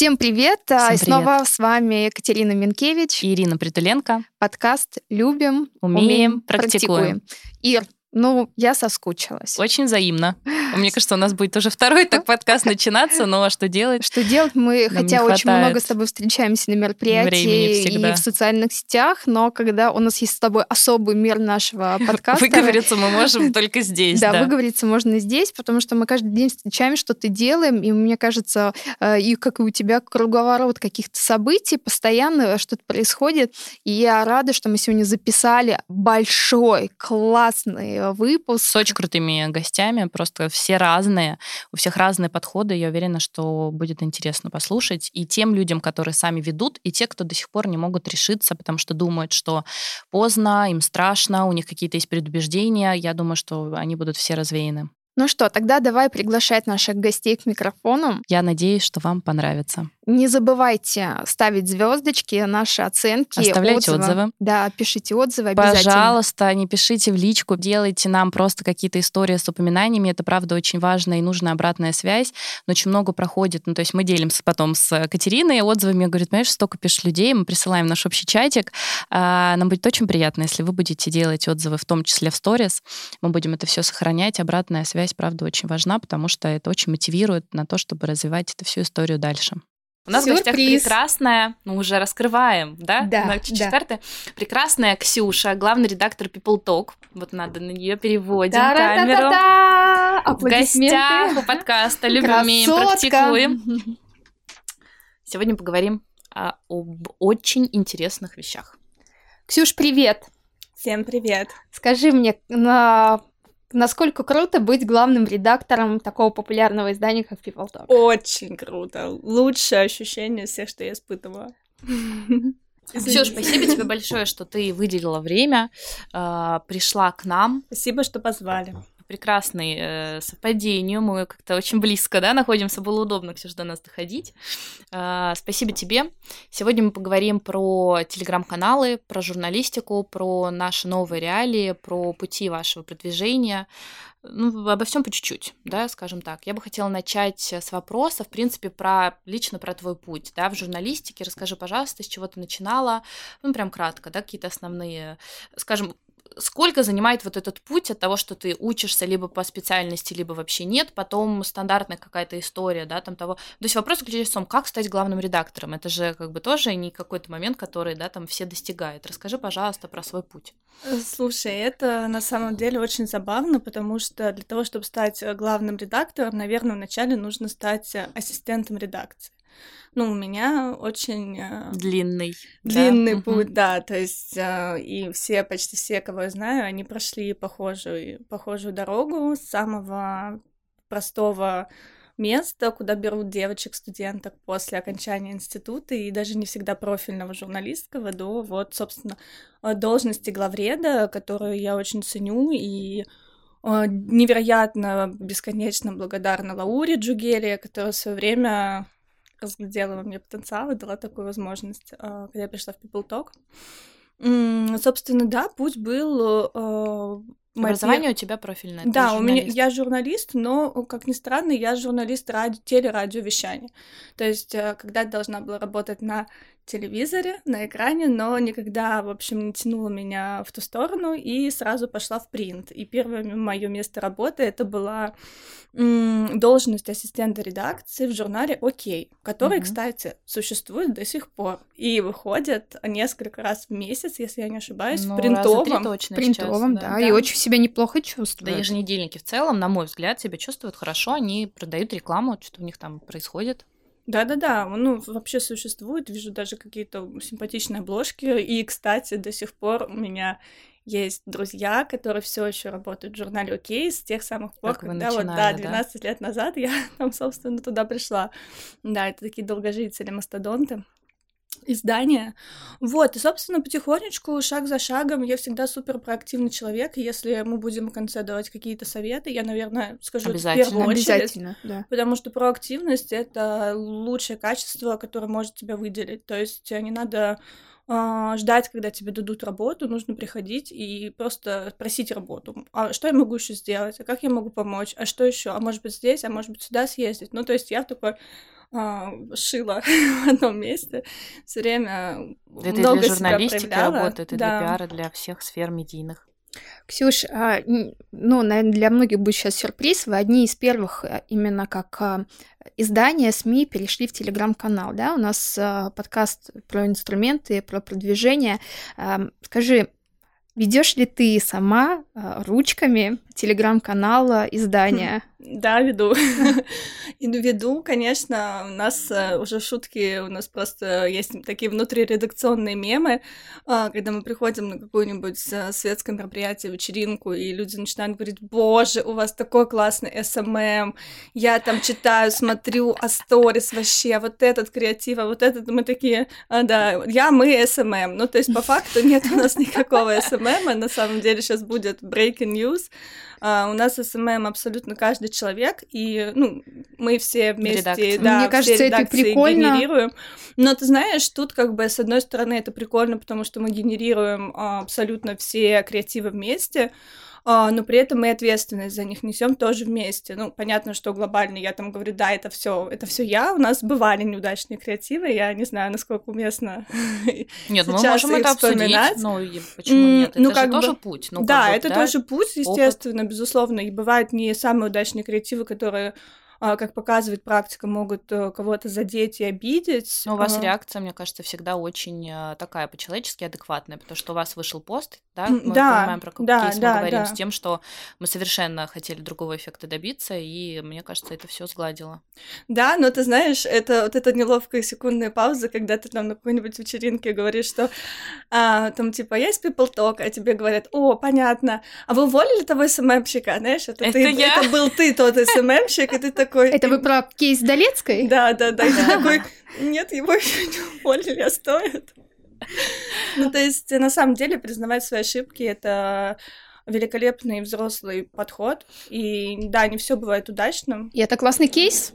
Всем привет! Всем И привет. снова с вами Екатерина Минкевич. И Ирина Притуленко. Подкаст «Любим, Умеем, практикуем». Ир, ну, я соскучилась. Очень взаимно. Мне кажется, у нас будет уже второй так подкаст начинаться, но что делать? Что делать? Мы, Нам хотя очень много с тобой встречаемся на мероприятии всегда. и в социальных сетях, но когда у нас есть с тобой особый мир нашего подкаста... Выговориться мы можем только здесь, Да, да. выговориться можно здесь, потому что мы каждый день встречаем, что-то делаем, и мне кажется, э, и как и у тебя круговорот каких-то событий, постоянно что-то происходит, и я рада, что мы сегодня записали большой, классный выпуск. С очень крутыми гостями, просто все разные, у всех разные подходы. Я уверена, что будет интересно послушать и тем людям, которые сами ведут, и те, кто до сих пор не могут решиться, потому что думают, что поздно, им страшно, у них какие-то есть предубеждения. Я думаю, что они будут все развеяны. Ну что, тогда давай приглашать наших гостей к микрофону. Я надеюсь, что вам понравится. Не забывайте ставить звездочки, наши оценки, Оставляйте отзывы. Да, пишите отзывы обязательно. Пожалуйста, не пишите в личку, делайте нам просто какие-то истории с упоминаниями. Это, правда, очень важно и нужна обратная связь. Но очень много проходит. Ну, то есть мы делимся потом с Катериной отзывами. Говорит, понимаешь, столько пишет людей, мы присылаем наш общий чатик. А, Нам будет очень приятно, если вы будете делать отзывы, в том числе в сторис. Мы будем это все сохранять. Обратная связь, правда, очень важна, потому что это очень мотивирует на то, чтобы развивать эту всю историю дальше. У нас в гостях Сюрприз. прекрасная, ну уже раскрываем, да? Да, На чуть-чуть да. карты. Прекрасная Ксюша, главный редактор People Talk. Вот надо на нее переводим камеру. Та-ра-та-та-та! В гостях у подкаста «Любим, умеем, Красотка! практикуем». Сегодня поговорим а, об очень интересных вещах. Ксюш, привет! Всем привет. Скажи мне, на... насколько круто быть главным редактором такого популярного издания, как People Talk? Очень круто. Лучшее ощущение всех, что я испытывала. Ксюш, спасибо тебе большое, что ты выделила время, а, пришла к нам. Спасибо, что позвали. Прекрасные э, совпадению. Мы как-то очень близко, да, находимся. Было удобно, Ксюша, до нас доходить. А, спасибо тебе. Сегодня мы поговорим про телеграм-каналы, про журналистику, про наши новые реалии, про пути вашего продвижения. Ну, обо всем по чуть-чуть, да, скажем так. Я бы хотела начать с вопроса, в принципе, про лично про твой путь, да, в журналистике. Расскажи, пожалуйста, с чего ты начинала, ну, прям кратко, да, какие-то основные, скажем, сколько занимает вот этот путь от того, что ты учишься либо по специальности, либо вообще нет, потом стандартная какая-то история, да, там того. То есть вопрос заключается в том, как стать главным редактором. Это же как бы тоже не какой-то момент, который, да, там все достигают. Расскажи, пожалуйста, про свой путь. Слушай, это на самом деле очень забавно, потому что для того, чтобы стать э, главным редактором, наверное, вначале нужно стать э, ассистентом редакции. Ну, у меня очень э, Длинный. да, длинный мгм. путь, да, то есть э, и все, почти все, кого я знаю, они прошли похожую, похожую дорогу с самого простого места, куда берут девочек-студенток после окончания института, и даже не всегда профильного журналистского, до вот, собственно, э, должности главреда, которую я очень ценю, и э, невероятно, бесконечно благодарна Лауре Джугеле, которая в свое время разглядела во мне потенциал и дала такую возможность, э, когда я пришла в People Talk. Собственно, да, путь был... моя Образование у тебя профильное. да, у меня я журналист, но, как ни странно, я журналист ради, телерадиовещания. То есть, э, когда должна была работать на телевизоре, на экране, но никогда, в общем, не тянула меня в ту сторону и сразу пошла в принт. И первое мое место работы это была м, должность ассистента редакции в журнале «Окей», который, Мгм. кстати, существует до сих пор и выходит несколько раз в месяц, если я не ошибаюсь, Ну, в принтовом. точно Принтовом, сейчас, да, и очень себя неплохо Да, чувствует. еженедельники в целом, на мой взгляд, себя чувствуют хорошо, они продают рекламу, что у них там происходит. Да-да-да, ну, вообще существует, вижу даже какие-то симпатичные обложки, и, кстати, до сих пор у меня есть друзья, которые все еще работают в журнале «Окей» с тех самых пор, Как когда вот, да, начинали, да? 12 лет назад я там, собственно, туда пришла. Да, это такие долгожители, мастодонты издания. Вот, и, собственно, потихонечку, шаг за шагом, я всегда супер проактивный человек. Если мы будем в конце давать какие-то советы, я, наверное, скажу это в Обязательно, первую очередь. Обязательно, да. Потому что проактивность это лучшее качество, которое может тебя выделить. То есть не надо а, ждать, когда тебе дадут работу, нужно приходить и просто просить работу. А что я могу еще сделать? А как я могу помочь? А что еще? А может быть здесь? А может быть сюда съездить? Ну, то есть я в такой а, шила в одном месте, все время Это много для журналистики себя проявляла. работает, и да. для пиара, для всех сфер медийных. Ксюш, а, ну, наверное, для многих будет сейчас сюрприз. Вы одни из первых а, именно как а, издания СМИ перешли в телеграм-канал, да? У нас подкаст про инструменты, про продвижение. Скажи, ведешь ли ты сама ручками телеграм-канала издания? Да, веду. И веду, конечно, у нас э, уже шутки, у нас просто есть такие внутриредакционные мемы, а, когда мы приходим на какое-нибудь э, светское мероприятие, вечеринку, и люди начинают говорить, боже, у вас такой классный SMM, я там читаю, смотрю, а сторис вообще, вот этот креатив, а вот этот, мы такие, «А, да, я, мы SMM. Ну, то есть, по факту нет у нас никакого SMM, на самом деле сейчас будет breaking news, а, у нас SMM абсолютно каждый человек, и ну, мы все вместе, редакции. да, Мне все кажется, это прикольно. генерируем. Но ты знаешь, тут как бы с одной стороны это прикольно, потому что мы генерируем а, абсолютно все креативы вместе, но при этом мы ответственность за них несем тоже вместе. Ну, понятно, что глобально я там говорю, да, это все, это все я. У нас бывали неудачные креативы, я не знаю, насколько уместно. Нет, мы можем это обсудить. Ну, почему нет? ну, Это же как бы- тоже путь. Ну, да, это тоже путь, естественно, безусловно. И бывают не самые удачные креативы, которые, а, как показывает практика, могут э, кого-то задеть и обидеть. Но у вас А, реакция, мне кажется, всегда очень э, такая по-человечески адекватная, потому что у вас вышел пост, да, мы да, понимаем, про какой да, кейс да, мы говорим, да. с тем, что мы совершенно хотели другого эффекта добиться, и мне кажется, это все сгладило. Да, но ты знаешь, это вот эта неловкая секундная пауза, когда ты там на какой-нибудь вечеринке говоришь, что а, там типа есть people talk, а тебе говорят, о, понятно, а вы уволили того СММщика, знаешь, это, Это ты, я. это был ты тот СММщик, и ты такой... Это вы про кейс Долецкой? Да, да, да, и ты такой, нет, его еще не уволили, а стоит. Ну, то есть, на самом деле, признавать свои ошибки — это великолепный взрослый подход. И да, не все бывает удачным. И это классный кейс.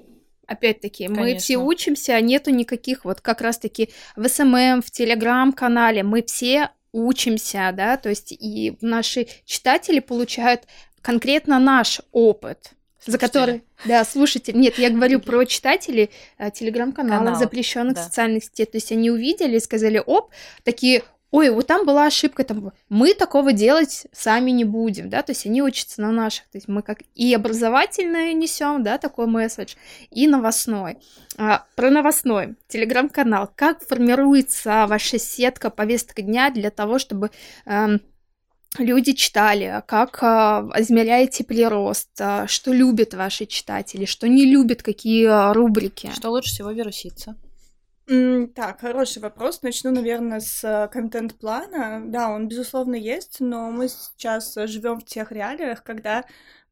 Опять-таки, мы Конечно. все учимся, а нету никаких вот как раз-таки в SMM, в Телеграм-канале. Мы все учимся, да, то есть и наши читатели получают конкретно наш опыт. За который, да, слушайте, нет, я говорю про читателей э, телеграм-каналов, Каналов, запрещенных да. социальных сетей. То есть они увидели и сказали, оп, такие, ой, вот там была ошибка, там, мы такого делать сами не будем, да, то есть они учатся на наших, то есть мы как и образовательное несем, да, такой месседж, и новостной. А, про новостной телеграм-канал. Как формируется ваша сетка повесток дня для того, чтобы эм, люди читали, как а, измеряете прирост, а, что любят ваши читатели, что не любят, какие а, рубрики. Что лучше всего вируситься? Так, хороший вопрос. Начну, наверное, с контент-плана. Да, он, безусловно, есть, но мы сейчас живем в тех реалиях, когда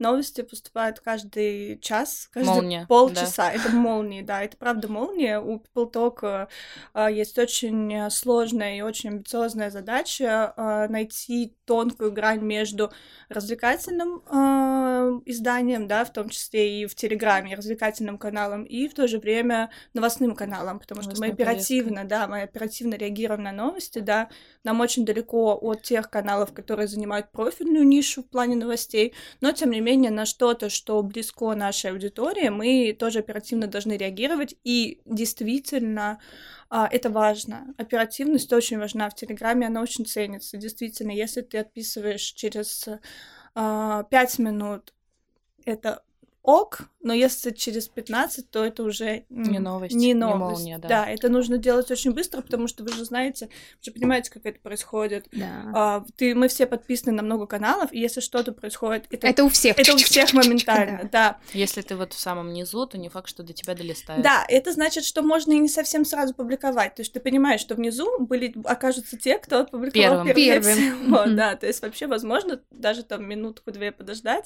новости поступают каждый час, каждый Молния, полчаса. Это молнии, да, это правда молния. У People Talk э, э, есть очень э, сложная и очень амбициозная задача найти тонкую грань между развлекательным изданием, да, в том числе и в Телеграме, развлекательным каналом, и в то же время новостным каналом, потому что мы оперативно, да, мы оперативно реагируем на новости, да, нам очень далеко от тех каналов, которые занимают профильную нишу в плане новостей, но тем не менее на что-то, что близко нашей аудитории, мы тоже оперативно должны реагировать, и действительно а, это важно. Оперативность очень важна в Телеграме, она очень ценится. Действительно, если ты отписываешь через а, 5 минут, это ок, но если через 15, то это уже Не новость, Не не новость. молния, да. это нужно делать очень быстро, потому что вы же знаете, вы же понимаете, как это происходит. Да. А, ты, мы все подписаны на много каналов, и если что-то происходит, это, Это у всех. это у всех моментально, да. Если ты вот в самом низу, то не факт, что до тебя долистают. Да, это значит, что можно и не совсем сразу публиковать. То есть ты понимаешь, что внизу были, окажутся те, кто опубликовал Первым. Первым. всего, Мгм. да. То есть вообще возможно даже там минутку-две подождать,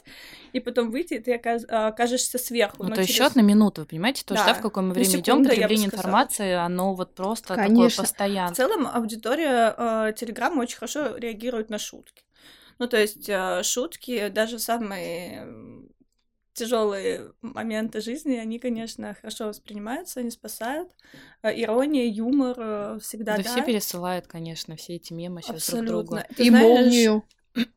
и потом выйти, и ты а, окажешься сверху. Ну, но то есть через- счет на минуту, вы понимаете? То, Да, да, в какое мы время идем, потребление информации, оно вот просто такое Конечно. В постоянно. целом аудитория э, Телеграма очень хорошо реагирует на шутки. Ну, то есть э, шутки, даже самые тяжелые моменты жизни, они, конечно, хорошо воспринимаются, они спасают. Э, Ирония, юмор всегда, Да, да. все пересылают, конечно, все эти мемы сейчас друг другу. Абсолютно. Ты И знаешь, молнию.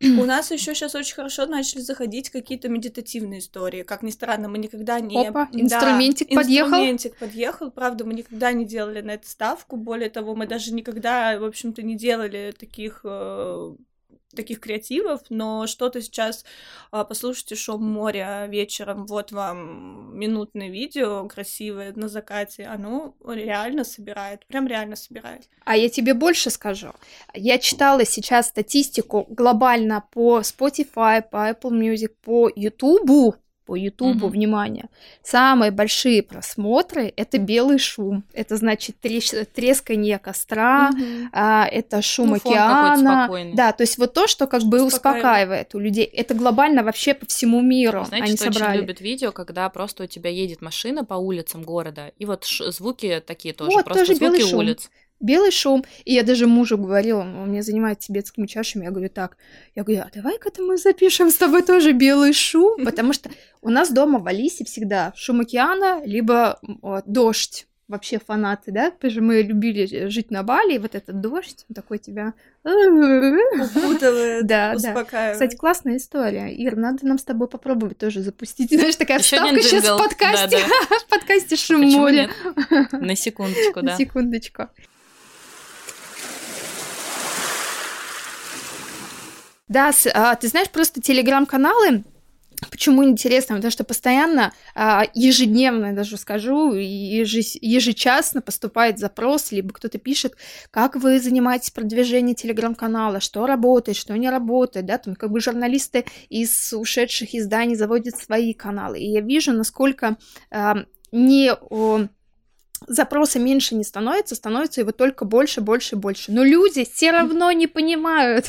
У нас еще сейчас очень хорошо начали заходить какие-то медитативные истории. Как ни странно, мы никогда не... Опа, инструментик да, подъехал. Инструментик подъехал. Правда, мы никогда не делали на это ставку. Более того, мы даже никогда, в общем-то, не делали таких э, таких креативов, но что-то сейчас а, послушайте шум моря вечером, вот вам минутное видео красивое на закате, оно реально собирает, прям реально собирает. А я тебе больше скажу. Я читала сейчас статистику глобально по Spotify, по Apple Music, по YouTube, по Ютубу, угу. внимание, самые большие просмотры это белый шум. Это значит трещ... трескание костра, угу. а, это шум ну, океана. Да, то есть вот то, что как бы успокаивает у людей. Это глобально вообще по всему миру. Знаете, они что собрали. очень любят видео, когда просто у тебя едет машина по улицам города, и вот ш- звуки такие тоже, вот, просто тоже звуки белый шум. Белый шум. И я даже мужу говорила, он меня занимает тибетскими чашами, я говорю, так, я говорю, а давай-ка мы запишем с тобой тоже белый шум, потому что у нас дома в Алисе всегда шум океана, либо о, дождь. Вообще фанаты, да? Потому что мы любили жить на Бали, и вот этот дождь, он такой тебя... Укутывает, да, успокаивает. Кстати, классная история. Ир, надо нам с тобой попробовать тоже запустить. Знаешь, такая вставка сейчас в подкасте. В подкасте «Шум моря». На секундочку, да. На секундочку. Да, а, ты знаешь, просто телеграм-каналы, Почему интересно? Потому что постоянно, а, ежедневно, я даже скажу, ежечасно поступает запрос, либо кто-то пишет, как вы занимаетесь продвижением телеграм-канала, что работает, что не работает, да, там как бы журналисты из ушедших изданий заводят свои каналы. И я вижу, насколько а, не запроса меньше не становится, становится его только больше, больше, больше. Но люди все равно не понимают.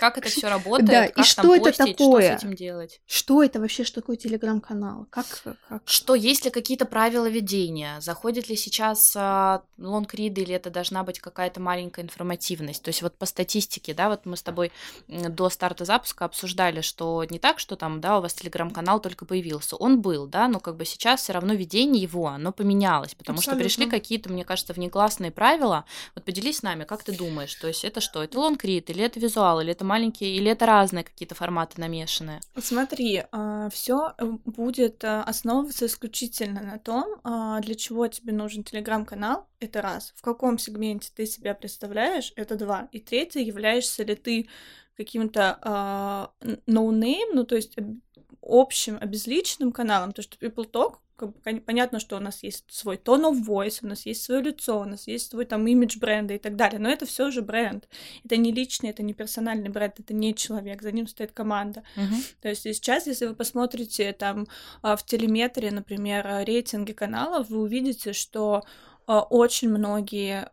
Как это все работает, да, как и что это постить, такое? что с этим делать. Что это вообще, что такое телеграм-канал? Как, как? Что, есть ли какие-то правила ведения? Заходит ли сейчас э, лонгриды, или это должна быть какая-то маленькая информативность? То есть вот по статистике, да, вот мы с тобой до старта запуска обсуждали, что не так, что там, да, у вас телеграм-канал только появился. Он был, да, но как бы сейчас все равно ведение его, оно поменялось, потому Абсолютно. что пришли какие-то, мне кажется, внеклассные правила. Вот поделись с нами, как ты думаешь, то есть это что? Это лонгрид, или это визуал, или это маленькие, или это разные какие-то форматы намешанные? Смотри, а, все э, будет а, основываться исключительно на том, а, для чего тебе нужен телеграм-канал, это раз. В каком сегменте ты себя представляешь, это два. И третье, являешься ли ты каким-то uh, no-name, ну то есть общим, обезличенным каналом, то что People Talk понятно, что у нас есть свой tone of voice, у нас есть свое лицо, у нас есть свой там имидж бренда и так далее, но это все же бренд. Это не личный, это не персональный бренд, это не человек, за ним стоит команда. Uh-huh. То есть сейчас, если вы посмотрите там а, в телеметре, например, рейтинги каналов, вы увидите, что а, очень многие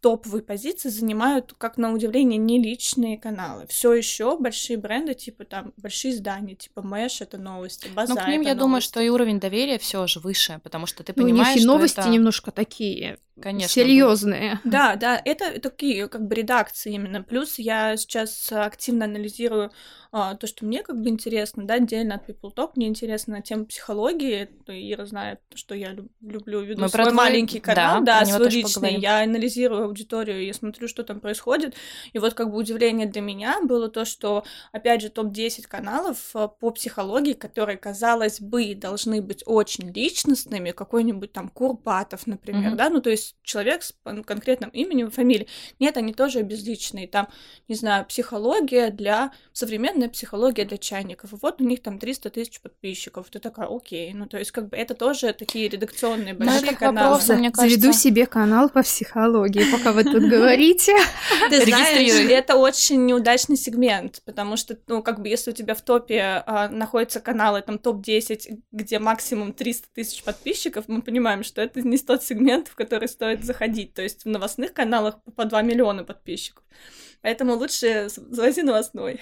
топовые позиции занимают, как на удивление, не личные каналы. Все еще большие бренды, типа там большие издания, типа Мэш это новости, База Но к ним, я новости. думаю, что и уровень доверия все же выше, потому что ты ну, понимаешь, у них и новости это... немножко такие Конечно. Серьезные. Да, да, это такие как бы редакции именно. Плюс я сейчас активно анализирую а, то, что мне как бы интересно, да, отдельно от People Talk. Мне интересна тема психологии. Ира знает, что я люблю, веду Мы свой твой... маленький канал, да, да свой личный. Поговорим. Я анализирую аудиторию, я смотрю, что там происходит. И вот как бы удивление для меня было то, что, опять же, топ-10 каналов а, по психологии, которые, казалось бы, должны быть очень личностными, какой-нибудь там Курпатов, например, mm-hmm. да, ну то есть человек с конкретным именем и фамилией. Нет, они тоже безличные. Там, не знаю, психология для... Современная психология для чайников. И вот у них там 300 тысяч подписчиков. Ты такая, окей. Ну, то есть, как бы, это тоже такие редакционные большие каналы. Вопрос, мне кажется... Заведу себе канал по психологии, пока вы тут говорите. Ты знаешь, это очень неудачный сегмент, потому что, ну, как бы, если у тебя в топе а, находятся каналы, там, топ-10, где максимум 300 тысяч подписчиков, мы понимаем, что это не тот сегмент, в который стоит заходить. То есть в новостных каналах по 2 миллиона подписчиков. Поэтому лучше завози новостной.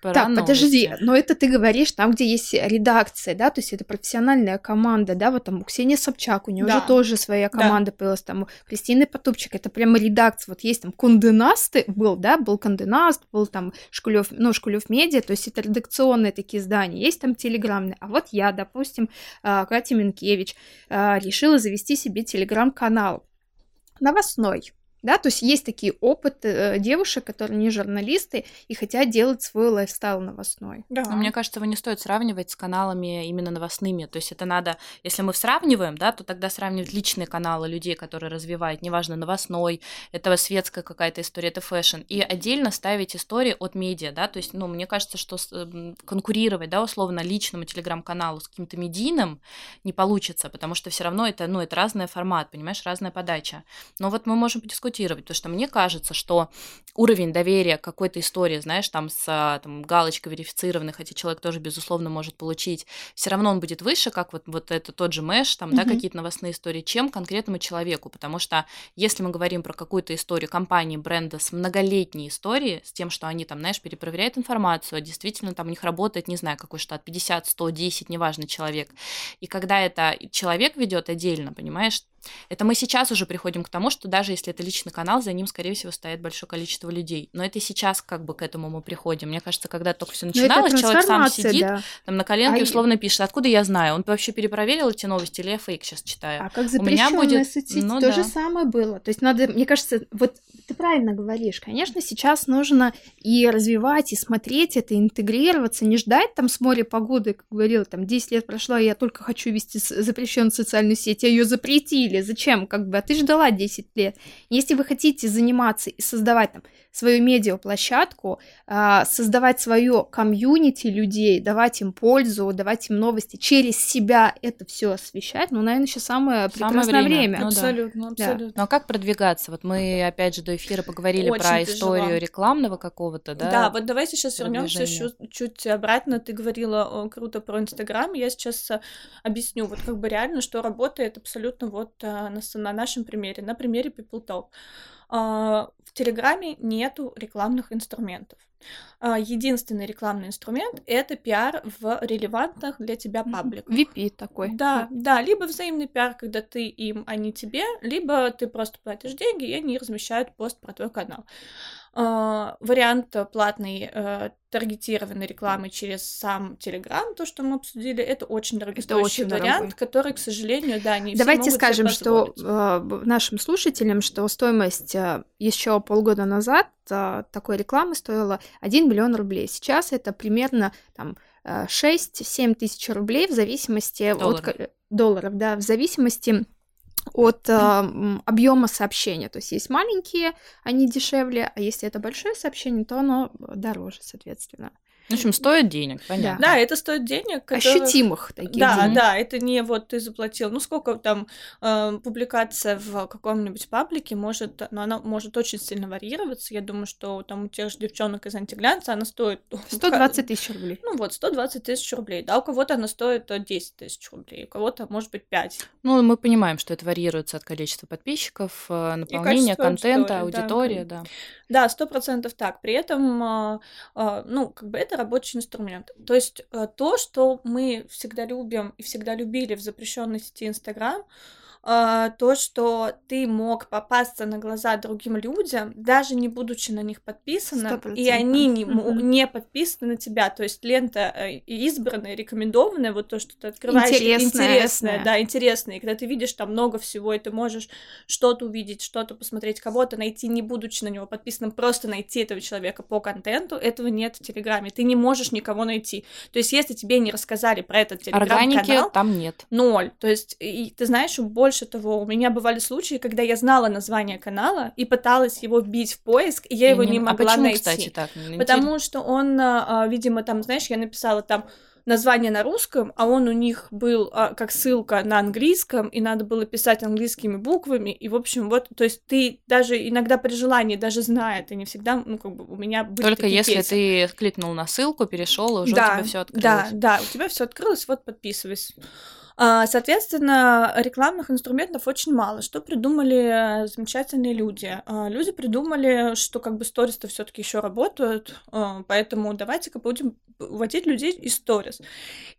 Про так, новости. подожди, но это ты говоришь там, где есть редакция, да, то есть это профессиональная команда, да, вот там у Ксении Собчак, у нее да. уже тоже своя команда да. появилась, там у Кристины Потупчик, это прямо редакция, вот есть там Кунденаст был, да, был Кунденаст, был там Шкулев, ну, Шкулев Медиа, то есть это редакционные такие издания, есть там телеграммные, а вот я, допустим, а, Катя Минкевич, а, решила завести себе телеграм-канал новостной, Да, то есть есть такие опыты э, девушек, которые не журналисты и хотят делать свой lifestyle новостной. Да. Но мне кажется, его не стоит сравнивать с каналами именно новостными. То есть это надо, если мы сравниваем, да, то тогда сравнивать личные каналы людей, которые развивают, неважно, новостной, это светская какая-то история, это fashion, и отдельно ставить истории от медиа, да, то есть, ну, мне кажется, что конкурировать, да, условно, личному телеграм-каналу с каким-то медийным не получится, потому что все равно это, ну, это разный формат, понимаешь, разная подача. Но вот мы можем подискутировать дискутировать, потому что мне кажется, что уровень доверия какой-то истории, знаешь, там с там, галочкой верифицированной, хотя человек тоже, безусловно, может получить, все равно он будет выше, как вот, вот это тот же мэш, там, mm-hmm. да, какие-то новостные истории, чем конкретному человеку, потому что если мы говорим про какую-то историю компании, бренда с многолетней историей, с тем, что они там, знаешь, перепроверяют информацию, а действительно там у них работает, не знаю, какой штат, 50, 100, 10, неважно, человек, и когда это человек ведет отдельно, понимаешь, это мы сейчас уже приходим к тому, что даже если это личный канал, за ним, скорее всего, стоит большое количество людей. Но это сейчас как бы к этому мы приходим. Мне кажется, когда только все начиналось, человек сам сидит, да. там на коленке а условно пишет, откуда я знаю, он вообще перепроверил эти новости или я фейк сейчас читаю. А как запрещенная У меня будет... соцсеть ну, то да. же самое было. То есть надо, мне кажется, вот ты правильно говоришь, конечно, сейчас нужно и развивать, и смотреть это, и интегрироваться, не ждать там с моря погоды, как говорила, там 10 лет прошло, я только хочу вести запрещенную социальную сеть, а ее запретили, зачем, как бы, а ты ждала 10 лет. Если вы хотите заниматься и создавать там свою медиаплощадку, а, создавать свое комьюнити людей, давать им пользу, давать им новости, через себя это все освещать, ну, наверное, сейчас самое прекрасное самое время. время. Ну, абсолютно, да. абсолютно. Ну, а как продвигаться? Вот мы, опять же, до эфира поговорили Очень про тяжело. историю рекламного какого-то, да? Да, вот давайте сейчас вернемся чуть, обратно. Ты говорила о, круто про Инстаграм. Я сейчас э, объясню, вот как бы реально, что работает абсолютно вот э, на, на нашем примере, на примере People Talk. В Телеграме нету рекламных инструментов. А, единственный рекламный инструмент — это пиар в релевантных для тебя пабликах. VP такой. Да, да, либо взаимный пиар, когда ты им, а не тебе, либо ты просто платишь деньги, и они размещают пост про твой канал. Uh, вариант платной uh, таргетированной рекламы через сам Телеграм, то, что мы обсудили, это очень дорогостоящий это очень вариант, дорогой. который, к сожалению, да, не Давайте все скажем, что uh, нашим слушателям, что стоимость еще полгода назад такой рекламы стоила 1 миллион рублей. Сейчас это примерно там 6-7 тысяч рублей в зависимости долларов. от долларов, да, в зависимости от э, объема сообщения. То есть есть маленькие, они дешевле, а если это большое сообщение, то оно дороже, соответственно. В общем, стоит денег, понятно. Да, это стоит денег. Которых... Ощутимых таких Да, денег. да, это не вот ты заплатил, ну сколько там э, публикация в каком-нибудь паблике может, но она может очень сильно варьироваться. Я думаю, что там у тех же девчонок из антиглянца она стоит... 120 тысяч рублей. Ну вот, 120 тысяч рублей, да, у кого-то она стоит 10 тысяч рублей, у кого-то, может быть, 5. Ну, мы понимаем, что это варьируется от количества подписчиков, э, наполнения контента, аудитории, да. Да, сто процентов так. При этом, э, э, ну, как бы это рабочий инструмент. То есть э, то, что мы всегда любим и всегда любили в запрещенной сети Инстаграм, а, то, что ты мог попасться на глаза другим людям, даже не будучи на них подписанным, и они не, не подписаны на тебя. То есть лента э, избранная, рекомендованная, вот то, что ты открываешь, интересное, интересное да, интересное. И когда ты видишь там много всего, и ты можешь что-то увидеть, что-то посмотреть, кого-то найти, не будучи на него подписанным, просто найти этого человека по контенту, этого нет в Телеграме. Ты не можешь никого найти. То есть, если тебе не рассказали про этот Телеграм-канал... там нет. Ноль. То есть, и, ты знаешь, больше больше того, у меня бывали случаи, когда я знала название канала и пыталась его вбить в поиск, и я и его не, не могла а почему, найти. кстати, так? Потому что он, а, видимо, там, знаешь, я написала там название на русском, а он у них был а, как ссылка на английском, и надо было писать английскими буквами, и, в общем, вот, то есть ты даже иногда при желании, даже зная, ты не всегда, ну, как бы у меня были Только если кейсы. ты кликнул на ссылку, перешел, уже да, у тебя все открылось. Да, да, у тебя все открылось, вот подписывайся. А, соответственно, рекламных инструментов очень мало. Что придумали э, замечательные люди? А, люди придумали, что как бы сторис-то все таки еще работают, а, поэтому давайте-ка будем вводить людей из сторис.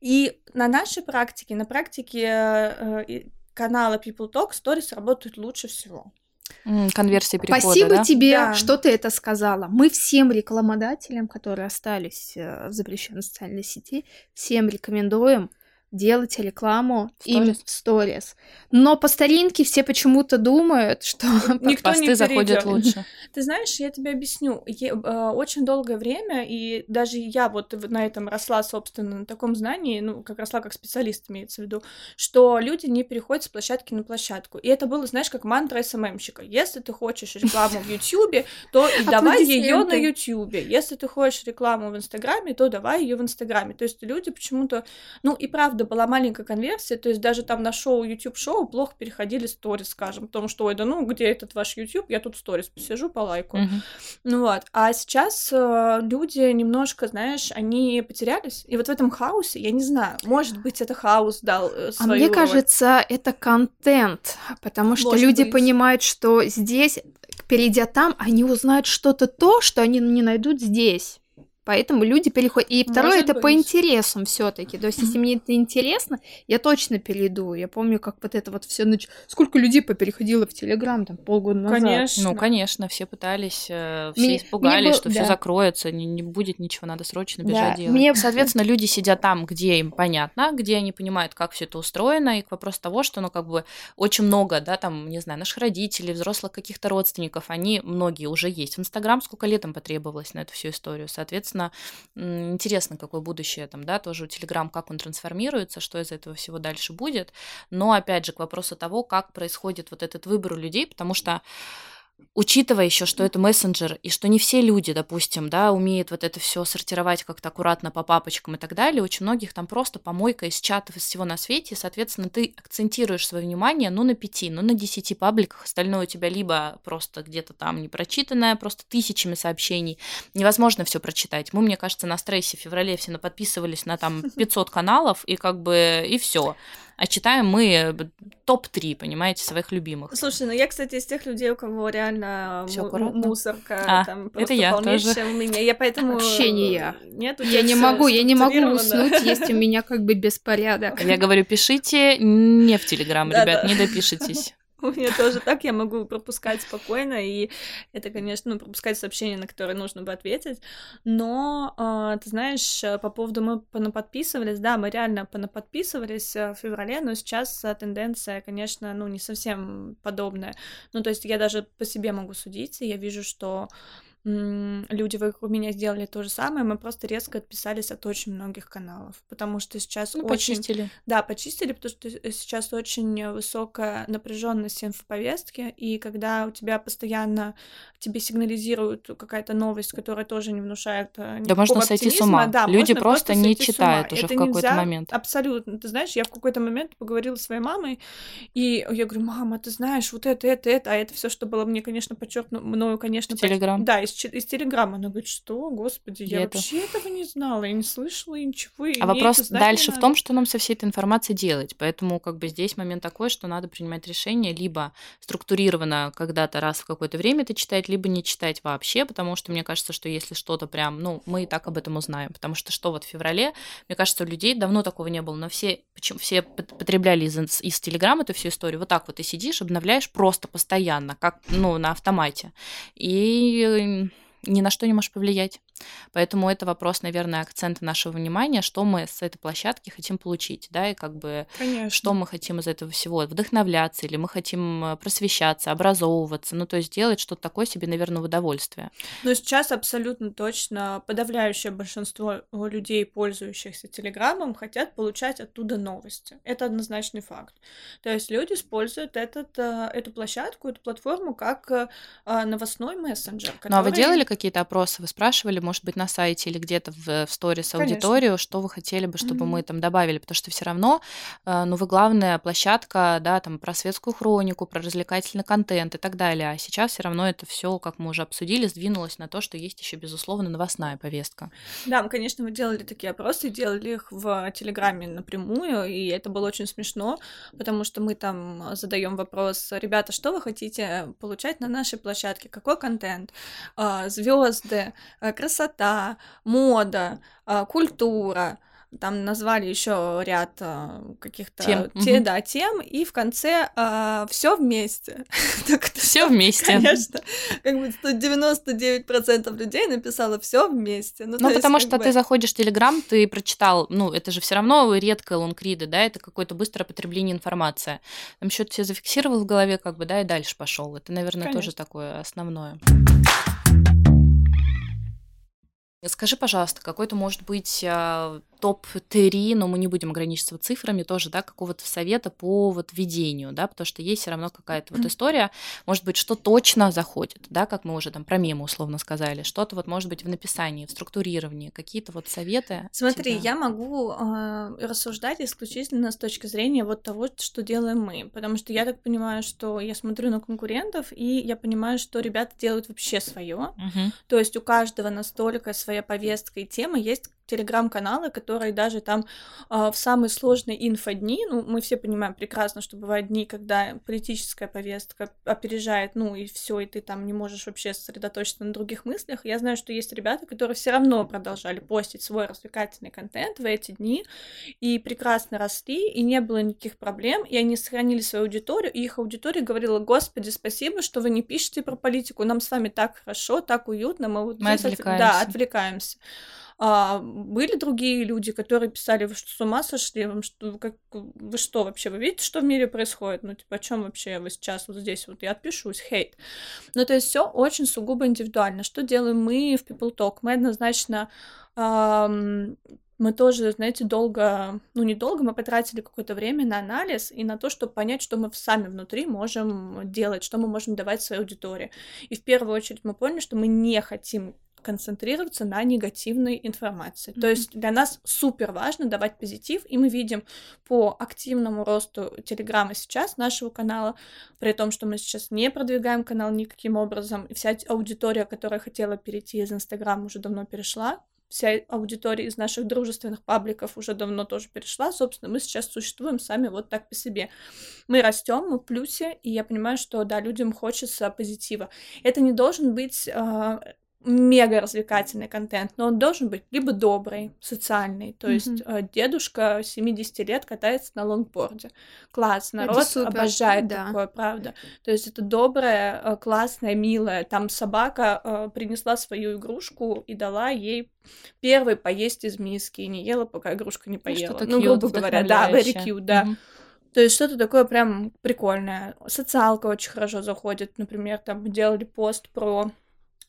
И на нашей практике, на практике э, канала People Talk сторис работают лучше всего. Конверсия перехода, Спасибо да? тебе, да. что ты это сказала. Мы всем рекламодателям, которые остались э, в запрещенной социальной сети, всем рекомендуем делать рекламу им в сторис. Но по старинке все почему-то думают, что никто посты не заходят лучше. Ты знаешь, я тебе объясню. Я, э, очень долгое время, и даже я вот на этом росла, собственно, на таком знании, ну, как росла как специалист, имеется в виду, что люди не переходят с площадки на площадку. И это было, знаешь, как мантра СММщика. Если ты хочешь рекламу в Ютьюбе, то и давай ее на Ютьюбе. Если ты хочешь рекламу в Инстаграме, то давай ее в Инстаграме. То есть люди почему-то, ну и правда была маленькая конверсия, то есть даже там на шоу, YouTube шоу плохо переходили сторис, скажем, потому что, ой, да ну, где этот ваш YouTube, я тут сторис посижу по лайку. Uh-huh. Ну вот, а сейчас э, люди немножко, знаешь, они потерялись, и вот в этом хаосе, я не знаю, может быть, это хаос дал э, свою А мне кажется, это контент, потому что может люди быть. понимают, что здесь, перейдя там, они узнают что-то то, что они не найдут здесь. Поэтому люди переходят. И второе Может это быть. по интересам все-таки. То есть, если мне это интересно, я точно перейду. Я помню, как вот это вот все нач... Сколько людей попереходило в Телеграм там полгода назад. Конечно. Ну, конечно, все пытались, э, все мне, испугались, мне был... что да. все закроется, не, не будет ничего, надо срочно бежать да. делать. Мне... Соответственно, люди сидят там, где им понятно, где они понимают, как все это устроено, и к вопросу того, что, ну, как бы очень много, да, там, не знаю, наших родителей, взрослых каких-то родственников, они многие уже есть в Инстаграм, сколько лет им потребовалось на эту всю историю. Соответственно, соответственно, интересно, какое будущее там, да, тоже у Telegram, как он трансформируется, что из этого всего дальше будет. Но, опять же, к вопросу того, как происходит вот этот выбор у людей, потому что Учитывая еще, что это мессенджер, и что не все люди, допустим, да, умеют вот это все сортировать как-то аккуратно по папочкам и так далее, очень многих там просто помойка из чатов, из всего на свете, и, соответственно, ты акцентируешь свое внимание, ну, на пяти, ну, на десяти пабликах, остальное у тебя либо просто где-то там непрочитанное, просто тысячами сообщений, невозможно все прочитать. Мы, мне кажется, на стрессе в феврале все наподписывались на там 500 каналов, и как бы, и все а читаем мы э, топ-3, понимаете, своих любимых. Слушай, ну я, кстати, из тех людей, у кого реально мусорка, а, там просто это я тоже. у меня. Я поэтому... Вообще не я. Нет, я не могу, я не могу уснуть, есть у меня как бы беспорядок. Я говорю, пишите не в Телеграм, ребят, не допишитесь. У меня тоже так, я могу пропускать спокойно, и это, конечно, ну, пропускать сообщения, на которые нужно бы ответить. Но, э, ты знаешь, по поводу мы понаподписывались, да, мы реально понаподписывались э, в феврале, но сейчас э, тенденция, конечно, ну, не совсем подобная. Ну, то есть я даже по себе могу судить, и я вижу, что люди вокруг меня сделали то же самое, мы просто резко отписались от очень многих каналов, потому что сейчас ну, очень... почистили. Да, почистили, потому что сейчас очень высокая напряженность инфоповестки, и когда у тебя постоянно тебе сигнализируют какая-то новость, которая тоже не внушает э, Да можно сойти с ума. Да, Люди просто, просто не читают уже Это в какой-то момент. Абсолютно. Ты знаешь, я в какой-то момент поговорила с своей мамой, и я говорю, мама, ты знаешь, вот это, это, это, а это все, что было мне, конечно, подчеркнуто, мною, конечно, Телеграм. Да, из из Телеграма. Она говорит, что, господи, я, я вообще это... этого не знала, я не слышала и ничего. А вопрос дальше в том, что нам со всей этой информацией делать. Поэтому как бы здесь момент такой, что надо принимать решение либо структурированно когда-то раз в какое-то время это читать, либо не читать вообще, потому что мне кажется, что если что-то прям, ну, мы и так об этом узнаем. Потому что что вот в феврале, мне кажется, у людей давно такого не было, но все, почему, все потребляли из, из Телеграма эту всю историю. Вот так вот ты сидишь, обновляешь просто постоянно, как, ну, на автомате. И ни на что не можешь повлиять. Поэтому это вопрос, наверное, акцента нашего внимания, что мы с этой площадки хотим получить, да, и как бы Конечно. что мы хотим из этого всего, вдохновляться или мы хотим э, просвещаться, образовываться, ну, то есть делать что-то такое себе, наверное, в удовольствие. Но сейчас абсолютно точно подавляющее большинство людей, пользующихся Телеграмом, хотят получать оттуда новости. Это однозначный факт. То есть люди используют этот, э, эту площадку, эту платформу как э, новостной мессенджер. Который... Ну, а вы делали какие-то опросы? Вы спрашивали, может быть, на сайте или где-то в, в сторис аудиторию, Конечно. что вы хотели бы, чтобы mm-hmm. мы там добавили, потому что все равно, э, ну, вы главная площадка, да, там, про светскую хронику, про развлекательный контент и так далее, а сейчас все равно это все, как мы уже обсудили, сдвинулось на то, что есть еще, безусловно, новостная повестка. Да, мы, конечно, мы делали такие опросы, делали их в Телеграме напрямую, и это было очень смешно, потому что мы там задаем вопрос, ребята, что вы хотите получать на нашей площадке, какой контент, а, звезды, красота, красота, мода, а, культура, там назвали еще ряд э, каких-то тем, те, угу. да, тем, и в конце э, все вместе. все вместе. Конечно, как бы 99% людей написало все вместе. Ну, ну потому есть, что бы... ты заходишь в Телеграм, ты прочитал, ну, это же все равно редкое лонгриды, да, это какое-то быстрое потребление информации. Там что-то все зафиксировал в голове, как бы, да, и дальше пошел. Это, наверное, Конечно. тоже такое основное. Скажи, пожалуйста, какой-то, может быть, а, топ-3, но мы не будем ограничиваться цифрами, тоже, да, какого-то совета по вот ведению, да, потому что есть все равно какая-то вот история, может быть, что точно заходит, да, как мы уже там про мемы условно сказали, что-то вот может быть в написании, в структурировании, какие-то вот советы. Смотри, тебя. я могу э, рассуждать исключительно с точки зрения вот того, что делаем мы, потому что я так понимаю, что я смотрю на конкурентов, и я понимаю, что ребята делают вообще свое, угу. то есть у каждого настолько своя повестка и тема, есть телеграм-каналы, которые даже там э, в самые сложные инфодни, ну, мы все понимаем прекрасно, что бывают дни, когда политическая повестка опережает, ну, и все, и ты там не можешь вообще сосредоточиться на других мыслях. Я знаю, что есть ребята, которые все равно продолжали постить свой развлекательный контент в эти дни, и прекрасно росли, и не было никаких проблем, и они сохранили свою аудиторию, и их аудитория говорила, господи, спасибо, что вы не пишете про политику, нам с вами так хорошо, так уютно, мы вот мы здесь отвлекаемся. Да, отвлекаемся. А, были другие люди, которые писали, вы что, с ума сошли? Вам что, как, вы что вообще? Вы видите, что в мире происходит? Ну, типа, о чем вообще вы сейчас вот здесь вот? Я отпишусь, хейт. Ну, то есть все очень сугубо индивидуально. Что делаем мы в People Talk? Мы однозначно эм, мы тоже, знаете, долго, ну не долго, мы потратили какое-то время на анализ и на то, чтобы понять, что мы сами внутри можем делать, что мы можем давать своей аудитории. И в первую очередь мы поняли, что мы не хотим концентрироваться на негативной информации. Mm-hmm. То есть для нас супер важно давать позитив, и мы видим по активному росту Телеграма сейчас нашего канала, при том, что мы сейчас не продвигаем канал никаким образом, и вся аудитория, которая хотела перейти из Инстаграма, уже давно перешла, вся аудитория из наших дружественных пабликов уже давно тоже перешла. Собственно, мы сейчас существуем сами вот так по себе. Мы растем, мы в плюсе, и я понимаю, что да, людям хочется позитива. Это не должен быть э, мега развлекательный контент, но он должен быть либо добрый, социальный, то mm-hmm. есть э, дедушка 70 лет катается на лонгборде. Класс, народ обожает да. такое, правда. То есть это доброе, э, классное, милое. Там собака э, принесла свою игрушку и дала ей первый поесть из миски и не ела, пока игрушка не поела. Ну, грубо говоря, да, very cute, да. Mm-hmm. То есть что-то такое прям прикольное. Социалка очень хорошо заходит. Например, там делали пост про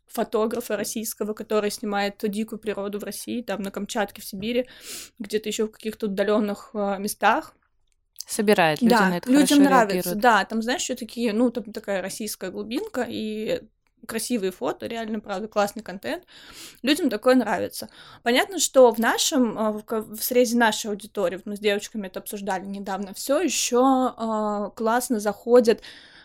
фотографа российского, который снимает дикую природу в России, там на Камчатке, в Сибири, где-то еще в каких-то удаленных э, местах. Собирает люди да, на это людям нравится, реагируют. да, там знаешь, еще такие, ну там такая российская глубинка и красивые фото, реально, правда, классный контент. Людям такое нравится. Понятно, что в нашем, э, в срезе нашей аудитории, мы с девочками это обсуждали недавно, все еще э, классно заходят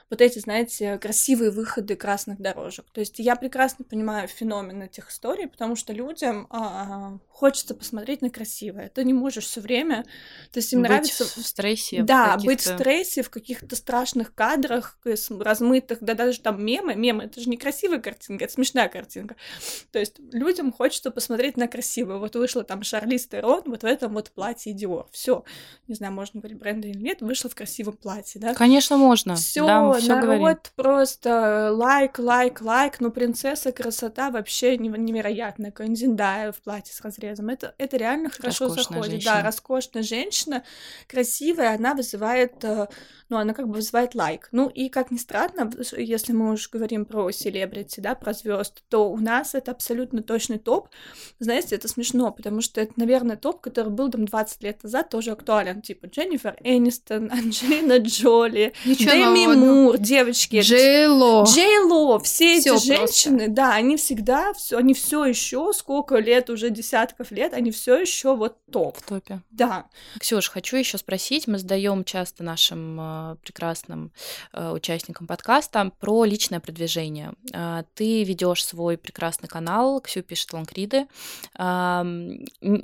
вот эти, знаете, красивые выходы красных дорожек. То есть я прекрасно понимаю феномен этих историй, потому что людям а, хочется посмотреть на красивое. Ты не можешь все время, то есть им быть нравится в стрессе. Да, в быть в стрессе в каких-то страшных кадрах, размытых, да даже там мемы, мемы, это же не красивая картинка, это смешная картинка. То есть людям хочется посмотреть на красивое. Вот вышла там Шарлиз Терон вот в этом вот платье Диор. Все, не знаю, можно говорить бренда или нет, вышла в красивом платье, да? Конечно, можно. Все, да, народ говорим. просто лайк, лайк, лайк, но принцесса красота вообще невероятная. Конзиндая в платье с разрезом. Это, это реально хорошо роскошная заходит. Женщина. Да, роскошная женщина, красивая, она вызывает, э, ну, она как бы вызывает лайк. Ну, и как ни странно, если мы уже говорим про селебрити, да, про звезд, то у нас это абсолютно точный топ. Знаете, это смешно, потому что это, наверное, топ, который был там 20 лет назад, тоже актуален. Типа Дженнифер Энистон, Анджелина Джоли, Ничего Дэми Мур, девочки. Джейло. Джейло. Все эти женщины, да, они всегда, все, они все еще, сколько лет, уже десятков лет, они все еще вот топ. В топе. Да. Ксюш, хочу еще спросить, мы задаем часто нашим э, прекрасным э, участникам подкаста про личное продвижение. Э, ты ведешь свой прекрасный канал, Ксю пишет лонгриды. Э,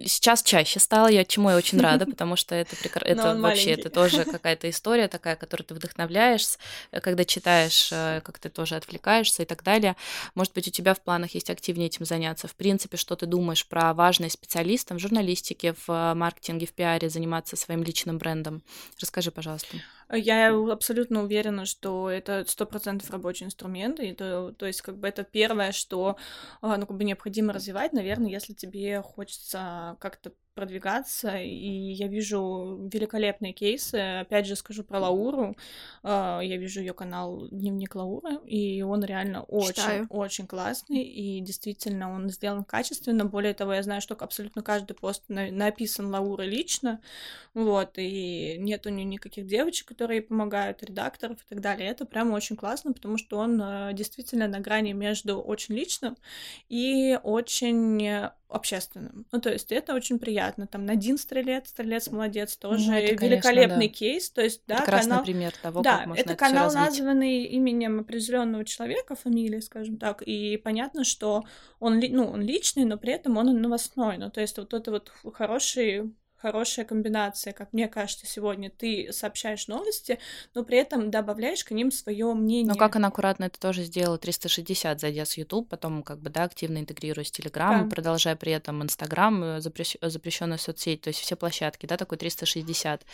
сейчас чаще стало, я чему я очень рада, потому что это, это вообще это тоже какая-то история такая, которой ты вдохновляешься когда читаешь, как ты тоже отвлекаешься и так далее. Может быть, у тебя в планах есть активнее этим заняться. В принципе, что ты думаешь про важность специалистам в журналистике, в маркетинге, в пиаре, заниматься своим личным брендом? Расскажи, пожалуйста. Я абсолютно уверена, что это сто процентов рабочий инструмент, и то, то есть как бы это первое, что а, ну, как бы необходимо развивать, наверное, если тебе хочется как-то продвигаться, и я вижу великолепные кейсы. Опять же скажу про Лауру. А, я вижу ее канал Дневник Лауры, и он реально очень, очень классный, и действительно он сделан качественно. Более того, я знаю, что абсолютно каждый пост написан Лаурой лично, вот, и нет у нее никаких девочек, которые помогают, редакторов и так далее. Это прямо очень классно, потому что он э, действительно на грани между очень личным и очень общественным. Ну, то есть это очень приятно. Там Надин Стрелец, Стрелец молодец, ну, тоже ну, это, конечно, великолепный да. кейс. То есть, да, это прекрасный канал... пример того, да, как можно это, это канал, названный именем определенного человека, фамилии, скажем так, и понятно, что он, ну, он личный, но при этом он новостной. Ну, то есть вот это вот хороший хорошая комбинация, как мне кажется, сегодня ты сообщаешь новости, но при этом добавляешь к ним свое мнение. Ну, как она аккуратно это тоже сделала 360, зайдя с YouTube, потом как бы, да, активно интегрируясь с Telegram, да. продолжая при этом Instagram, э, запрещ... запрещенная соцсеть, то есть все площадки, да, такой 360.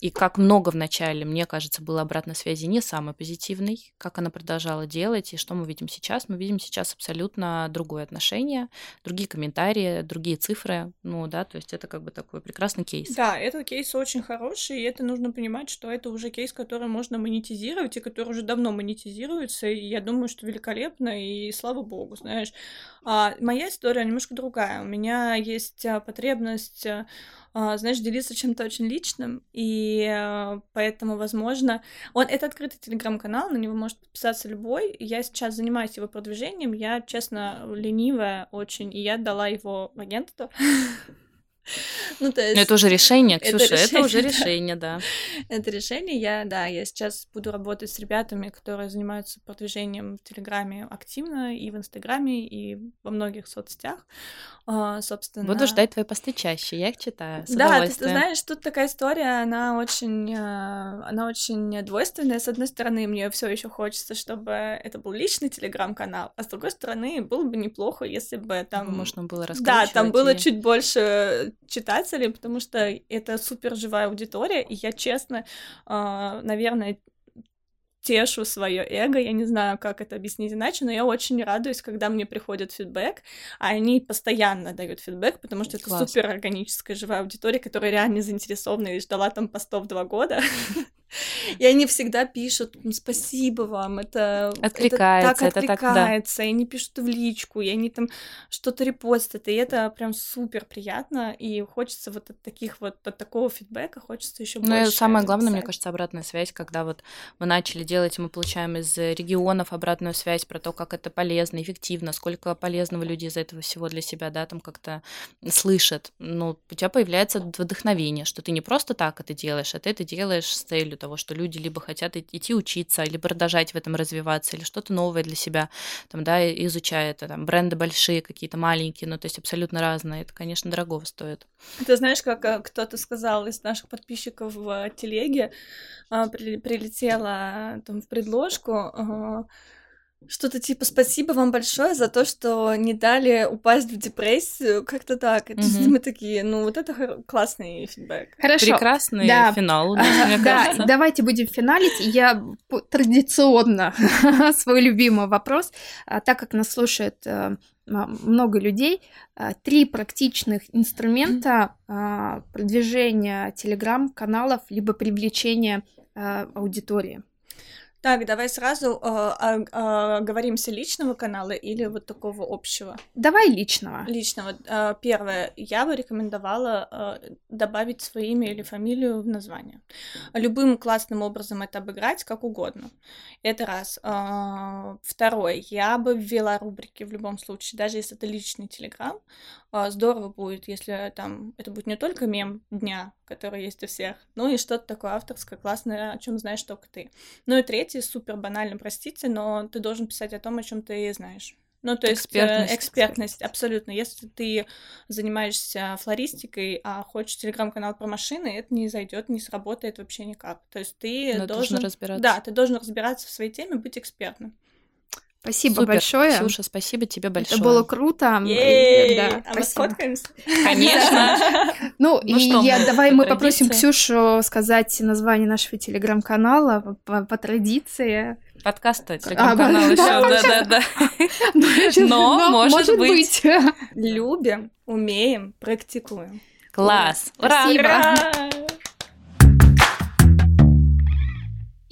И как много в начале, мне кажется, было обратной связи не самой позитивной, как она продолжала делать, и что мы видим сейчас? Мы видим сейчас абсолютно другое отношение, другие комментарии, другие цифры, ну, да, то есть это как бы такой прекрасный прекрасный кейс. Да, этот кейс очень хороший, и это нужно понимать, что это уже кейс, который можно монетизировать, и который уже давно монетизируется, и я думаю, что великолепно, и слава богу, знаешь. А моя история немножко другая. У меня есть а, потребность а, а, знаешь, делиться чем-то очень личным, и поэтому, возможно, он это открытый телеграм-канал, на него может подписаться любой. Я сейчас занимаюсь его продвижением, я, честно, ленивая очень, и я дала его в агентство. Ну, то есть... Это уже решение, Ксюша, это, решение, это уже решение, да. Это решение, я, да, я сейчас буду работать с ребятами, которые занимаются продвижением в Телеграме активно, и в Инстаграме, и во многих соцсетях, а, собственно. Буду ждать твои посты чаще, я их читаю, с Да, ты, ты знаешь, тут такая история, она очень, а, она очень двойственная. С одной стороны, мне все еще хочется, чтобы это был личный Телеграм-канал, а с другой стороны, было бы неплохо, если бы там... Можно было Да, там было и... чуть больше читателей, потому что это супер живая аудитория, и я честно, а, наверное, тешу свое эго, я не знаю, как это объяснить иначе, но я очень радуюсь, когда мне приходит фидбэк, а они постоянно дают фидбэк, потому что это Класс. супер органическая живая аудитория, которая реально заинтересована и ждала там постов два года. И они всегда пишут, спасибо вам, это, откликается, это так откликается, это так, да. и они пишут в личку, и они там что-то репостят, и это прям супер приятно, и хочется вот от таких вот, от такого фидбэка хочется еще больше. Ну и самое главное, мне кажется, обратная связь, когда вот мы начали делать, мы получаем из регионов обратную связь про то, как это полезно, эффективно, сколько полезного люди из этого всего для себя, да, там как-то слышат. Ну, у тебя появляется вдохновение, что ты не просто так это делаешь, а ты это делаешь с целью целью того, что люди либо хотят идти учиться, либо продолжать в этом развиваться, или что-то новое для себя, там, да, изучая это, там, бренды большие, какие-то маленькие, ну, то есть абсолютно разные, это, конечно, дорого стоит. Ты знаешь, как э, кто-то сказал из наших подписчиков в телеге, а, прилетела там в предложку, что-то типа спасибо вам большое за то, что не дали упасть в депрессию, как-то так. Это mm-hmm. мы такие, ну вот это классный фидбэк. Хорошо. Прекрасный да. финал, мне кажется. Да, давайте будем финалить. Я традиционно свой любимый вопрос, а, так как нас слушает э, много людей, а, три практичных инструмента продвижения телеграм-каналов либо привлечения аудитории. Так, давай сразу э, э, говоримся личного канала или вот такого общего? Давай личного. Личного. Э, первое, я бы рекомендовала э, добавить свое имя или фамилию в название. Любым классным образом это обыграть, как угодно. Это раз. Э, второе, я бы ввела рубрики в любом случае, даже если это личный телеграм. Э, здорово будет, если там это будет не только мем дня, который есть у всех, ну и что-то такое авторское, классное, о чем знаешь только ты. Ну и третье, супер банально, простите, но ты должен писать о том, о чем ты знаешь. Ну, то есть экспертность, экспертность абсолютно. Если ты занимаешься флористикой, а хочешь телеграм-канал про машины, это не зайдет, не сработает вообще никак. То есть ты Но должен разбираться. Да, ты должен разбираться в своей теме, быть экспертным. Спасибо Супер. большое. Слушай, спасибо тебе большое. Это было круто. Ей! Да, а спасибо. мы сфоткаемся? Конечно. Ну, и я, давай мы попросим Ксюшу сказать название нашего телеграм-канала по традиции. Подкаст телеграм-канал еще, да-да-да. Но, может быть. Любим, умеем, практикуем. Класс! Ура!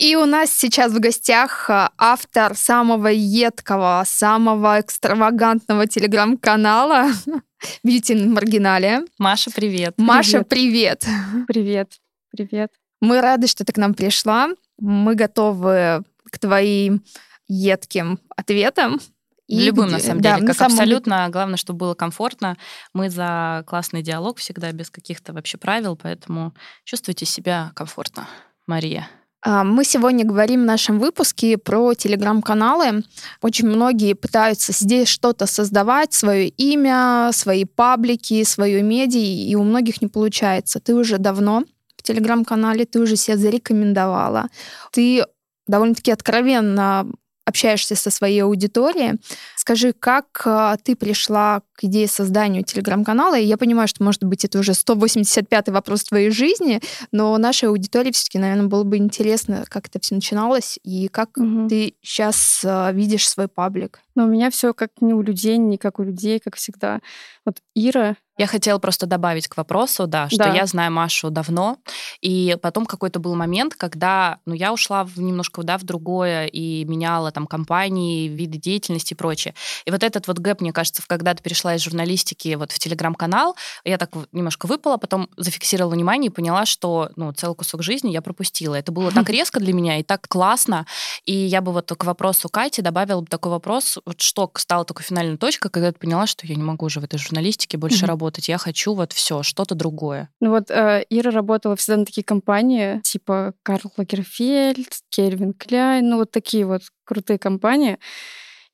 И у нас сейчас в гостях э, автор самого едкого, самого экстравагантного телеграм-канала Beauty in Маргинале. Маша, привет. Маша, привет. Привет. Привет. Мы рады, что ты к нам пришла. Мы готовы к твоим едким ответам. И Любым, на самом деле, да, как самом... абсолютно. Главное, чтобы было комфортно. Мы за классный диалог всегда, без каких-то вообще правил, поэтому чувствуйте себя комфортно. Мария. А, мы сегодня говорим в нашем выпуске про телеграм-каналы. Очень многие пытаются здесь что-то создавать, свое имя, свои паблики, свое медиа, и у многих не получается. Ты уже давно в телеграм-канале, ты уже себя зарекомендовала. Ты довольно-таки откровенно общаешься со своей аудиторией. Скажи, как а, ты пришла к идее создания телеграм-канала? И я понимаю, что, может быть, это уже 185-й вопрос твоей жизни, но нашей аудитории все-таки, наверное, было бы интересно, как это все начиналось и как угу. ты сейчас а, видишь свой паблик. Но у меня все как не у людей, не как у людей, как всегда. Вот Ира я хотела просто добавить к вопросу, да, что да. я знаю Машу давно, и потом какой-то был момент, когда, ну, я ушла в, немножко, да, в другое и меняла там компании, виды деятельности и прочее. И вот этот вот гэп, мне кажется, когда ты перешла из журналистики вот в телеграм-канал, я так немножко выпала, потом зафиксировала внимание и поняла, что, ну, целый кусок жизни я пропустила. Это было так резко для меня и так классно, и я бы вот к вопросу Кати добавила бы такой вопрос, вот что стало такой финальной точкой, когда ты поняла, что я не могу уже в этой журналистике больше работать работать, я хочу вот все, что-то другое. Ну вот э, Ира работала всегда на такие компании, типа Карл Лагерфельд, Кельвин Кляйн, ну вот такие вот крутые компании.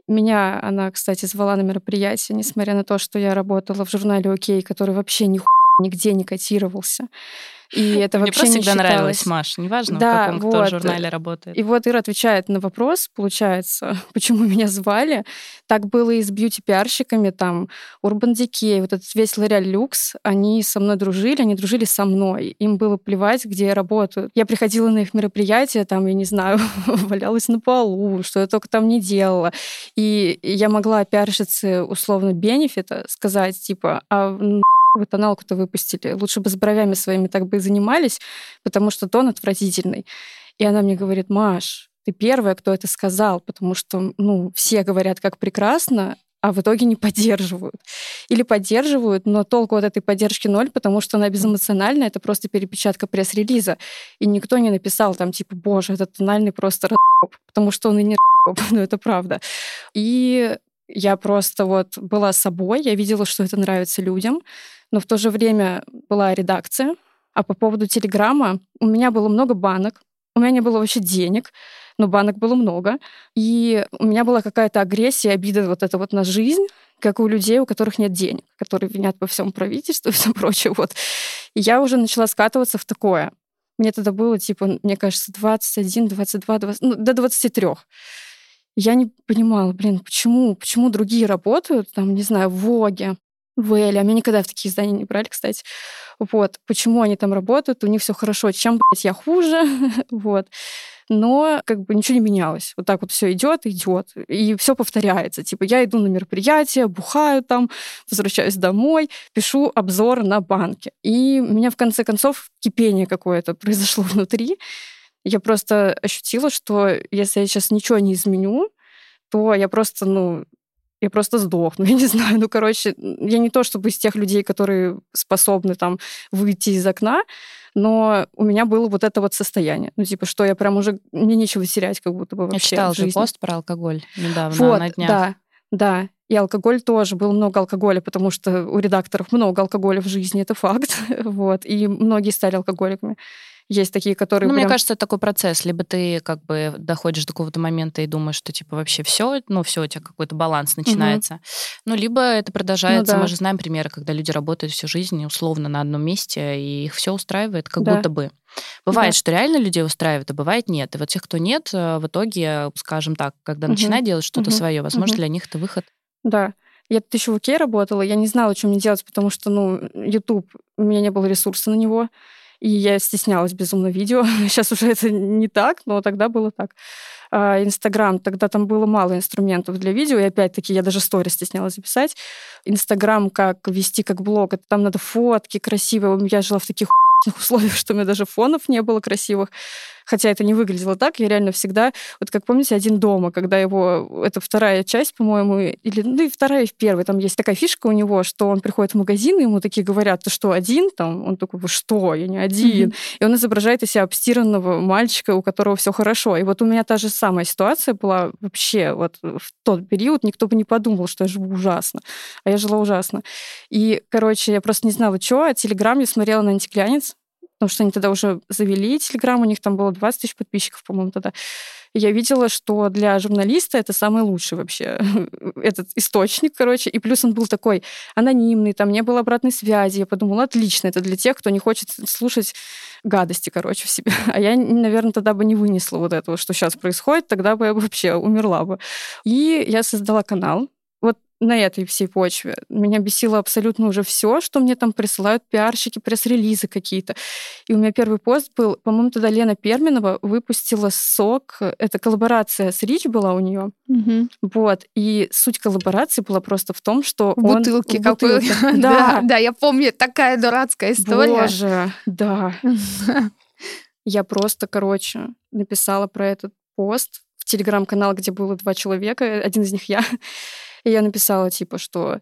Меня она, кстати, звала на мероприятие, несмотря на то, что я работала в журнале «Окей», который вообще ни нигде не котировался. И это Мне вообще просто не всегда считалось. нравилось, Маш, неважно, да, в каком вот. кто журнале работает. И вот Ира отвечает на вопрос, получается, почему меня звали. Так было и с бьюти-пиарщиками, там, Urban Decay, вот этот весь L'Oreal Люкс, они со мной дружили, они дружили со мной. Им было плевать, где я работаю. Я приходила на их мероприятия, там, я не знаю, валялась на полу, что я только там не делала. И я могла пиарщице условно бенефита сказать, типа, а вы тоналку-то выпустили. Лучше бы с бровями своими так бы и занимались, потому что тон отвратительный. И она мне говорит, Маш, ты первая, кто это сказал, потому что, ну, все говорят, как прекрасно, а в итоге не поддерживают. Или поддерживают, но толку от этой поддержки ноль, потому что она безэмоциональная, это просто перепечатка пресс-релиза. И никто не написал там, типа, боже, этот тональный просто потому что он и не но это правда. И я просто вот была собой, я видела, что это нравится людям, но в то же время была редакция. А по поводу Телеграма у меня было много банок, у меня не было вообще денег, но банок было много. И у меня была какая-то агрессия, обида вот это вот на жизнь, как у людей, у которых нет денег, которые винят по всему правительству и все прочее. Вот. И я уже начала скатываться в такое. Мне тогда было, типа, мне кажется, 21, 22, 20, ну, до 23. Я не понимала, блин, почему, почему другие работают, там, не знаю, в Воге, в Эле, а меня никогда в такие издания не брали, кстати. Вот. Почему они там работают, у них все хорошо, чем, блядь, я хуже, вот. Но как бы ничего не менялось. Вот так вот все идет, идет, и все повторяется. Типа я иду на мероприятие, бухаю там, возвращаюсь домой, пишу обзор на банки. И у меня в конце концов кипение какое-то произошло внутри. Я просто ощутила, что если я сейчас ничего не изменю, то я просто, ну, я просто сдохну, я не знаю. Ну, короче, я не то чтобы из тех людей, которые способны там выйти из окна, но у меня было вот это вот состояние. Ну, типа, что я прям уже... Мне нечего терять как будто бы вообще Я читала же пост про алкоголь недавно вот, на днях. да, да. И алкоголь тоже. Было много алкоголя, потому что у редакторов много алкоголя в жизни, это факт. вот. И многие стали алкоголиками. Есть такие, которые... Ну, прям... мне кажется, это такой процесс. Либо ты как бы доходишь до какого-то момента и думаешь, что типа вообще все, ну все, у тебя какой-то баланс начинается. Угу. Ну, либо это продолжается. Ну, да. Мы же знаем примеры, когда люди работают всю жизнь условно на одном месте, и их все устраивает, как да. будто бы. Бывает, да. что реально людей устраивает, а бывает нет. И вот тех, кто нет, э, в итоге, скажем так, когда угу. начинает делать что-то угу. свое, возможно, угу. для них это выход. Да. Я тут еще в Окей работала, я не знала, что мне делать, потому что, ну, YouTube, у меня не было ресурса на него, и я стеснялась безумно видео. Сейчас уже это не так, но тогда было так. А, Инстаграм, тогда там было мало инструментов для видео, и опять-таки я даже сторис стеснялась записать. Инстаграм как вести как блог, это там надо фотки красивые. Я жила в таких условиях, что у меня даже фонов не было красивых. Хотя это не выглядело так. Я реально всегда... Вот как помните, «Один дома», когда его... Это вторая часть, по-моему, или... Ну и вторая, и в первой. Там есть такая фишка у него, что он приходит в магазин, и ему такие говорят, ты что, один? Там он такой, что? Я не один. Mm-hmm. И он изображает из себя обстиранного мальчика, у которого все хорошо. И вот у меня та же самая ситуация была вообще вот в тот период. Никто бы не подумал, что я живу ужасно. А я жила ужасно. И, короче, я просто не знала, что. А Телеграм я смотрела на антиклянец потому что они тогда уже завели Телеграм, у них там было 20 тысяч подписчиков, по-моему, тогда. Я видела, что для журналиста это самый лучший вообще этот источник, короче. И плюс он был такой анонимный, там не было обратной связи. Я подумала, отлично, это для тех, кто не хочет слушать гадости, короче, в себе. А я, наверное, тогда бы не вынесла вот этого, что сейчас происходит, тогда бы я вообще умерла бы. И я создала канал, на этой всей почве. Меня бесило абсолютно уже все, что мне там присылают пиарщики, пресс-релизы какие-то. И у меня первый пост был, по-моему, тогда Лена Перминова выпустила сок. Это коллаборация с Рич была у нее. Угу. Вот. И суть коллаборации была просто в том, что в он... Бутылки в бутылке. Да. да, я помню, такая дурацкая история. Боже, да. Я просто, короче, написала про этот пост в телеграм-канал, где было два человека, один из них я. И я написала, типа, что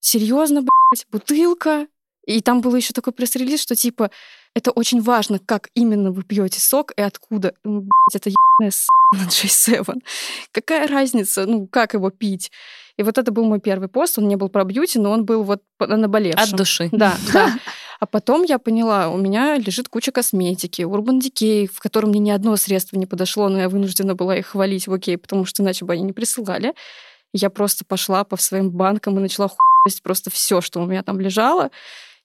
серьезно, блядь, бутылка. И там было еще такой пресс-релиз, что типа это очень важно, как именно вы пьете сок и откуда. Ну, блядь, это ебаная на J7. Какая разница, ну, как его пить? И вот это был мой первый пост. Он не был про бьюти, но он был вот наболевшим. От души. Да, да. А потом я поняла, у меня лежит куча косметики, Urban Decay, в котором мне ни одно средство не подошло, но я вынуждена была их хвалить в окей, потому что иначе бы они не присылали. Я просто пошла по своим банкам и начала хуять просто все, что у меня там лежало.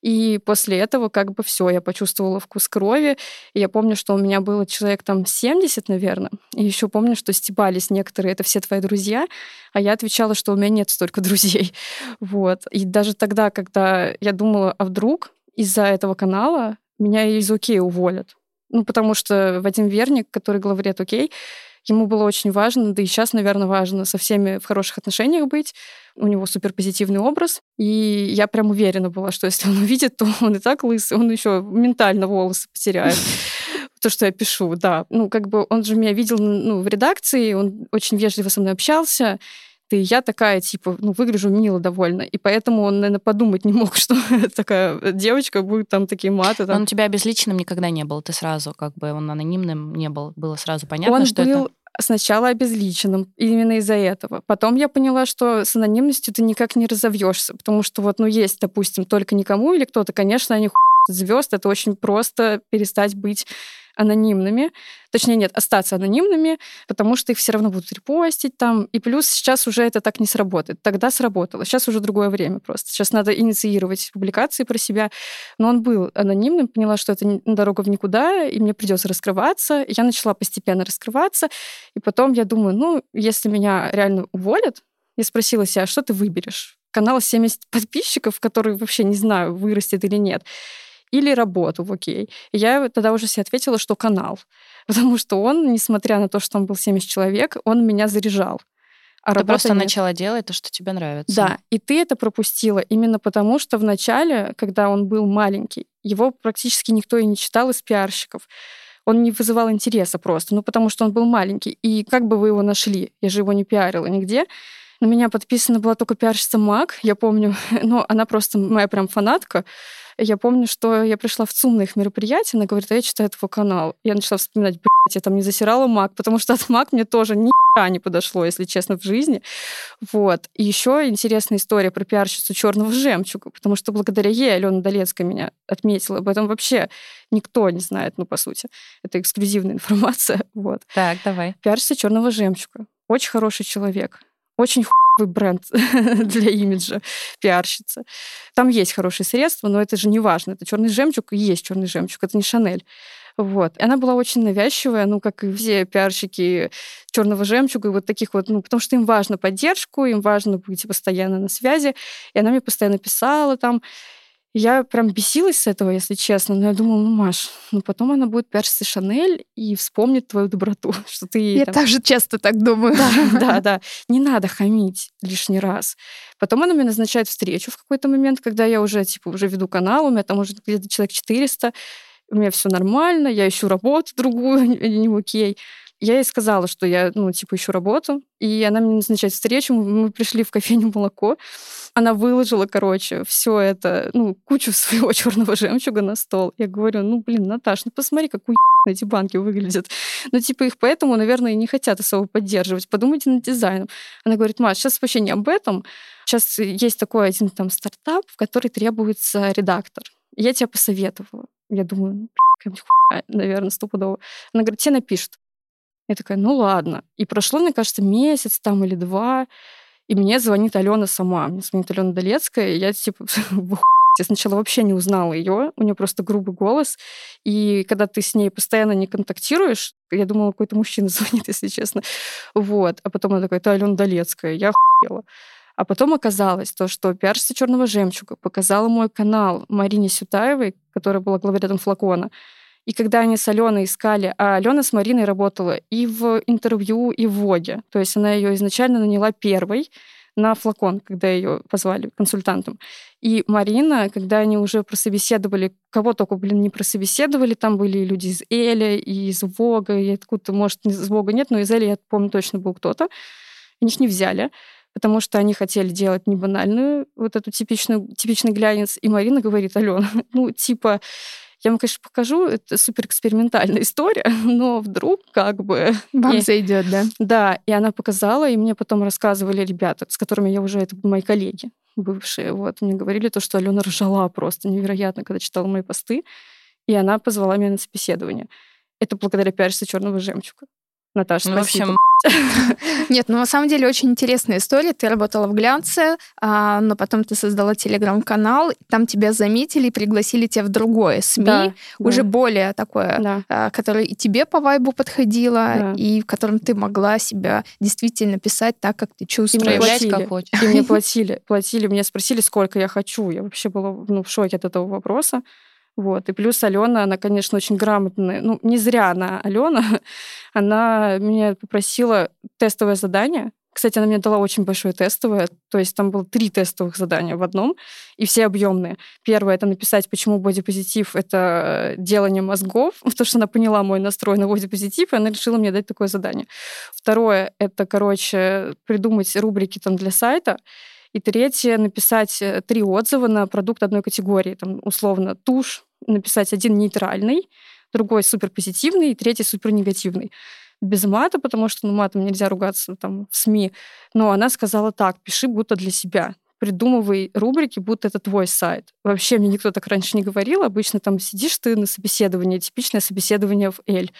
И после этого как бы все, я почувствовала вкус крови. И я помню, что у меня было человек там 70, наверное. И еще помню, что стебались некоторые, это все твои друзья. А я отвечала, что у меня нет столько друзей. Вот. И даже тогда, когда я думала, а вдруг из-за этого канала меня из Окей уволят. Ну, потому что Вадим Верник, который главред Окей, Ему было очень важно, да и сейчас, наверное, важно со всеми в хороших отношениях быть. У него супер позитивный образ. И я прям уверена была, что если он увидит, то он и так лысый, он еще ментально волосы потеряет то, что я пишу, да. Ну, как бы он же меня видел ну, в редакции, он очень вежливо со мной общался, и я такая, типа, ну, выгляжу мило довольно. И поэтому он, наверное, подумать не мог, что такая девочка будет там такие маты. Там. Он у тебя безличным никогда не был, ты сразу, как бы, он анонимным не был, было сразу понятно, он что был... это сначала обезличенным, именно из-за этого. Потом я поняла, что с анонимностью ты никак не разовьешься, потому что вот, ну, есть, допустим, только никому или кто-то, конечно, они звезд, это очень просто перестать быть анонимными, точнее нет, остаться анонимными, потому что их все равно будут репостить там. И плюс сейчас уже это так не сработает. Тогда сработало. Сейчас уже другое время просто. Сейчас надо инициировать публикации про себя. Но он был анонимным, поняла, что это дорога в никуда, и мне придется раскрываться. Я начала постепенно раскрываться. И потом я думаю, ну, если меня реально уволят, я спросила себя, «А что ты выберешь? Канал 70 подписчиков, который вообще не знаю, вырастет или нет или работу в окей. И я тогда уже себе ответила, что канал. Потому что он, несмотря на то, что он был 70 человек, он меня заряжал. А ты просто нет. начала делать то, что тебе нравится. Да, и ты это пропустила именно потому, что в начале, когда он был маленький, его практически никто и не читал из пиарщиков. Он не вызывал интереса просто, ну потому что он был маленький. И как бы вы его нашли? Я же его не пиарила нигде. На меня подписана была только пиарщица Мак, я помню. Но она просто моя прям фанатка. Я помню, что я пришла в ЦУМ на их мероприятие, она говорит, а я читаю твой канал. Я начала вспоминать, блядь, я там не засирала Мак, потому что от Мак мне тоже ни не подошло, если честно, в жизни. Вот. И еще интересная история про пиарщицу черного жемчуга, потому что благодаря ей Алена Долецкая меня отметила. Об этом вообще никто не знает, ну, по сути. Это эксклюзивная информация. Вот. Так, давай. Пиарщица черного жемчуга. Очень хороший человек. Очень хуевый бренд для имиджа пиарщица. Там есть хорошие средства, но это же не важно. Это черный жемчуг и есть черный жемчуг. Это не Шанель. Вот. И она была очень навязчивая, ну, как и все пиарщики черного жемчуга, и вот таких вот, ну, потому что им важно поддержку, им важно быть постоянно на связи. И она мне постоянно писала там, я прям бесилась с этого, если честно, но я думала, ну, Маш, ну потом она будет пиарщицей Шанель и вспомнит твою доброту, что ты... Я там... тоже часто так думаю. Да, да, да. Не надо хамить лишний раз. Потом она мне назначает встречу в какой-то момент, когда я уже, типа, уже веду канал, у меня там уже где-то человек 400, у меня все нормально, я ищу работу другую, не окей. Я ей сказала, что я, ну, типа, ищу работу, и она мне назначает встречу, мы пришли в кофейню «Молоко», она выложила, короче, все это, ну, кучу своего черного жемчуга на стол. Я говорю, ну, блин, Наташ, ну, посмотри, как эти банки выглядят. Ну, типа, их поэтому, наверное, и не хотят особо поддерживать. Подумайте над дизайном. Она говорит, Маш, сейчас вообще не об этом. Сейчас есть такой один там стартап, в который требуется редактор. Я тебя посоветовала. Я думаю, ну, наверное, стопудово. Она говорит, тебе напишут. Я такая, ну ладно. И прошло, мне кажется, месяц там или два, и мне звонит Алена сама. Мне звонит Алена Долецкая, и я типа я сначала вообще не узнала ее, у нее просто грубый голос. И когда ты с ней постоянно не контактируешь, я думала, какой-то мужчина звонит, если честно. Вот. А потом она такая, это Алена Долецкая. Я охуела. А потом оказалось то, что пиарщица «Черного жемчуга» показала мой канал Марине Сютаевой, которая была главредом флакона. И когда они с Аленой искали, а Алена с Мариной работала и в интервью, и в Воге. То есть она ее изначально наняла первой на флакон, когда ее позвали консультантом. И Марина, когда они уже прособеседовали, кого только, блин, не прособеседовали, там были люди из Эля, и из Вога, и откуда-то, может, из Вога нет, но из Эля, я помню, точно был кто-то. Их не взяли потому что они хотели делать не банальную, вот эту типичную, типичный глянец. И Марина говорит, Алена, ну, типа, я вам, конечно, покажу, это супер экспериментальная история, но вдруг как бы... Вам и... зайдет, да? Да, и она показала, и мне потом рассказывали ребята, с которыми я уже, это мои коллеги бывшие, вот, мне говорили то, что Алена ржала просто невероятно, когда читала мои посты, и она позвала меня на собеседование. Это благодаря пиарщице черного жемчуга. Наташа, ну, спасибо. В общем, нет, ну на самом деле очень интересная история. Ты работала в глянце, а, но потом ты создала телеграм-канал, там тебя заметили и пригласили тебя в другое СМИ, да, уже да. более такое, да. а, которое и тебе по вайбу подходило, да. и в котором ты могла себя действительно писать так, как ты чувствуешь. И мне платили, как хочешь. И мне платили, платили, меня спросили, сколько я хочу. Я вообще была ну, в шоке от этого вопроса. Вот. И плюс Алена, она, конечно, очень грамотная. Ну, не зря она, Алена, она меня попросила тестовое задание. Кстати, она мне дала очень большое тестовое, то есть там было три тестовых задания в одном, и все объемные. Первое — это написать, почему бодипозитив — это делание мозгов, потому что она поняла мой настрой на бодипозитив, и она решила мне дать такое задание. Второе — это, короче, придумать рубрики там для сайта, и третье — написать э, три отзыва на продукт одной категории. Там, условно, тушь, написать один нейтральный, другой суперпозитивный, третий супернегативный. Без мата, потому что ну, матом нельзя ругаться там в СМИ. Но она сказала так, пиши будто для себя придумывай рубрики, будто это твой сайт. Вообще мне никто так раньше не говорил. Обычно там сидишь ты на собеседовании, типичное собеседование в Эль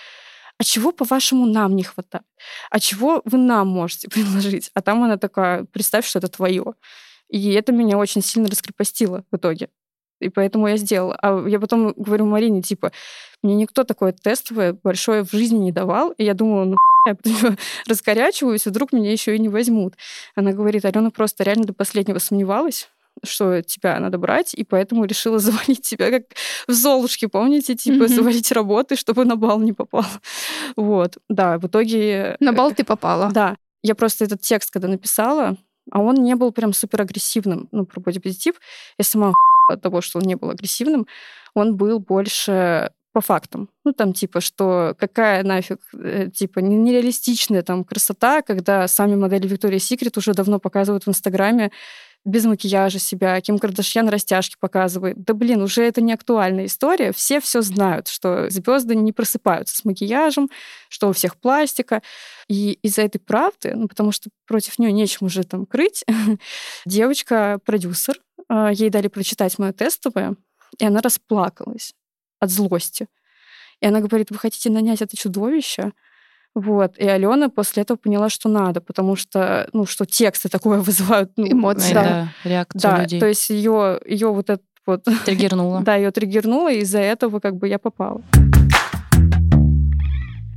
а чего, по-вашему, нам не хватает? А чего вы нам можете предложить? А там она такая, представь, что это твое. И это меня очень сильно раскрепостило в итоге. И поэтому я сделала. А я потом говорю Марине, типа, мне никто такое тестовое большое в жизни не давал. И я думала, ну, я раскорячиваюсь, вдруг меня еще и не возьмут. Она говорит, Алена просто реально до последнего сомневалась, что тебя надо брать, и поэтому решила завалить тебя как в Золушке, помните? Типа mm-hmm. завалить работы, чтобы на бал не попал. Вот, да, в итоге... На бал ты попала? Да. Я просто этот текст, когда написала, а он не был прям супер агрессивным, ну, про бодипозитив. Я сама от того, что он не был агрессивным, он был больше по фактам. Ну, там, типа, что какая нафиг, э, типа, нереалистичная там красота, когда сами модели Виктория Секрет уже давно показывают в Инстаграме без макияжа себя, Ким Кардашьян растяжки показывает. Да блин, уже это не актуальная история. Все все знают, что звезды не просыпаются с макияжем, что у всех пластика. И из-за этой правды, ну, потому что против нее нечем уже там крыть, девочка-продюсер, а, ей дали прочитать мое тестовое, и она расплакалась от злости. И она говорит, вы хотите нанять это чудовище? Вот. И Алена после этого поняла, что надо, потому что, ну, что тексты такое вызывают ну, эмоции. Да, да реакцию да, людей. То есть ее, ее вот это вот... Триггернуло. да, ее триггернуло, и из-за этого как бы я попала.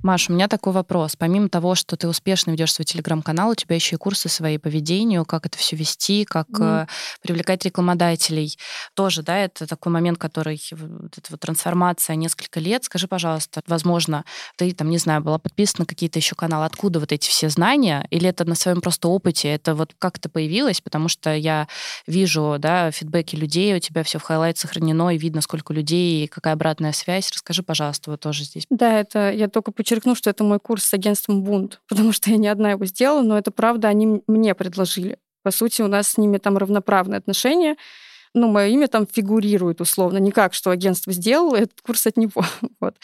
Маш, у меня такой вопрос. Помимо того, что ты успешно ведешь свой телеграм-канал, у тебя еще и курсы свои по ведению, как это все вести, как mm. привлекать рекламодателей. Тоже, да, это такой момент, который, вот эта вот трансформация несколько лет. Скажи, пожалуйста, возможно, ты там, не знаю, была подписана на какие-то еще каналы, откуда вот эти все знания, или это на своем просто опыте, это вот как это появилось, потому что я вижу, да, фидбэки людей, у тебя все в highlight сохранено, и видно, сколько людей, и какая обратная связь. Расскажи, пожалуйста, вот тоже здесь. Да, это я только почему подчеркну, что это мой курс с агентством Бунт, потому что я не одна его сделала, но это правда, они мне предложили. По сути, у нас с ними там равноправные отношения ну, мое имя там фигурирует условно. Не как, что агентство сделало, этот курс от него. вот.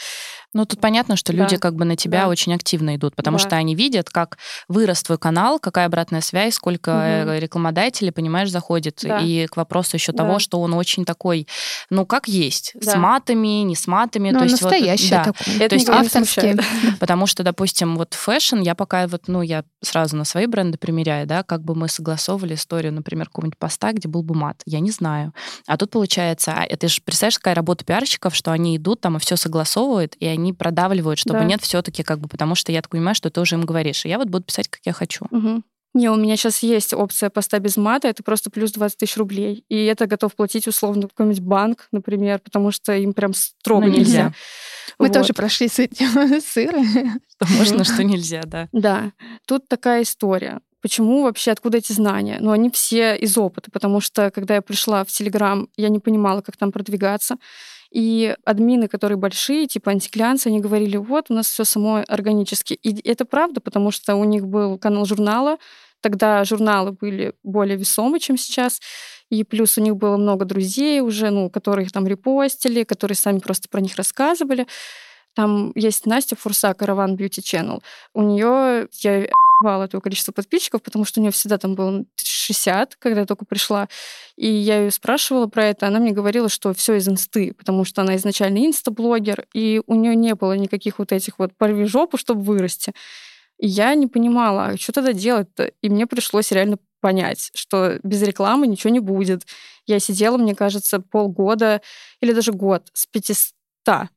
Ну, тут понятно, что люди да. как бы на тебя да. очень активно идут, потому да. что они видят, как вырос твой канал, какая обратная связь, сколько угу. рекламодателей, понимаешь, заходит. Да. И к вопросу еще да. того, что он очень такой, ну, как есть, да. с матами, не с матами. Ну, то есть настоящий вот, да. такой. Это то есть авторский. Потому что, допустим, вот fashion, я пока вот, ну, я сразу на свои бренды примеряю, да, как бы мы согласовывали историю, например, какого-нибудь поста, где был бы мат. Я не знаю. А тут получается, а, это же, представляешь, какая работа пиарщиков, что они идут там и все согласовывают, и они продавливают, чтобы да. нет все-таки как бы, потому что я так понимаю, что ты уже им говоришь, и я вот буду писать, как я хочу. Угу. Не, у меня сейчас есть опция поста без мата, это просто плюс 20 тысяч рублей. И это готов платить условно какой-нибудь банк, например, потому что им прям строго ну, нельзя. нельзя. Мы вот. тоже прошли с этим сыры. Что можно, что нельзя, да. Да. Тут такая история. Почему вообще, откуда эти знания? Ну, они все из опыта, потому что, когда я пришла в Телеграм, я не понимала, как там продвигаться. И админы, которые большие, типа антиклянцы, они говорили, вот, у нас все само органически. И это правда, потому что у них был канал журнала, тогда журналы были более весомы, чем сейчас. И плюс у них было много друзей уже, ну, которые их там репостили, которые сами просто про них рассказывали. Там есть Настя Фурса, Караван Beauty Channel. У нее я охуевала этого количества подписчиков, потому что у нее всегда там было 60, когда я только пришла. И я ее спрашивала про это, она мне говорила, что все из инсты, потому что она изначально инстаблогер, и у нее не было никаких вот этих вот порви жопу, чтобы вырасти. И я не понимала, а что тогда делать-то? И мне пришлось реально понять, что без рекламы ничего не будет. Я сидела, мне кажется, полгода или даже год с 500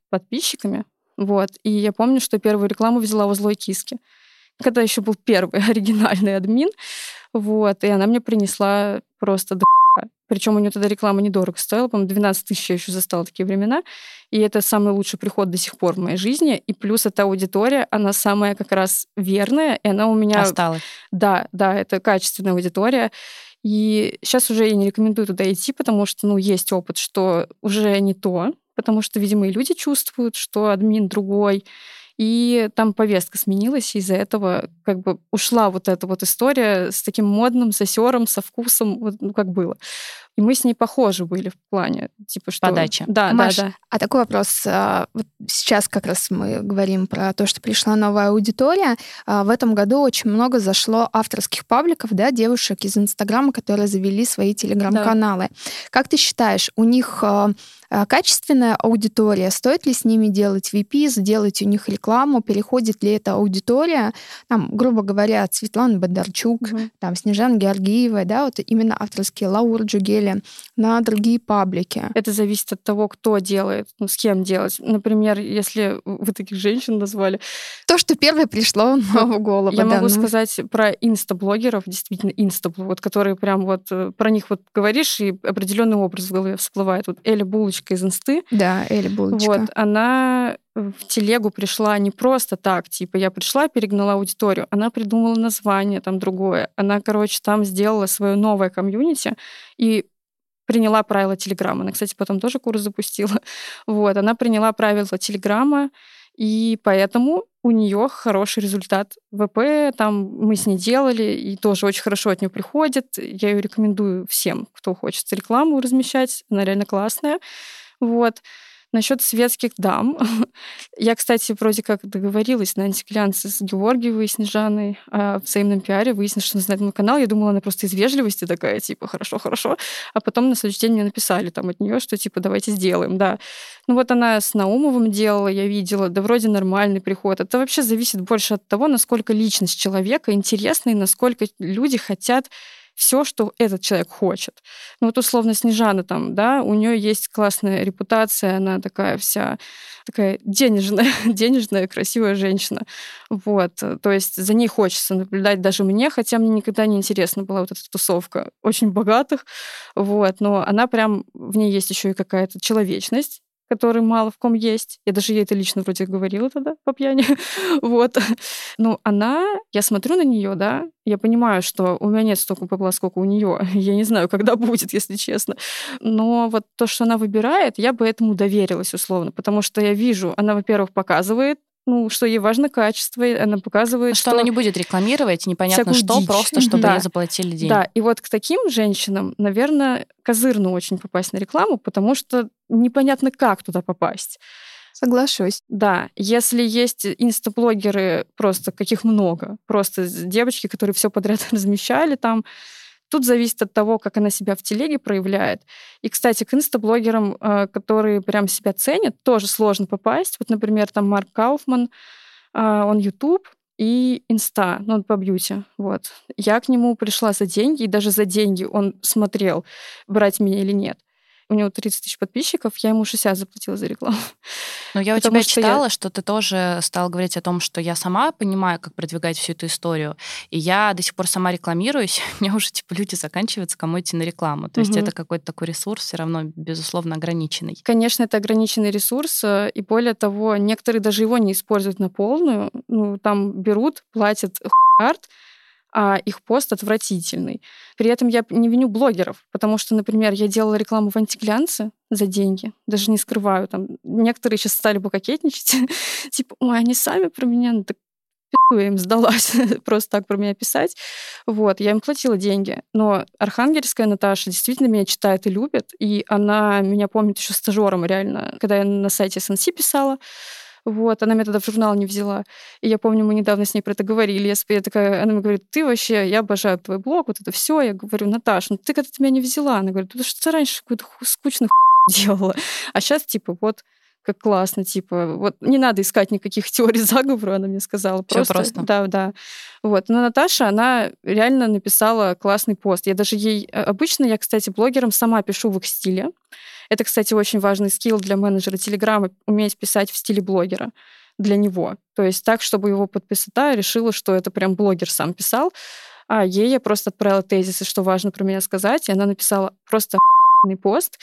подписчиками. Вот. И я помню, что первую рекламу взяла у злой киски когда еще был первый оригинальный админ. Вот, и она мне принесла просто до причем у нее тогда реклама недорого стоила, по-моему, 12 тысяч я еще застала такие времена. И это самый лучший приход до сих пор в моей жизни. И плюс эта аудитория, она самая как раз верная, и она у меня... Осталась. Да, да, это качественная аудитория. И сейчас уже я не рекомендую туда идти, потому что, ну, есть опыт, что уже не то, потому что, видимо, и люди чувствуют, что админ другой, и там повестка сменилась, и из-за этого как бы ушла вот эта вот история с таким модным сосером, со вкусом, вот, ну, как было. И мы с ней похожи были в плане, типа что... Подача. Да, Маш, да, да. А такой вопрос. А, вот сейчас как раз мы говорим про то, что пришла новая аудитория. А, в этом году очень много зашло авторских пабликов, да, девушек из Инстаграма, которые завели свои телеграм-каналы. Да. Как ты считаешь, у них а, качественная аудитория, стоит ли с ними делать VP, сделать у них рекламу, переходит ли эта аудитория, там, грубо говоря, от Светланы Бондарчук, угу. там, Снежан Георгиевой, да, вот именно авторские Лаура Джугели на другие паблики? Это зависит от того, кто делает, ну, с кем делать. Например, если вы таких женщин назвали. То, что первое пришло в голову. Я могу сказать про инстаблогеров, действительно инстаблогеров, вот, которые прям вот э, про них вот говоришь, и определенный образ в голове всплывает. Вот Эля Булочка булочка из инсты. Да, Эля булочка. Вот, она в телегу пришла не просто так, типа я пришла, перегнала аудиторию, она придумала название там другое, она, короче, там сделала свое новое комьюнити, и приняла правила Телеграма. Она, кстати, потом тоже курс запустила. Вот, она приняла правила Телеграма, и поэтому у нее хороший результат. ВП там мы с ней делали, и тоже очень хорошо от нее приходит. Я ее рекомендую всем, кто хочет рекламу размещать. Она реально классная. Вот. Насчет светских дам. Я, кстати, вроде как договорилась на антиклянце с Георгиевой, Снежаной о взаимном пиаре. Выяснилось, что она знает мой канал. Я думала, она просто из вежливости такая, типа, хорошо, хорошо. А потом на следующий день мне написали там от нее, что, типа, давайте сделаем, да. Ну вот она с Наумовым делала, я видела, да вроде нормальный приход. Это вообще зависит больше от того, насколько личность человека интересна и насколько люди хотят все, что этот человек хочет. Ну вот условно Снежана там, да, у нее есть классная репутация, она такая вся такая денежная, денежная, красивая женщина. Вот. То есть за ней хочется наблюдать даже мне, хотя мне никогда не интересна была вот эта тусовка очень богатых. Вот. Но она прям, в ней есть еще и какая-то человечность, который мало в ком есть. Я даже ей это лично вроде говорила тогда по пьяни. вот. Ну, она, я смотрю на нее, да, я понимаю, что у меня нет столько бабла, сколько у нее. Я не знаю, когда будет, если честно. Но вот то, что она выбирает, я бы этому доверилась условно, потому что я вижу, она, во-первых, показывает ну, что ей важно качество, она показывает, что... Что она не будет рекламировать, непонятно что, дичь. просто чтобы да. ей заплатили деньги. Да, и вот к таким женщинам, наверное, козырно очень попасть на рекламу, потому что непонятно, как туда попасть. Соглашусь. Да, если есть инстаблогеры, просто каких много, просто девочки, которые все подряд размещали там, Тут зависит от того, как она себя в телеге проявляет. И, кстати, к инстаблогерам, э, которые прям себя ценят, тоже сложно попасть. Вот, например, там Марк Кауфман, э, он YouTube, и Инста, ну, по бьюти, вот. Я к нему пришла за деньги, и даже за деньги он смотрел, брать меня или нет у него 30 тысяч подписчиков, я ему 60 заплатила за рекламу. Но я у тебя что читала, я... что ты тоже стала говорить о том, что я сама понимаю, как продвигать всю эту историю, и я до сих пор сама рекламируюсь, у меня уже типа люди заканчиваются, кому идти на рекламу. То угу. есть это какой-то такой ресурс все равно, безусловно, ограниченный. Конечно, это ограниченный ресурс, э, и более того, некоторые даже его не используют на полную, ну, там берут, платят арт, а их пост отвратительный. При этом я не виню блогеров, потому что, например, я делала рекламу в антиглянце за деньги, даже не скрываю. Там некоторые сейчас стали бы кокетничать, типа, ой, они сами про меня, ну, так я им сдалась просто так про меня писать. Вот, я им платила деньги. Но архангельская Наташа действительно меня читает и любит, и она меня помнит еще стажером реально, когда я на сайте СНС писала, вот, она меня тогда в журнал не взяла. И я помню, мы недавно с ней про это говорили. Я, я такая, она мне говорит, ты вообще, я обожаю твой блог, вот это все. Я говорю, Наташа, ну ты когда-то меня не взяла. Она говорит, потому что ты раньше какую-то скучную делала. А сейчас, типа, вот как классно, типа, вот не надо искать никаких теорий заговора, она мне сказала. Просто, просто. Да, да. Вот. Но Наташа, она реально написала классный пост. Я даже ей... Э, обычно я, кстати, блогерам сама пишу в их стиле. Это, кстати, очень важный скилл для менеджера Телеграма, уметь писать в стиле блогера для него. То есть так, чтобы его подписата решила, что это прям блогер сам писал, а ей я просто отправила тезисы, что важно про меня сказать, и она написала просто пост,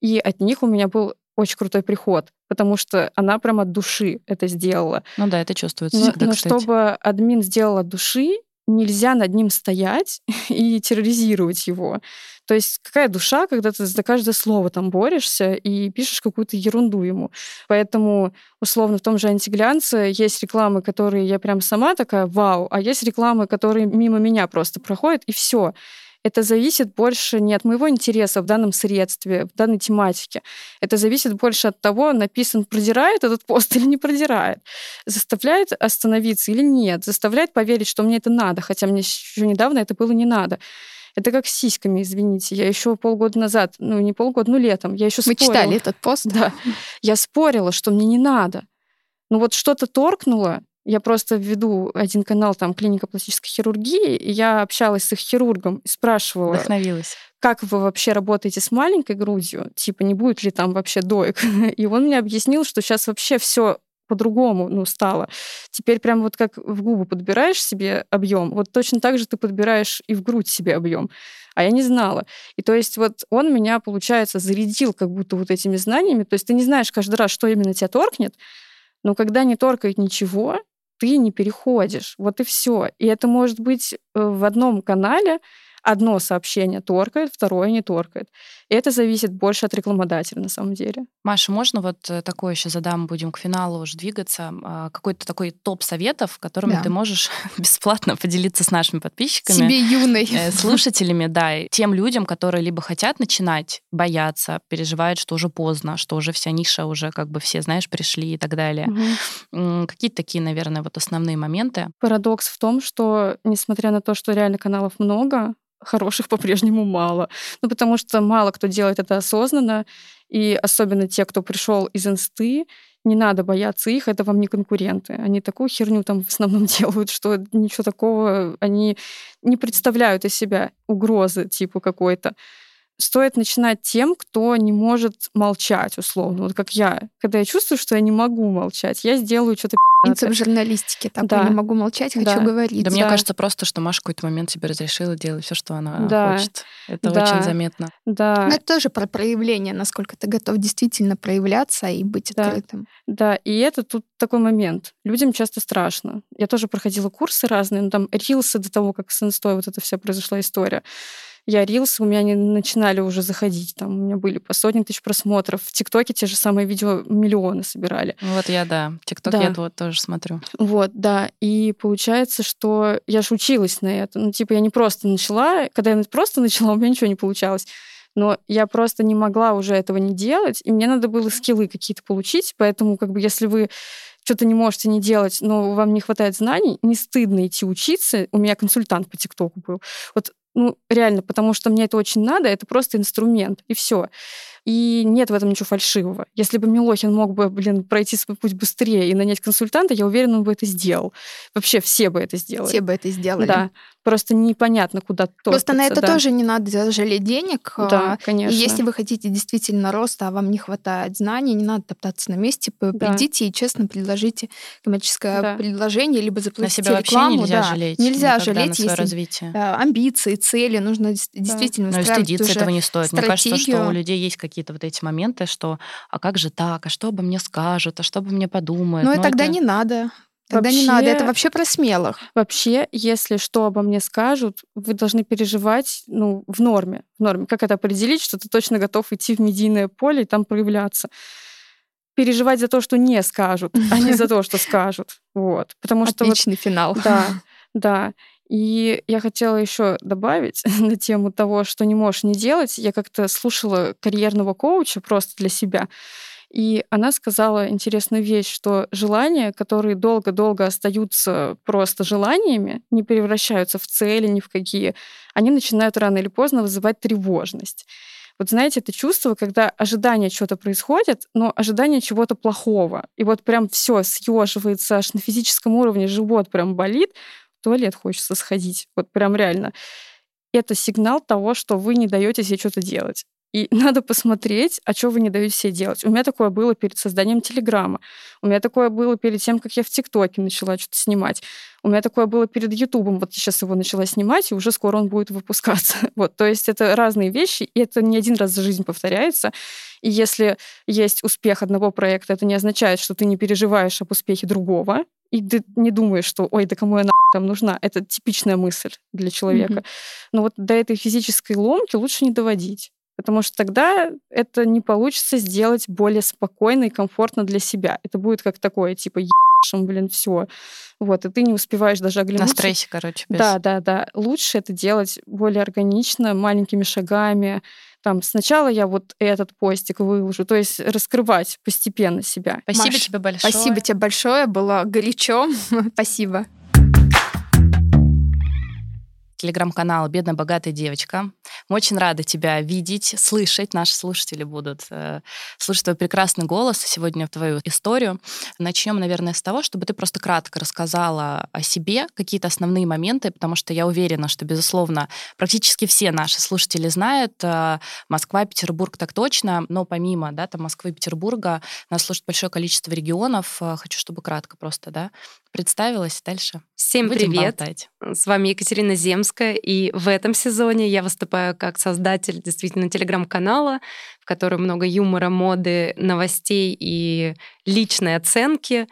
и от них у меня был очень крутой приход, потому что она прям от души это сделала. Ну да, это чувствуется но, всегда, Но кстати. чтобы админ сделал от души, нельзя над ним стоять и терроризировать его. То есть какая душа, когда ты за каждое слово там борешься и пишешь какую-то ерунду ему. Поэтому, условно, в том же антиглянце есть рекламы, которые я прям сама такая, вау, а есть рекламы, которые мимо меня просто проходят, и все это зависит больше не от моего интереса в данном средстве, в данной тематике. Это зависит больше от того, написан, продирает этот пост или не продирает. Заставляет остановиться или нет. Заставляет поверить, что мне это надо, хотя мне еще недавно это было не надо. Это как с сиськами, извините. Я еще полгода назад, ну не полгода, ну летом, я еще Мы спорила. читали этот пост. Да. Я спорила, что мне не надо. Ну вот что-то торкнуло, я просто веду один канал, там, клиника пластической хирургии, и я общалась с их хирургом и спрашивала... Вдохновилась. Как вы вообще работаете с маленькой грудью? Типа, не будет ли там вообще доек? И он мне объяснил, что сейчас вообще все по-другому ну, стало. Теперь прям вот как в губы подбираешь себе объем, вот точно так же ты подбираешь и в грудь себе объем. А я не знала. И то есть вот он меня, получается, зарядил как будто вот этими знаниями. То есть ты не знаешь каждый раз, что именно тебя торкнет, но когда не торкает ничего, ты не переходишь. Вот и все. И это может быть э, в одном канале, одно сообщение торкает, второе не торкает. И это зависит больше от рекламодателя на самом деле. Маша, можно вот э, такое еще задам, будем к финалу уже двигаться, а, какой-то такой топ советов, которыми да. ты можешь бесплатно поделиться с нашими подписчиками. Себе юной. Э, слушателями, да, тем людям, которые либо хотят начинать, боятся, переживают, что уже поздно, что уже вся ниша уже как бы все, знаешь, пришли и так далее. Угу. Какие-то такие, наверное, вот основные моменты. Парадокс в том, что несмотря на то, что реально каналов много, хороших по-прежнему мало. Ну, потому что мало кто делает это осознанно, и особенно те, кто пришел из инсты, не надо бояться их, это вам не конкуренты. Они такую херню там в основном делают, что ничего такого они не представляют из себя угрозы типа какой-то стоит начинать тем, кто не может молчать, условно. Вот как я. Когда я чувствую, что я не могу молчать, я сделаю что-то Принцип журналистики. Так, да. я не могу молчать, хочу да. говорить. Да, да, мне кажется просто, что Маша в какой-то момент тебе разрешила делать все, что она да. хочет. Это да. очень заметно. Да. Но это тоже про проявление, насколько ты готов действительно проявляться и быть да. открытым. Да, и это тут такой момент. Людям часто страшно. Я тоже проходила курсы разные, ну там рилсы до того, как с инстой вот эта вся произошла история я рилс, у меня они начинали уже заходить, там у меня были по сотни тысяч просмотров. В ТикТоке те же самые видео миллионы собирали. Вот я, да, ТикТок да. я вот тоже смотрю. Вот, да, и получается, что я же училась на это. Ну, типа, я не просто начала, когда я просто начала, у меня ничего не получалось но я просто не могла уже этого не делать, и мне надо было скиллы какие-то получить, поэтому как бы если вы что-то не можете не делать, но вам не хватает знаний, не стыдно идти учиться. У меня консультант по ТикТоку был. Вот ну, реально, потому что мне это очень надо, это просто инструмент, и все. И нет в этом ничего фальшивого. Если бы Милохин мог бы, блин, пройти свой путь быстрее и нанять консультанта, я уверена, он бы это сделал. Вообще все бы это сделали. Все бы это сделали. Да. Просто непонятно, куда то. Просто на это да. тоже не надо жалеть денег. Да, конечно. И если вы хотите действительно роста, а вам не хватает знаний, не надо топтаться на месте, да. придите и честно предложите коммерческое да. предложение, либо заплатите на себя рекламу. Вообще нельзя да. жалеть. Нельзя жалеть, на свое если развитие. амбиции, цели, нужно действительно да. Но и стыдиться этого не стоит. Стратегию. Мне кажется, что у людей есть какие-то вот эти моменты, что а как же так, а что обо мне скажут, а что обо мне подумают. Ну и тогда это... не надо. Тогда вообще, не надо, это вообще про смелых. Вообще, если что обо мне скажут, вы должны переживать ну, в норме. В норме. Как это определить, что ты точно готов идти в медийное поле и там проявляться? Переживать за то, что не скажут, а не за то, что скажут. Вот. Потому что Отличный вот, финал. Да, да. И я хотела еще добавить на тему того, что не можешь не делать. Я как-то слушала карьерного коуча просто для себя. И она сказала интересную вещь, что желания, которые долго-долго остаются просто желаниями, не превращаются в цели ни в какие, они начинают рано или поздно вызывать тревожность. Вот знаете, это чувство, когда ожидание чего-то происходит, но ожидание чего-то плохого. И вот прям все съеживается аж на физическом уровне, живот прям болит, в туалет хочется сходить. Вот прям реально. Это сигнал того, что вы не даете себе что-то делать. И надо посмотреть, а что вы не даете себе делать. У меня такое было перед созданием Телеграма. У меня такое было перед тем, как я в ТикТоке начала что-то снимать. У меня такое было перед Ютубом. Вот сейчас его начала снимать, и уже скоро он будет выпускаться. Вот, то есть это разные вещи, и это не один раз за жизнь повторяется. И если есть успех одного проекта, это не означает, что ты не переживаешь об успехе другого, и ты не думаешь, что ой, да кому я на там нужна. Это типичная мысль для человека. Mm-hmm. Но вот до этой физической ломки лучше не доводить потому что тогда это не получится сделать более спокойно и комфортно для себя. Это будет как такое, типа, ешем, блин, все. Вот, и ты не успеваешь даже оглянуться. На стрессе, короче. Без... Да, да, да. Лучше это делать более органично, маленькими шагами. Там сначала я вот этот постик выложу, то есть раскрывать постепенно себя. Спасибо Маш, тебе большое. Спасибо тебе большое, было горячо. Спасибо телеграм-канал «Бедная богатая девочка». Мы очень рады тебя видеть, слышать. Наши слушатели будут э, слушать твой прекрасный голос сегодня в твою историю. Начнем, наверное, с того, чтобы ты просто кратко рассказала о себе, какие-то основные моменты, потому что я уверена, что, безусловно, практически все наши слушатели знают э, Москва, Петербург так точно, но помимо да, там, Москвы и Петербурга нас слушает большое количество регионов. Э, хочу, чтобы кратко просто да, представилась дальше. Всем Будем привет! Болтать. С вами Екатерина Земская, и в этом сезоне я выступаю как создатель действительно телеграм-канала, в котором много юмора, моды, новостей и личной оценки,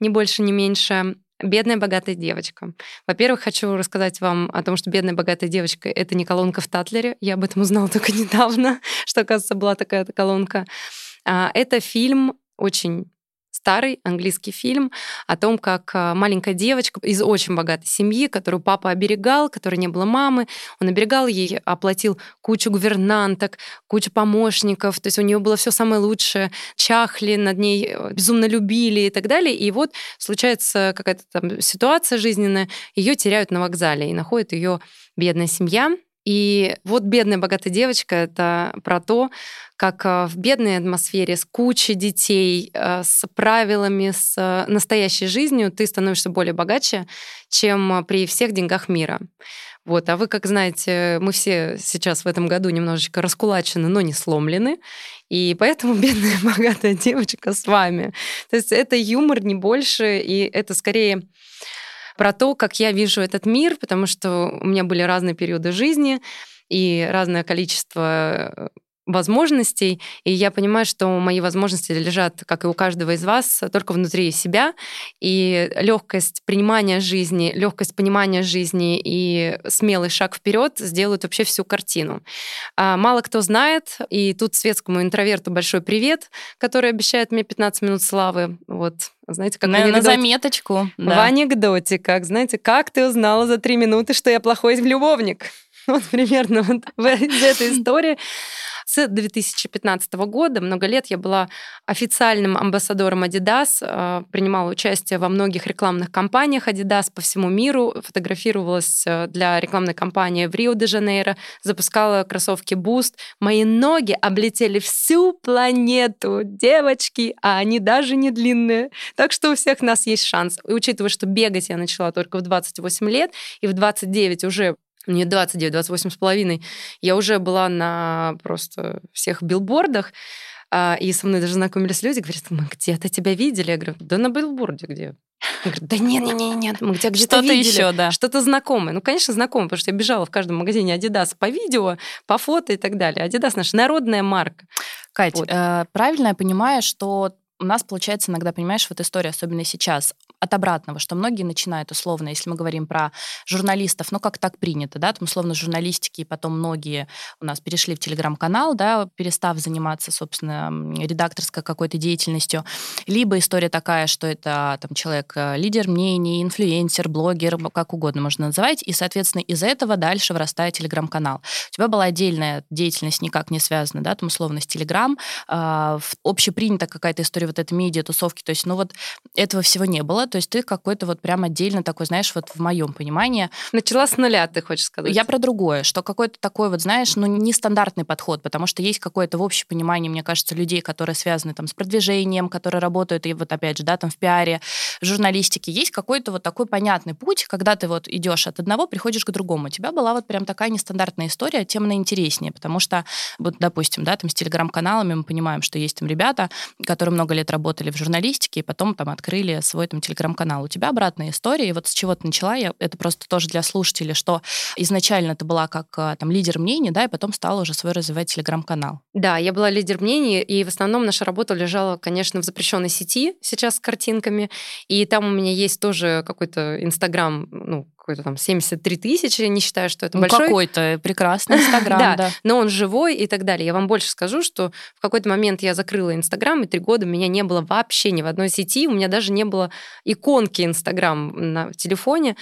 не больше, не меньше. Бедная богатая девочка. Во-первых, хочу рассказать вам о том, что бедная богатая девочка это не колонка в Татлере. Я об этом узнала только недавно, что, оказывается, была такая колонка. А, это фильм очень старый английский фильм о том, как а, маленькая девочка из очень богатой семьи, которую папа оберегал, которой не было мамы, он оберегал ей, оплатил кучу гувернанток, кучу помощников, то есть у нее было все самое лучшее, чахли над ней, э, безумно любили и так далее. И вот случается какая-то там ситуация жизненная, ее теряют на вокзале и находит ее бедная семья, и вот бедная богатая девочка — это про то, как э, в бедной атмосфере с кучей детей, э, с правилами, с э, настоящей жизнью ты становишься более богаче, чем при всех деньгах мира. Вот. А вы, как знаете, мы все сейчас в этом году немножечко раскулачены, но не сломлены. И поэтому бедная богатая девочка с вами. То есть это юмор не больше, и это скорее про то, как я вижу этот мир, потому что у меня были разные периоды жизни и разное количество э, возможностей, и я понимаю, что мои возможности лежат, как и у каждого из вас, только внутри себя, и легкость принимания жизни, легкость понимания жизни и смелый шаг вперед сделают вообще всю картину. А мало кто знает, и тут светскому интроверту большой привет, который обещает мне 15 минут славы. Вот, знаете, как на, на заметочку. Да. В анекдоте, как, знаете, как ты узнала за три минуты, что я плохой любовник? Вот примерно вот в этой истории. С 2015 года, много лет, я была официальным амбассадором Adidas, а, принимала участие во многих рекламных кампаниях Adidas по всему миру, фотографировалась э, для рекламной кампании в Рио-де-Жанейро, запускала кроссовки Boost. Мои ноги облетели всю планету, девочки, а они даже не длинные. Так что у всех нас есть шанс. И учитывая, что бегать я начала только в 28 лет, и в 29 уже мне 29, 28 с половиной, я уже была на просто всех билбордах, а, и со мной даже знакомились люди, говорят, мы где-то тебя видели. Я говорю, да на билборде где? Говорю, да нет, нет, нет, нет, мы тебя где-то Что-то еще, да. Что-то знакомое. Ну, конечно, знакомое, потому что я бежала в каждом магазине Adidas по видео, по фото и так далее. Adidas наша народная марка. Кать, вот. э, правильно я понимаю, что у нас получается иногда, понимаешь, вот история, особенно сейчас, от обратного, что многие начинают условно, если мы говорим про журналистов, ну как так принято, да, там условно журналистики, и потом многие у нас перешли в телеграм-канал, да, перестав заниматься, собственно, редакторской какой-то деятельностью, либо история такая, что это там человек э, лидер мнений, инфлюенсер, блогер, как угодно можно называть, и, соответственно, из этого дальше вырастает телеграм-канал. У тебя была отдельная деятельность, никак не связана, да, там условно с телеграм, общепринята какая-то история вот этой медиа, тусовки, то есть, ну вот этого всего не было, то есть ты какой-то вот прям отдельно такой, знаешь, вот в моем понимании. Начала с нуля, ты хочешь сказать? Я про другое, что какой-то такой вот, знаешь, ну, нестандартный подход, потому что есть какое-то в общем понимании, мне кажется, людей, которые связаны там с продвижением, которые работают, и вот опять же, да, там в пиаре, в журналистике, есть какой-то вот такой понятный путь, когда ты вот идешь от одного, приходишь к другому. У тебя была вот прям такая нестандартная история, тем она интереснее, потому что, вот, допустим, да, там с телеграм-каналами мы понимаем, что есть там ребята, которые много лет работали в журналистике, и потом там открыли свой там телеграм телеграм-канал. У тебя обратная история, и вот с чего ты начала, я, это просто тоже для слушателей, что изначально ты была как а, там лидер мнений, да, и потом стала уже свой развивать телеграм-канал. Да, я была лидер мнений, и в основном наша работа лежала, конечно, в запрещенной сети сейчас с картинками, и там у меня есть тоже какой-то Инстаграм, ну, какой-то там 73 тысячи, не считаю, что это ну, большой. какой-то прекрасный Инстаграм, да, да. Но он живой и так далее. Я вам больше скажу, что в какой-то момент я закрыла Инстаграм, и три года меня не было вообще ни в одной сети, у меня даже не было иконки Инстаграм на телефоне,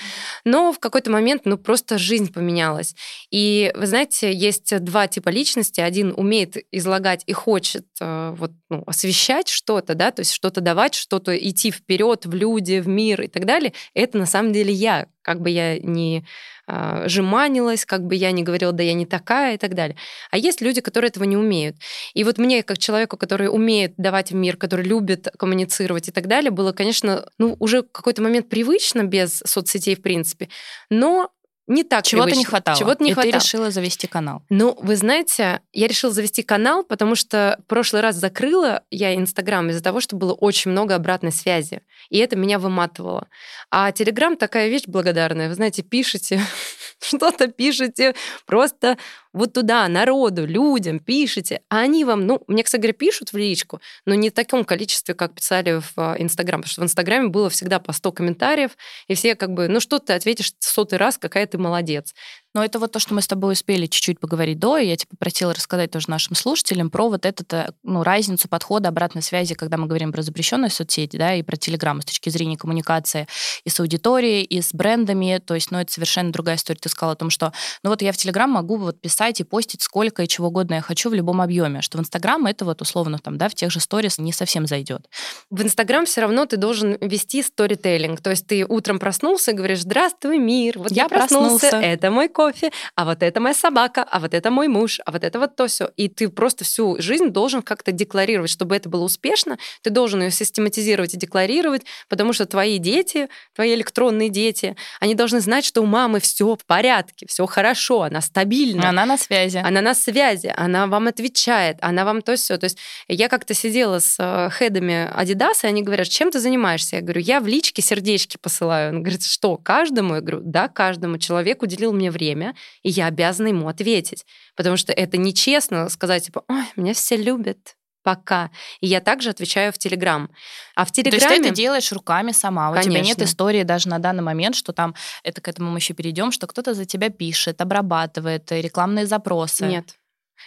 но в какой-то момент, ну, просто жизнь поменялась. И, вы знаете, есть два типа личности. Один умеет излагать и хочет э, вот, ну, освещать что-то, да, то есть что-то давать, что-то идти вперед в люди, в мир и так далее. Это на самом деле я, как бы я ни э, жеманилась, как бы я ни говорила, да я не такая и так далее. А есть люди, которые этого не умеют. И вот мне, как человеку, который умеет давать в мир, который любит коммуницировать и так далее, было, конечно, ну, уже какой-то момент привычно без соцсетей, в принципе, но не так Чего-то не хватало. Чего-то не и хватало. ты решила завести канал. Ну, вы знаете, я решила завести канал, потому что в прошлый раз закрыла я Инстаграм из-за того, что было очень много обратной связи. И это меня выматывало. А Телеграм такая вещь благодарная. Вы знаете, пишете, что-то пишете, просто вот туда, народу, людям пишете, а они вам, ну, мне, кстати говоря, пишут в личку, но не в таком количестве, как писали в а, Инстаграм, потому что в Инстаграме было всегда по 100 комментариев, и все как бы, ну что ты ответишь сотый раз, какая ты молодец. Но это вот то, что мы с тобой успели чуть-чуть поговорить до, и я тебя просила рассказать тоже нашим слушателям про вот эту э, ну, разницу подхода обратной связи, когда мы говорим про запрещенные соцсети, да, и про Телеграм с точки зрения коммуникации и с аудиторией, и с брендами, то есть, ну, это совершенно другая история. Ты сказала о том, что, ну, вот я в Телеграм могу вот писать и постить сколько и чего угодно я хочу в любом объеме, что в Инстаграм это вот условно там, да, в тех же сторис не совсем зайдет. В Инстаграм все равно ты должен вести сторителлинг, то есть ты утром проснулся и говоришь, здравствуй, мир, вот я, я проснулся, проснулся, это мой кофе, а вот это моя собака, а вот это мой муж, а вот это вот то все. И ты просто всю жизнь должен как-то декларировать, чтобы это было успешно, ты должен ее систематизировать и декларировать, потому что твои дети, твои электронные дети, они должны знать, что у мамы все в порядке, все хорошо, она стабильна. Она на связи. Она на связи, она вам отвечает, она вам то все. То есть я как-то сидела с э, хедами Adidas, и они говорят, чем ты занимаешься? Я говорю, я в личке сердечки посылаю. Он говорит, что, каждому? Я говорю, да, каждому. Человек уделил мне время, и я обязана ему ответить. Потому что это нечестно сказать, типа, ой, меня все любят, пока. И я также отвечаю в Телеграм. А в Телеграме... То есть ты это делаешь руками сама. Конечно. У тебя нет истории даже на данный момент, что там, это к этому мы еще перейдем, что кто-то за тебя пишет, обрабатывает рекламные запросы. Нет.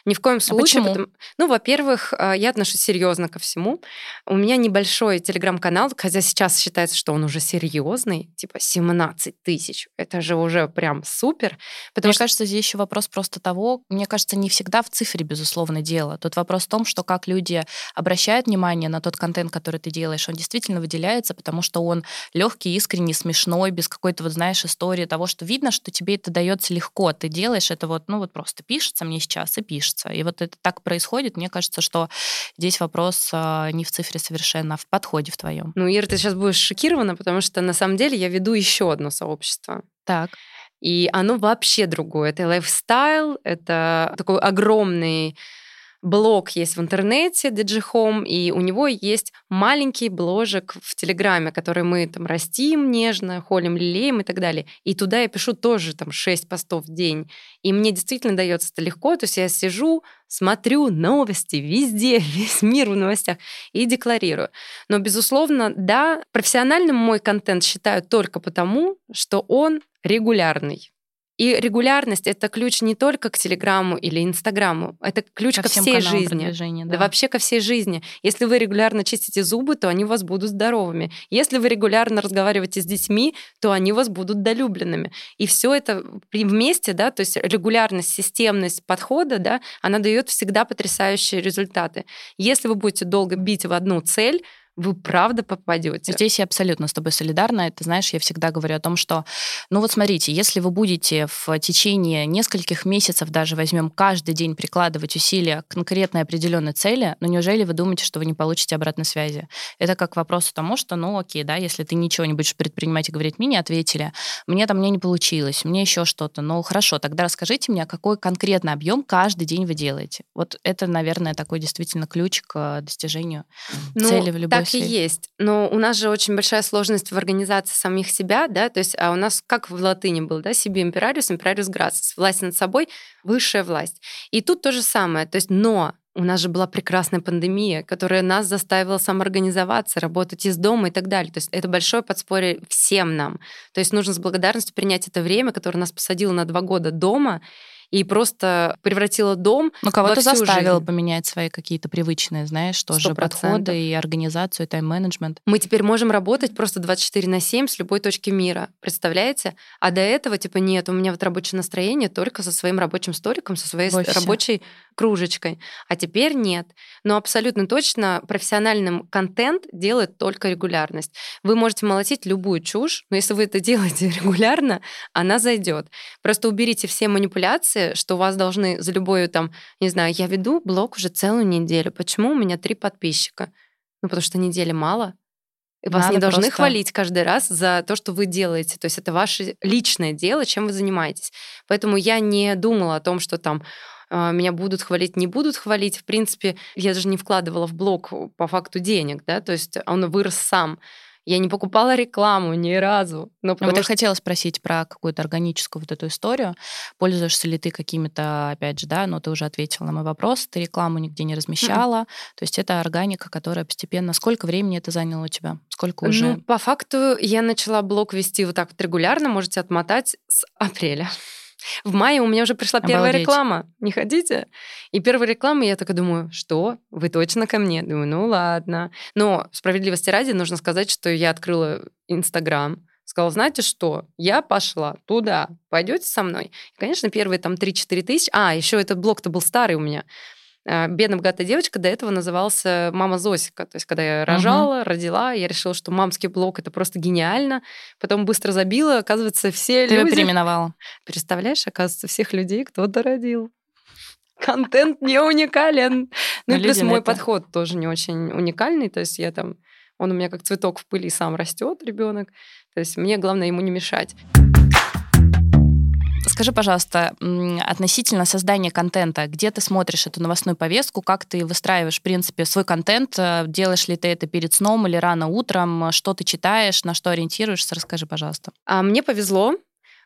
Ни в коем случае. А почему? Потому... Ну, во-первых, а, я отношусь серьезно ко всему. У меня небольшой телеграм-канал, хотя сейчас считается, что он уже серьезный, типа 17 тысяч. Это же уже прям супер. Потому мне что... кажется, здесь еще вопрос просто того, мне кажется, не всегда в цифре, безусловно, дело. Тут вопрос в том, что как люди обращают внимание на тот контент, который ты делаешь, он действительно выделяется, потому что он легкий, искренний, смешной, без какой-то, вот знаешь, истории того, что видно, что тебе это дается легко. Ты делаешь это вот, ну вот просто пишется мне сейчас и пишется пишется. И вот это так происходит. Мне кажется, что здесь вопрос а, не в цифре совершенно, а в подходе в твоем. Ну, Ира, ты сейчас будешь шокирована, потому что на самом деле я веду еще одно сообщество. Так. И оно вообще другое. Это лайфстайл, это такой огромный блог есть в интернете, Digihome, и у него есть маленький бложек в Телеграме, который мы там растим нежно, холим, лелеем и так далее. И туда я пишу тоже там 6 постов в день. И мне действительно дается это легко, то есть я сижу, смотрю новости везде, весь мир в новостях и декларирую. Но, безусловно, да, профессиональным мой контент считаю только потому, что он регулярный. И регулярность это ключ не только к Телеграму или Инстаграму, это ключ ко, ко всей жизни. Да. да, вообще ко всей жизни. Если вы регулярно чистите зубы, то они у вас будут здоровыми. Если вы регулярно разговариваете с детьми, то они у вас будут долюбленными. И все это вместе, да, то есть регулярность, системность подхода, да, она дает всегда потрясающие результаты. Если вы будете долго бить в одну цель, вы правда попадете. Здесь я абсолютно с тобой солидарна. Это, знаешь, я всегда говорю о том, что, ну вот смотрите, если вы будете в течение нескольких месяцев даже возьмем каждый день прикладывать усилия к конкретной определенной цели, ну неужели вы думаете, что вы не получите обратной связи? Это как вопрос к тому, что, ну окей, да, если ты ничего не будешь предпринимать и говорить, мне не ответили, мне там мне не получилось, мне еще что-то, ну хорошо, тогда расскажите мне, какой конкретный объем каждый день вы делаете. Вот это, наверное, такой действительно ключ к достижению ну, цели в любой так и есть. Но у нас же очень большая сложность в организации самих себя, да, то есть а у нас как в латыни был, да, себе имперариус, имперариус грацис, власть над собой, высшая власть. И тут то же самое, то есть но у нас же была прекрасная пандемия, которая нас заставила самоорганизоваться, работать из дома и так далее. То есть это большое подспорье всем нам. То есть нужно с благодарностью принять это время, которое нас посадило на два года дома, и просто превратила дом Ну, кого-то заставила жизнь. поменять свои какие-то привычные, знаешь, тоже 100%. подходы и организацию, и тайм-менеджмент. Мы теперь можем работать просто 24 на 7 с любой точки мира, представляете? А до этого, типа, нет, у меня вот рабочее настроение только со своим рабочим столиком, со своей Вовсе. рабочей кружечкой. А теперь нет. Но абсолютно точно профессиональным контент делает только регулярность. Вы можете молотить любую чушь, но если вы это делаете регулярно, она зайдет. Просто уберите все манипуляции, что вас должны за любую там, не знаю, я веду блог уже целую неделю. Почему у меня три подписчика? Ну, потому что недели мало. Вас Надо не должны просто... хвалить каждый раз за то, что вы делаете. То есть это ваше личное дело, чем вы занимаетесь. Поэтому я не думала о том, что там а, меня будут хвалить, не будут хвалить. В принципе, я даже не вкладывала в блог по факту денег, да, то есть он вырос сам. Я не покупала рекламу ни разу. Но вот я хотела спросить про какую-то органическую вот эту историю. Пользуешься ли ты какими-то, опять же, да, но ты уже ответила на мой вопрос, ты рекламу нигде не размещала. Mm-hmm. То есть это органика, которая постепенно... Сколько времени это заняло у тебя? Сколько уже? Ну, по факту я начала блог вести вот так вот регулярно, можете отмотать с апреля. В мае у меня уже пришла Обалдеть. первая реклама. Не хотите? И первая реклама, я такая думаю, что? Вы точно ко мне? Думаю, ну ладно. Но справедливости ради нужно сказать, что я открыла Инстаграм, сказала, знаете что, я пошла туда, пойдете со мной? И, конечно, первые там 3-4 тысячи. А, еще этот блог-то был старый у меня. А, бедная богатая девочка до этого назывался «Мама Зосика». То есть, когда я рожала, угу. родила, я решила, что мамский блог — это просто гениально. Потом быстро забила. Оказывается, все Ты люди... Ты переименовала. Представляешь, оказывается, всех людей кто-то родил. Контент не уникален. Ну и плюс мой подход тоже не очень уникальный. То есть я там... Он у меня как цветок в пыли сам растет, ребенок. То есть мне главное ему не мешать. Скажи, пожалуйста, относительно создания контента, где ты смотришь эту новостную повестку, как ты выстраиваешь, в принципе, свой контент, э, делаешь ли ты это перед сном или рано утром, что ты читаешь, на что ориентируешься, расскажи, пожалуйста. А мне повезло,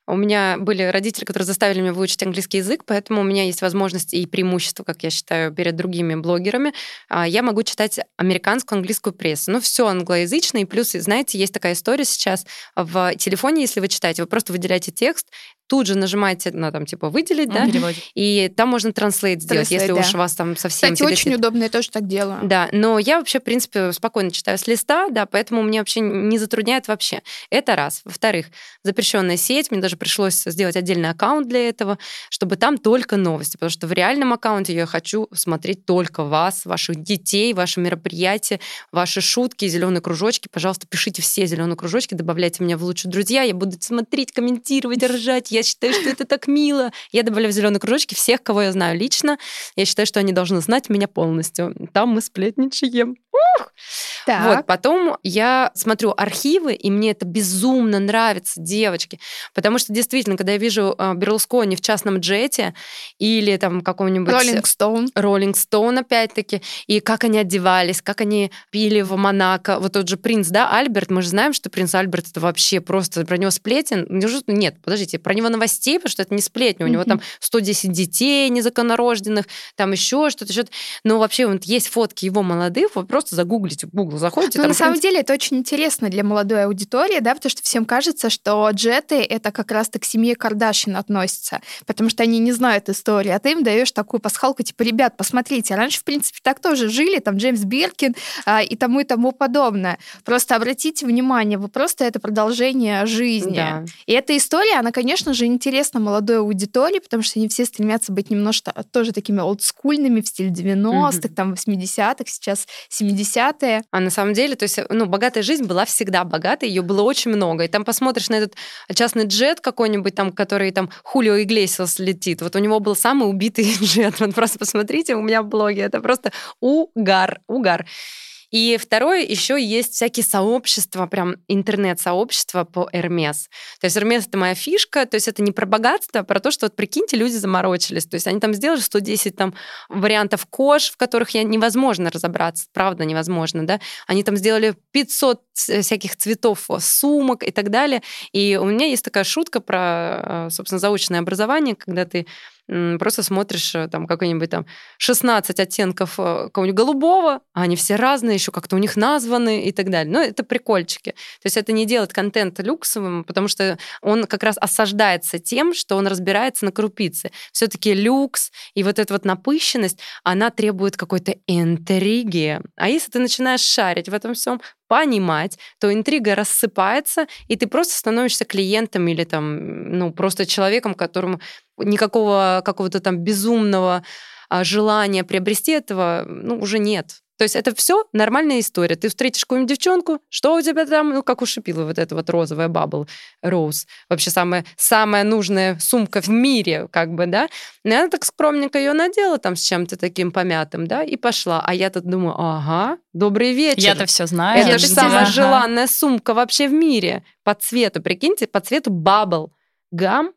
у меня были родители, которые заставили меня выучить английский язык, поэтому у меня есть возможность и преимущество, как я считаю, перед другими блогерами. А, я могу читать американскую английскую прессу. Ну, все англоязычно. И плюс, знаете, есть такая история сейчас в телефоне, если вы читаете, вы просто выделяете текст, тут же нажимаете на там типа выделить, да, переводит. и там можно translate сделать, если да. уж у вас там совсем. Кстати, очень удобно, я тоже так делаю. Да, но я вообще в принципе спокойно читаю с листа, да, поэтому мне вообще не затрудняет вообще. Это раз. Во-вторых, запрещенная сеть, мне даже пришлось сделать отдельный аккаунт для этого, чтобы там только новости, потому что в реальном аккаунте я хочу смотреть только вас, ваших детей, ваши мероприятия, ваши шутки, зеленые кружочки. Пожалуйста, пишите все зеленые кружочки, добавляйте меня в лучшие друзья, я буду смотреть, комментировать, ржать я считаю, что это так мило. Я добавляю в зеленые кружочки всех, кого я знаю лично. Я считаю, что они должны знать меня полностью. Там мы сплетничаем. Ух! Так. Вот, потом я смотрю архивы, и мне это безумно нравится, девочки. Потому что действительно, когда я вижу э, Берлускони в частном джете или там каком-нибудь... Роллинг Стоун. Роллинг Стоун, опять-таки. И как они одевались, как они пили в Монако. Вот тот же принц, да, Альберт. Мы же знаем, что принц Альберт это вообще просто про него сплетен. Нет, подождите, про него новостей, потому что это не сплетня. У него там 110 детей незаконнорожденных, там еще что-то, что-то. Но вообще вот есть фотки его молодых, вы просто загуглите, в Google заходите. Ну, на самом деле это очень интересно для молодой аудитории, да, потому что всем кажется, что джеты это как раз-то к семье Кардашин относятся, потому что они не знают истории, а ты им даешь такую пасхалку, типа, ребят, посмотрите, раньше, в принципе, так тоже жили, там Джеймс Биркин а, и тому и тому подобное. Просто обратите внимание, вы просто это продолжение жизни. Да. И эта история, она, конечно же, интересна молодой аудитории, потому что они все стремятся быть немножко тоже такими олдскульными в стиле 90-х, mm-hmm. там 80-х, сейчас 70-е. А на самом деле, то есть, ну, богатая жизнь была всегда богатой, ее было очень много. И там посмотришь на этот частный джет какой-нибудь там, который там Хулио Иглесиас летит. Вот у него был самый убитый джет. Вот просто посмотрите у меня в блоге. Это просто угар, угар. И второе, еще есть всякие сообщества, прям интернет-сообщества по Hermes. То есть Hermes — это моя фишка, то есть это не про богатство, а про то, что вот прикиньте, люди заморочились. То есть они там сделали 110 там вариантов кож, в которых я невозможно разобраться, правда невозможно, да. Они там сделали 500 всяких цветов сумок и так далее. И у меня есть такая шутка про, э, собственно, заочное образование, когда ты просто смотришь э, там какой-нибудь там 16 оттенков э, какого-нибудь голубого, а они все разные, еще как-то у них названы и так далее. Но это прикольчики. То есть это не делает контент люксовым, потому что он как раз осаждается тем, что он разбирается на крупицы. Все-таки люкс и вот эта вот напыщенность, она требует какой-то интриги. А если ты начинаешь шарить в этом всем, понимать, то интрига рассыпается, и ты просто становишься клиентом или там, ну, просто человеком, которому никакого какого-то там безумного а, желания приобрести этого, ну, уже нет. То есть это все нормальная история. Ты встретишь какую-нибудь девчонку, что у тебя там, ну, как у Шипила, вот эта вот розовая bubble, rose, вообще самая, самая нужная сумка в мире, как бы, да. И она так скромненько ее надела там с чем-то таким помятым, да, и пошла. А я тут думаю, ага, добрый вечер. Я-то все знаю. Это же самая ага. желанная сумка вообще в мире по цвету. Прикиньте, по цвету bubble. Гам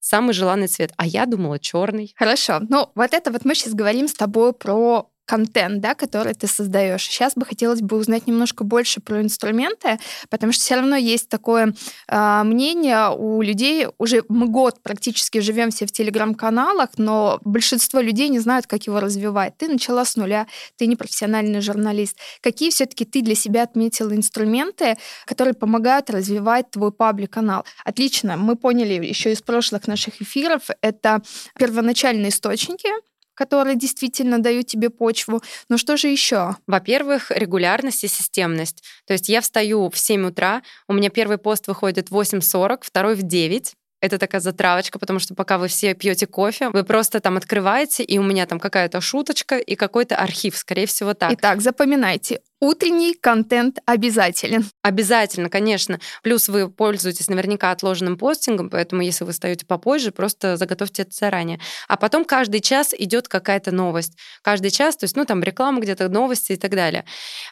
самый желанный цвет. А я думала черный. Хорошо. Ну, вот это вот мы сейчас говорим с тобой про контент, да, который ты создаешь. Сейчас бы хотелось бы узнать немножко больше про инструменты, потому что все равно есть такое э, мнение у людей, уже мы год практически живем все в телеграм-каналах, но большинство людей не знают, как его развивать. Ты начала с нуля, ты не профессиональный журналист. Какие все-таки ты для себя отметила инструменты, которые помогают развивать твой паблик-канал? Отлично, мы поняли еще из прошлых наших эфиров, это первоначальные источники, которые действительно дают тебе почву. Но что же еще? Во-первых, регулярность и системность. То есть я встаю в 7 утра, у меня первый пост выходит в 8.40, второй в 9, это такая затравочка, потому что пока вы все пьете кофе, вы просто там открываете, и у меня там какая-то шуточка и какой-то архив, скорее всего, так. Итак, запоминайте. Утренний контент обязателен. Обязательно, конечно. Плюс вы пользуетесь наверняка отложенным постингом, поэтому если вы встаете попозже, просто заготовьте это заранее. А потом каждый час идет какая-то новость. Каждый час, то есть, ну, там реклама где-то, новости и так далее.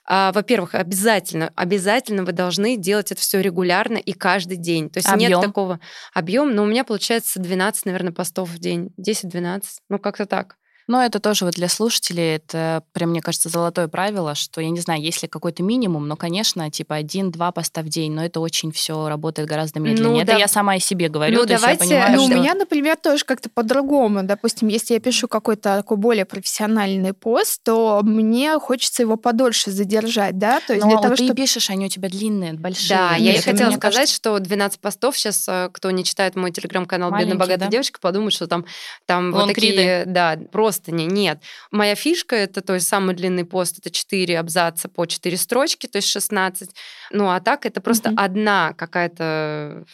А, во-первых, обязательно, обязательно вы должны делать это все регулярно и каждый день. То есть объем. нет такого объема. Но у меня получается 12, наверное, постов в день. 10-12. Ну, как-то так. Но это тоже вот для слушателей, это прям, мне кажется, золотое правило, что, я не знаю, есть ли какой-то минимум, но, конечно, типа один-два поста в день, но это очень все работает гораздо медленнее. Ну, это да. я сама о себе говорю. Ну, давайте, понимаю, ну, что... у меня, например, тоже как-то по-другому. Допустим, если я пишу какой-то такой более профессиональный пост, то мне хочется его подольше задержать, да? То есть но для того, ты чтобы... пишешь, они у тебя длинные, большие. Да, Нет, я и хотела сказать, кажется... что 12 постов сейчас, э, кто не читает мой телеграм-канал «Бедная богатая да? девочка», подумает, что там, там вот такие, да, просто простыни. Нет. Моя фишка — это, то есть, самый длинный пост — это 4 абзаца по 4 строчки, то есть 16. Ну, а так это просто угу. одна какая-то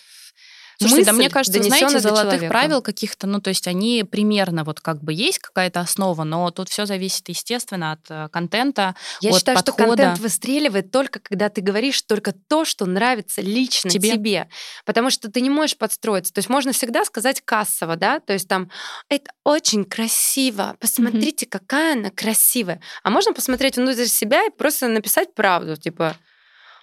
Слушайте, мысль, да мне кажется, знаете, золотых человека. правил каких-то, ну, то есть они примерно вот как бы есть какая-то основа, но тут все зависит, естественно, от э, контента, Я от считаю, подхода. что контент выстреливает только когда ты говоришь только то, что нравится лично тебе. тебе. Потому что ты не можешь подстроиться. То есть можно всегда сказать кассово, да, то есть там, это очень красиво, посмотрите, mm-hmm. какая она красивая. А можно посмотреть внутрь себя и просто написать правду, типа,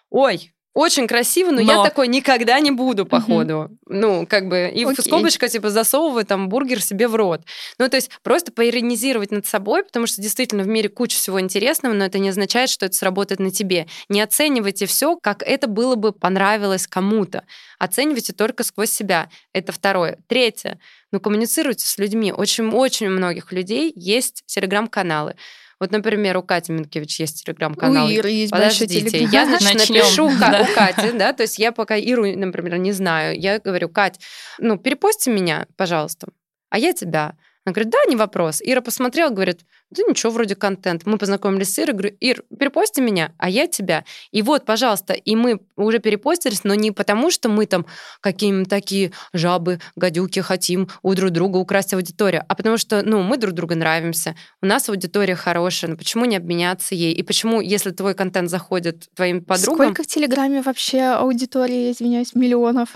ой, очень красиво, но, но я такой никогда не буду, походу. Угу. Ну, как бы, и Окей. скобочка, типа, засовываю там бургер себе в рот. Ну, то есть просто поиронизировать над собой, потому что действительно в мире куча всего интересного, но это не означает, что это сработает на тебе. Не оценивайте все, как это было бы понравилось кому-то. Оценивайте только сквозь себя. Это второе. Третье. Ну, коммуницируйте с людьми. Очень-очень у многих людей есть телеграм-каналы. Вот, например, у Кати Минкевич есть телеграм-канал. У Иры есть Подождите, я, значит, Начнем. напишу да. у Кати, да, то есть я пока Иру, например, не знаю, я говорю, Кать, ну, перепости меня, пожалуйста, а я тебя. Она говорит, да, не вопрос. Ира посмотрела, говорит, да ничего, вроде контент. Мы познакомились с Ирой, говорю, Ир, перепости меня, а я тебя. И вот, пожалуйста, и мы уже перепостились, но не потому, что мы там какие-то такие жабы, гадюки хотим у друг друга украсть аудиторию, а потому что, ну, мы друг другу нравимся, у нас аудитория хорошая, ну почему не обменяться ей? И почему, если твой контент заходит твоим подругам... Сколько в Телеграме вообще аудитории, извиняюсь, миллионов?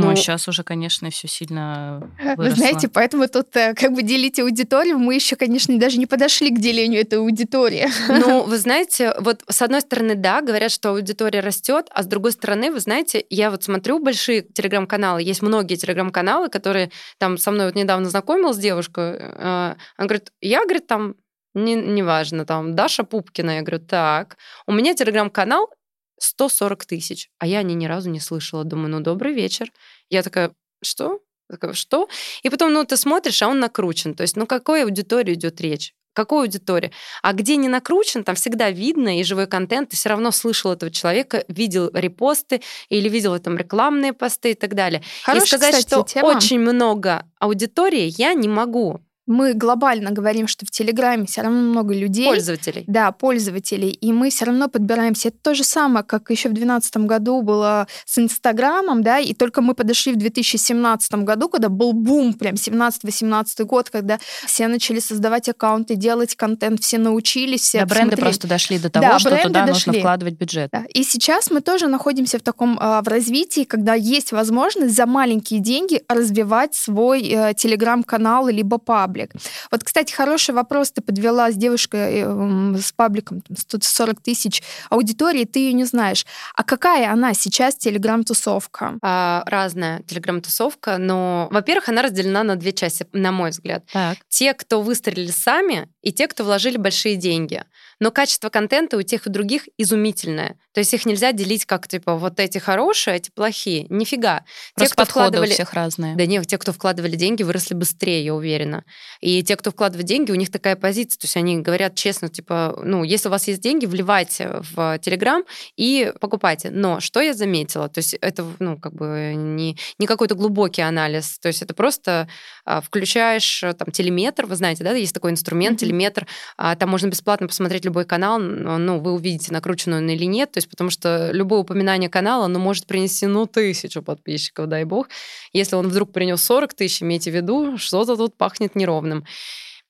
Ну, ну сейчас уже, конечно, все сильно выросло. Вы знаете, поэтому тут э, как бы делить аудиторию. Мы еще, конечно, даже не подошли к делению этой аудитории. Ну, вы знаете, вот с одной стороны, да, говорят, что аудитория растет, а с другой стороны, вы знаете, я вот смотрю большие телеграм-каналы, есть многие телеграм-каналы, которые там со мной вот недавно знакомилась девушка, э, она говорит, я, говорит, там не, неважно, там, Даша Пупкина. Я говорю, так, у меня телеграм-канал, 140 тысяч, а я о ней ни разу не слышала. Думаю, ну, добрый вечер. Я такая, что? Такая, что? И потом, ну, ты смотришь, а он накручен. То есть, ну, какой аудитории идет речь? Какой аудитории? А где не накручен, там всегда видно и живой контент, ты все равно слышал этого человека, видел репосты или видел там рекламные посты и так далее. Хорошая, и сказать, кстати, что тема. очень много аудитории я не могу мы глобально говорим, что в Телеграме все равно много людей. Пользователей. Да, пользователей. И мы все равно подбираемся. Это то же самое, как еще в 2012 году было с Инстаграмом, да, и только мы подошли в 2017 году, когда был бум, прям 17-18 год, когда все начали создавать аккаунты, делать контент, все научились. Все да, бренды просто дошли до того, да, что туда дошли. нужно вкладывать бюджет. Да. И сейчас мы тоже находимся в таком э, в развитии, когда есть возможность за маленькие деньги развивать свой э, телеграм-канал либо паб паблик. Вот, кстати, хороший вопрос ты подвела с девушкой э, с пабликом там, 140 тысяч аудитории, ты ее не знаешь. А какая она сейчас телеграм-тусовка? А, разная телеграм-тусовка, но, во-первых, она разделена на две части, на мой взгляд. Так. Те, кто выстрелили сами, и те, кто вложили большие деньги. Но качество контента у тех и других изумительное. То есть их нельзя делить как, типа, вот эти хорошие, эти плохие. Нифига. Просто те, кто вкладывали... у всех разные. Да нет, те, кто вкладывали деньги, выросли быстрее, я уверена. И те, кто вкладывает деньги, у них такая позиция. То есть они говорят честно, типа, ну, если у вас есть деньги, вливайте в Телеграм и покупайте. Но что я заметила? То есть это, ну, как бы не, не какой-то глубокий анализ. То есть это просто а, включаешь там телеметр, вы знаете, да, есть такой инструмент, mm-hmm. телеметр, а, там можно бесплатно посмотреть любой канал, ну, вы увидите, накрученный он или нет, то есть потому что любое упоминание канала, ну, может принести, ну, тысячу подписчиков, дай бог. Если он вдруг принес 40 тысяч, имейте в виду, что-то тут пахнет неровным.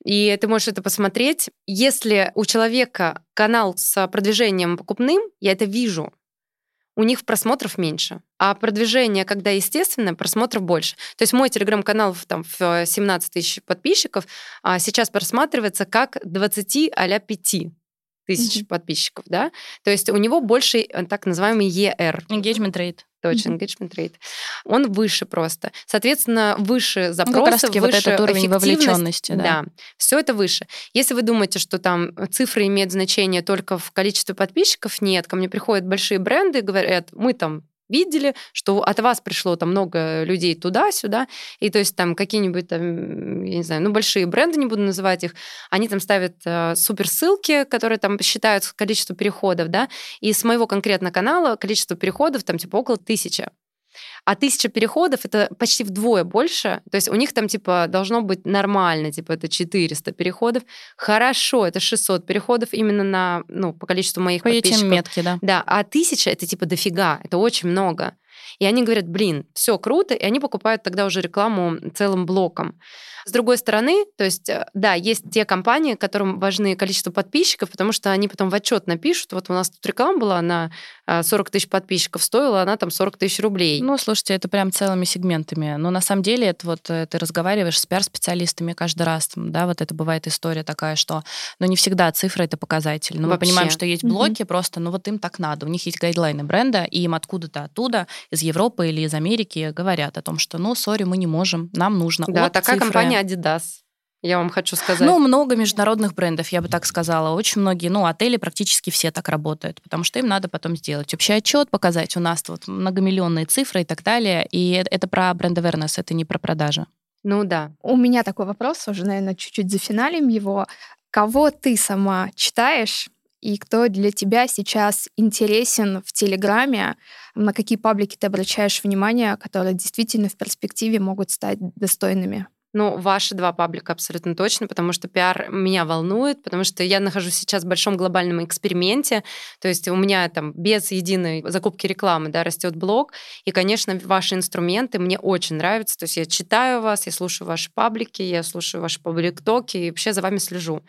И ты можешь это посмотреть. Если у человека канал с продвижением покупным, я это вижу, у них просмотров меньше. А продвижение, когда естественно, просмотров больше. То есть мой телеграм-канал там, в 17 тысяч подписчиков а сейчас просматривается как 20 а 5 тысяч mm-hmm. подписчиков, да, то есть у него больше э, так называемый ER. Engagement rate. Точно, mm-hmm. engagement rate. Он выше просто. Соответственно, выше запросы, ну, как раз выше вот этот уровень вовлеченности. Да. да, все это выше. Если вы думаете, что там цифры имеют значение только в количестве подписчиков, нет. Ко мне приходят большие бренды и говорят, мы там видели, что от вас пришло там много людей туда-сюда, и то есть там какие-нибудь там, я не знаю, ну большие бренды, не буду называть их, они там ставят э, суперссылки, которые там считают количество переходов, да, и с моего конкретно канала количество переходов там типа около тысячи. А тысяча переходов это почти вдвое больше. То есть у них там типа должно быть нормально, типа это 400 переходов. Хорошо, это 600 переходов именно на, ну, по количеству моих по подписчиков. По метки, да. Да, а тысяча это типа дофига, это очень много. И они говорят, блин, все круто, и они покупают тогда уже рекламу целым блоком. С другой стороны, то есть, э, да, есть те компании, которым важны количество подписчиков, потому что они потом в отчет напишут, вот у нас тут реклама была на 40 э, тысяч подписчиков, стоила она там 40 тысяч рублей. Ну, слушайте, это прям целыми сегментами. Но на самом деле это вот э, ты разговариваешь с пиар-специалистами каждый раз, да, вот это бывает история такая, что, ну, не всегда цифра это показатель. Но Вообще. мы понимаем, что есть блоки, mm-hmm. просто, ну, вот им так надо. У них есть гайдлайны бренда, и им откуда-то оттуда, из Европы или из Америки говорят о том, что, ну, сори, мы не можем, нам нужно. Да, такая цифры. компания Adidas. Я вам хочу сказать. Ну, много международных брендов, я бы так сказала. Очень многие, ну, отели практически все так работают, потому что им надо потом сделать общий отчет, показать. У нас вот многомиллионные цифры и так далее. И это про бренд awareness, это не про продажи. Ну да. У меня такой вопрос, уже, наверное, чуть-чуть зафиналим его. Кого ты сама читаешь и кто для тебя сейчас интересен в Телеграме, на какие паблики ты обращаешь внимание, которые действительно в перспективе могут стать достойными? Ну, ваши два паблика абсолютно точно, потому что пиар меня волнует, потому что я нахожусь сейчас в большом глобальном эксперименте, то есть у меня там без единой закупки рекламы, да, растет блог, и, конечно, ваши инструменты мне очень нравятся, то есть я читаю вас, я слушаю ваши паблики, я слушаю ваши паблик-токи и вообще за вами слежу.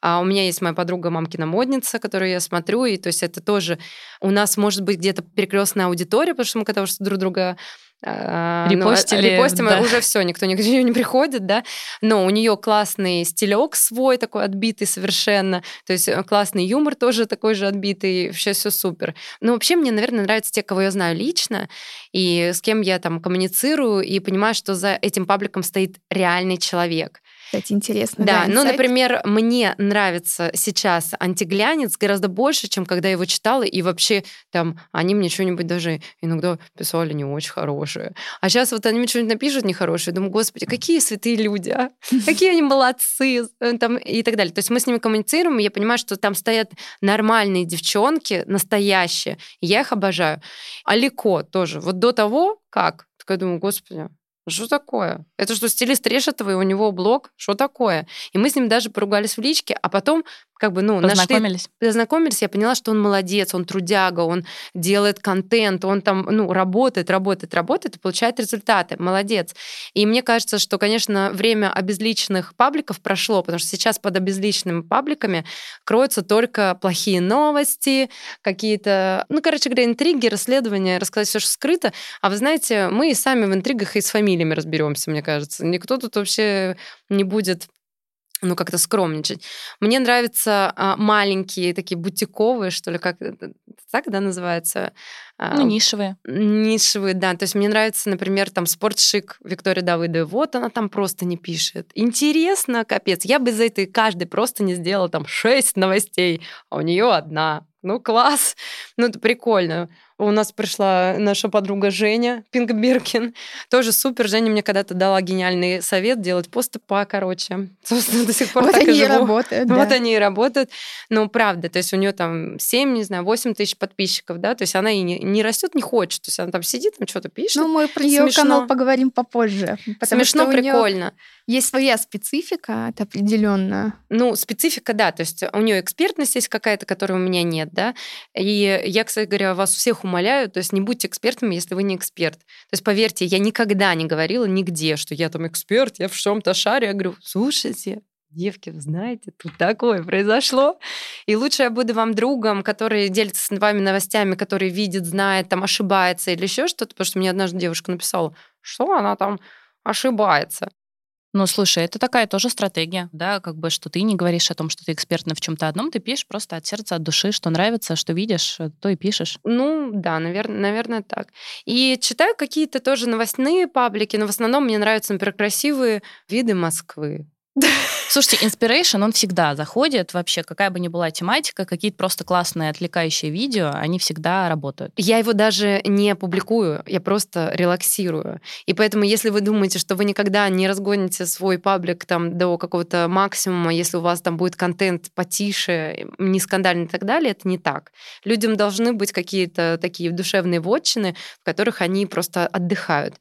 А у меня есть моя подруга мамкина модница, которую я смотрю, и то есть это тоже у нас может быть где-то перекрестная аудитория, потому что мы когда друг друга Репостили, ну, репостим, да. уже все, никто никто не приходит, да. Но у нее классный стилек свой такой отбитый совершенно, то есть э, классный юмор тоже такой же отбитый, вообще все супер. Но вообще мне, наверное, нравятся те, кого я знаю лично, и с кем я там коммуницирую, и понимаю, что за этим пабликом стоит реальный человек кстати, интересно. Да, да ну, например, мне нравится сейчас антиглянец гораздо больше, чем когда я его читала, и вообще там они мне что-нибудь даже иногда писали не очень хорошее. А сейчас вот они мне что-нибудь напишут нехорошее, думаю, господи, какие святые люди, а? Какие они молодцы, э, там, и так далее. То есть мы с ними коммуницируем, и я понимаю, что там стоят нормальные девчонки, настоящие, я их обожаю. Алико тоже. Вот до того, как, такая думаю, господи, что такое? Это что, стилист Решетова, у него блог? Что такое? И мы с ним даже поругались в личке, а потом как бы, ну, познакомились. Нашли, познакомились, я поняла, что он молодец, он трудяга, он делает контент, он там, ну, работает, работает, работает и получает результаты. Молодец. И мне кажется, что, конечно, время обезличенных пабликов прошло, потому что сейчас под обезличенными пабликами кроются только плохие новости, какие-то, ну, короче говоря, интриги, расследования, рассказать все, что скрыто. А вы знаете, мы и сами в интригах и с фамилиями разберемся, мне кажется. Никто тут вообще не будет ну, как-то скромничать. Мне нравятся а, маленькие, такие бутиковые, что ли, как это так, да, называется? А, ну, нишевые. Нишевые, да. То есть мне нравится, например, там спортшик Виктория Давыдовой. Вот она там просто не пишет. Интересно, капец. Я бы из этой каждой просто не сделала там шесть новостей, а у нее одна. Ну, класс. Ну, это прикольно. У нас пришла наша подруга Женя Пингберкин. Тоже супер. Женя мне когда-то дала гениальный совет делать посты покороче. Собственно, до сих пор вот так они и живу. работают. Вот да. они и работают. Ну, правда, то есть у нее там 7, не знаю, 8 тысяч подписчиков, да, то есть она и не, не растет, не хочет. То есть она там сидит, там что-то пишет. Ну, мы про ее Смешно. канал поговорим попозже. Смешно, прикольно. есть своя специфика, это определенно. Ну, специфика, да, то есть у нее экспертность есть какая-то, которой у меня нет, да. И я, кстати говоря, вас всех умоляю, то есть не будьте экспертами, если вы не эксперт. То есть поверьте, я никогда не говорила нигде, что я там эксперт, я в чем-то шарю. Я говорю, слушайте, девки, вы знаете, тут такое произошло. И лучше я буду вам другом, который делится с вами новостями, который видит, знает, там ошибается или еще что-то, потому что мне однажды девушка написала, что она там ошибается. Ну, слушай, это такая тоже стратегия, да, как бы, что ты не говоришь о том, что ты эксперт в чем-то одном, ты пишешь просто от сердца, от души, что нравится, что видишь, э, то и пишешь. Ну, да, наверное, наверное, так. И читаю какие-то тоже новостные паблики, но в основном мне нравятся, например, красивые виды Москвы. Слушайте, Inspiration, он всегда заходит вообще, какая бы ни была тематика, какие-то просто классные отвлекающие видео, они всегда работают. Я его даже не публикую, я просто релаксирую. И поэтому, если вы думаете, что вы никогда не разгоните свой паблик там до какого-то максимума, если у вас там будет контент потише, не скандальный и так далее, это не так. Людям должны быть какие-то такие душевные вотчины, в которых они просто отдыхают.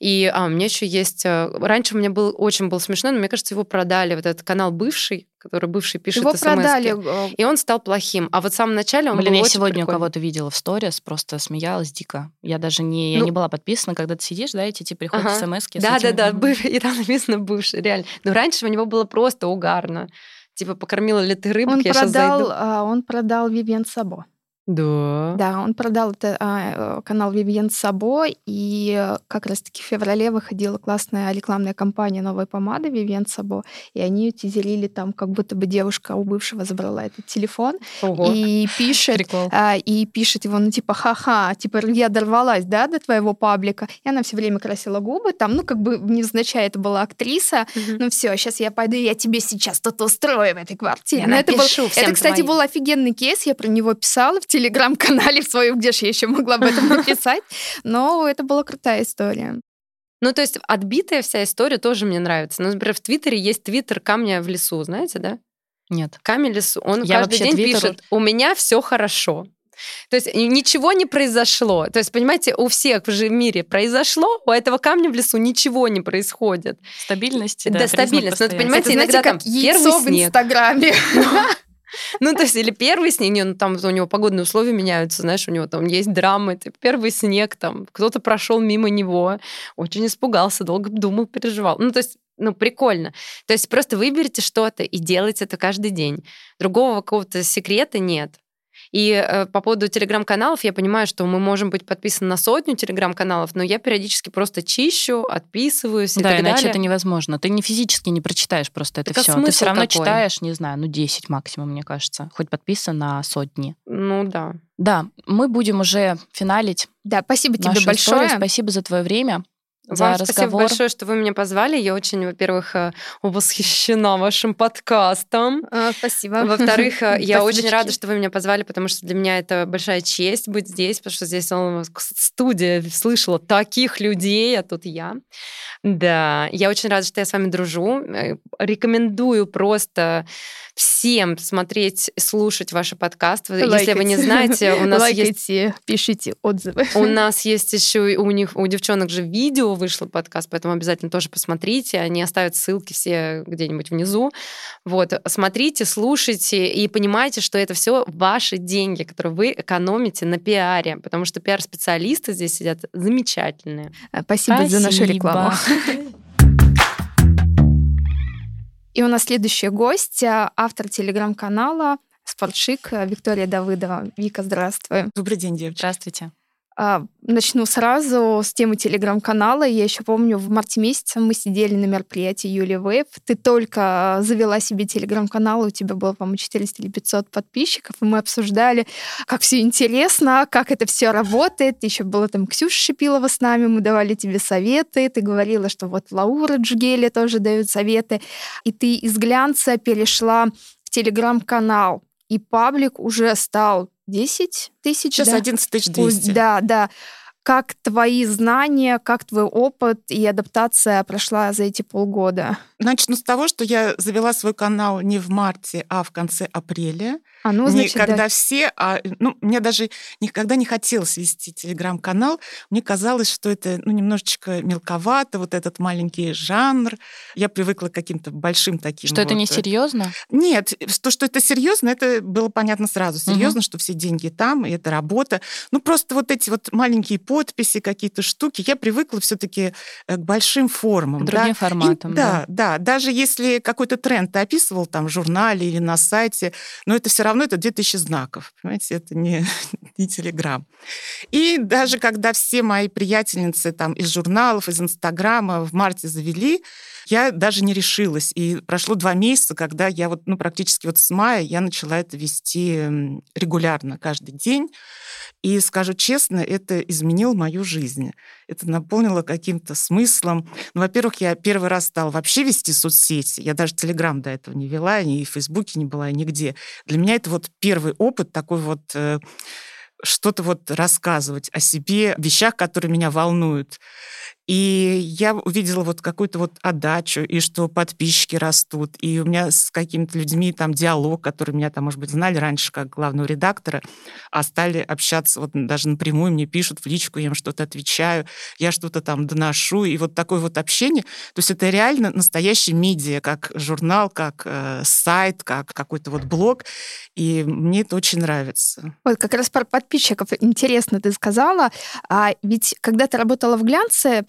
И а, у меня еще есть... э, Раньше у меня был очень был смешной, но мне кажется, его продали, вот этот канал бывший, который бывший пишет Его смски. продали. э, И он стал плохим. А вот в самом начале он Блин, был я очень сегодня у прикольный. кого-то видела в сторис, просто смеялась дико. Я даже не, я Ну- не была подписана, когда ты сидишь, да, эти тебе приходят Ага. смс Да, да, да, быв- и там написано бывший, реально. Но раньше у него было просто угарно. Типа, покормила ли ты рыбок, Он я сейчас продал, зайду. а, он продал Вивьен Сабо. Да. Да, он продал это, а, э, канал Вивьен Сабо, и э, как раз-таки в феврале выходила классная рекламная кампания новой помады Вивьен Сабо, и они ее тизерили там, как будто бы девушка у бывшего забрала этот телефон Ого. и пишет, Прикол. а, и пишет его, ну, типа, ха-ха, типа, я дорвалась, да, до твоего паблика. И она все время красила губы, там, ну, как бы, невзначай, это была актриса. Мгм. Ну, все, сейчас я пойду, я тебе сейчас тут устрою в этой квартире. Я Но это, был, это, кстати, твоим. был офигенный кейс, я про него писала в телеграм-канале в своем, где же я еще могла об этом написать. Но это была крутая история. Ну, то есть отбитая вся история тоже мне нравится. Ну, например, в Твиттере есть твиттер камня в лесу, знаете, да? Нет. Камень в лесу. Он Я каждый вообще день Твиттер- пишет, у меня все хорошо. То есть ничего не произошло. То есть, понимаете, у всех же в мире произошло, у этого камня в лесу ничего не происходит. Стабильность. Да, стабильность. Но постоянства. понимаете, Это, знаете, иногда там как яйцо первый в снег. Инстаграме. Ну, то есть, или первый снег, не, ну, там у него погодные условия меняются, знаешь, у него там есть драмы, типа, первый снег, там, кто-то прошел мимо него, очень испугался, долго думал, переживал. Ну, то есть, ну, прикольно. То есть просто выберите что-то и делайте это каждый день. Другого какого-то секрета нет. И э, по поводу телеграм-каналов я понимаю, что мы можем быть подписаны на сотню телеграм-каналов, но я периодически просто чищу, отписываюсь и Да, так иначе далее. это невозможно. Ты не физически не прочитаешь просто это Так а все. Ты смысл все равно какой? читаешь, не знаю, ну 10 максимум, мне кажется. Хоть подписан на сотни. Ну да. Да, мы будем уже финалить Да, спасибо тебе большое. историю. Спасибо за твое время. За Вам спасибо разговор. большое, что вы меня позвали. Я очень, во-первых, э, восхищена вашим подкастом. А, Спасибо. Во-вторых, э, я Спасибо, очень рада, что вы меня позвали, потому что для меня это большая честь быть здесь, потому что здесь э, студия слышала таких людей, а тут я. Да, я очень рада, что я с вами дружу. Рекомендую просто всем смотреть, слушать ваши подкасты. Если вы не знаете, у нас есть Лайкайте, пишите отзывы. у нас есть еще у них, у девчонок же видео вышло подкаст, поэтому обязательно тоже посмотрите. Они оставят ссылки все где-нибудь внизу. Вот, смотрите, слушайте и понимайте, что это все ваши деньги, которые вы экономите на пиаре, потому что пиар-специалисты здесь сидят замечательные. А, Спасибо, за нашу Спасибо. рекламу. И у нас следующий гость, а, автор телеграм-канала Спортшик Виктория Давыдова. Вика, здравствуй. Добрый день, девочки. Здравствуйте. А, начну сразу с темы телеграм-канала. Я еще помню, в марте месяце мы сидели на мероприятии Юли Вейв. Ты только завела себе телеграм-канал, у тебя было, по-моему, 400 или 500 подписчиков, и мы обсуждали, как все интересно, как это все работает. Еще была там Ксюша Шипилова с нами, мы давали тебе советы. Ты говорила, что вот Лаура Джгели тоже дают советы. И ты из глянца перешла в телеграм-канал и паблик уже стал 10 тысяч. Сейчас да? 11 тысяч 200. Да, да. Как твои знания, как твой опыт и адаптация прошла за эти полгода? Начну с того, что я завела свой канал не в марте, а в конце апреля. А ну, значит, не когда да. все, а ну мне даже никогда не хотелось вести телеграм-канал. Мне казалось, что это ну немножечко мелковато, вот этот маленький жанр. Я привыкла к каким-то большим таким. Что это вот, не э, серьезно? Нет, то, что это серьезно, это было понятно сразу. Серьезно, что все деньги там, и это работа. Ну, просто вот эти вот маленькие подписи, какие-то штуки. Я привыкла все-таки к большим формам. К другим да. форматам, И- да. да, да. Даже если какой-то тренд ты описывал там в журнале или на сайте, но это все равно это 2000 знаков. Понимаете, это не, не Телеграм. И даже когда все мои приятельницы там из журналов, из Инстаграма в марте завели, я даже не решилась. И прошло два месяца, когда я вот, ну, практически вот с мая я начала это вести регулярно, каждый день. И скажу честно, это изменило мою жизнь. Это наполнило каким-то смыслом. Ну, во-первых, я первый раз стала вообще вести соцсети. Я даже Телеграм до этого не вела, ни в Фейсбуке не была, нигде. Для меня это вот первый опыт такой вот э, что-то вот рассказывать о себе, вещах, которые меня волнуют. И я увидела вот какую-то вот отдачу, и что подписчики растут, и у меня с какими-то людьми там диалог, которые меня там, может быть, знали раньше как главного редактора, а стали общаться вот даже напрямую, мне пишут в личку, я им что-то отвечаю, я что-то там доношу, и вот такое вот общение. То есть это реально настоящий медиа, как журнал, как э, сайт, как какой-то вот блог, и мне это очень нравится. Вот как раз про подписчиков интересно ты сказала. А ведь когда ты работала в глянце,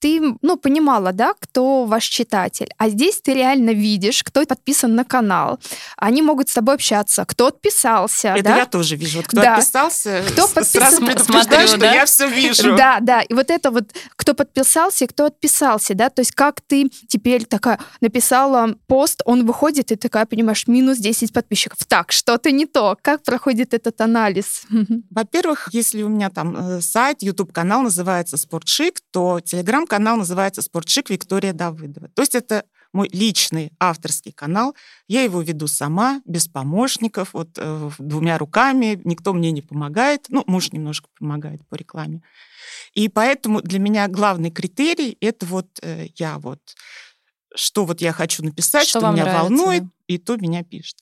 ты, ну, понимала, да, кто ваш читатель. А здесь ты реально видишь, кто подписан на канал. Они могут с тобой общаться, кто отписался, это да? я тоже вижу. Вот кто Да. отписался, Кто подписан? сразу предупреждаю, что да? я все вижу. Да, да. И вот это вот, кто подписался и кто отписался, да, то есть как ты теперь такая написала пост, он выходит, и такая, понимаешь, минус 10 подписчиков. Так, что-то не то. Как проходит этот анализ? Во-первых, если у меня там э, сайт, YouTube-канал называется «Спортшик», то Телеграм-канал называется «Спортшик Виктория Давыдова». То есть это мой личный авторский канал. Я его веду сама, без помощников, вот э, двумя руками. Никто мне не помогает. Ну, муж немножко помогает по рекламе. И поэтому для меня главный критерий — это вот э, я вот что вот я хочу написать, Что что, меня нравится, волнует, да. И то меня пишет.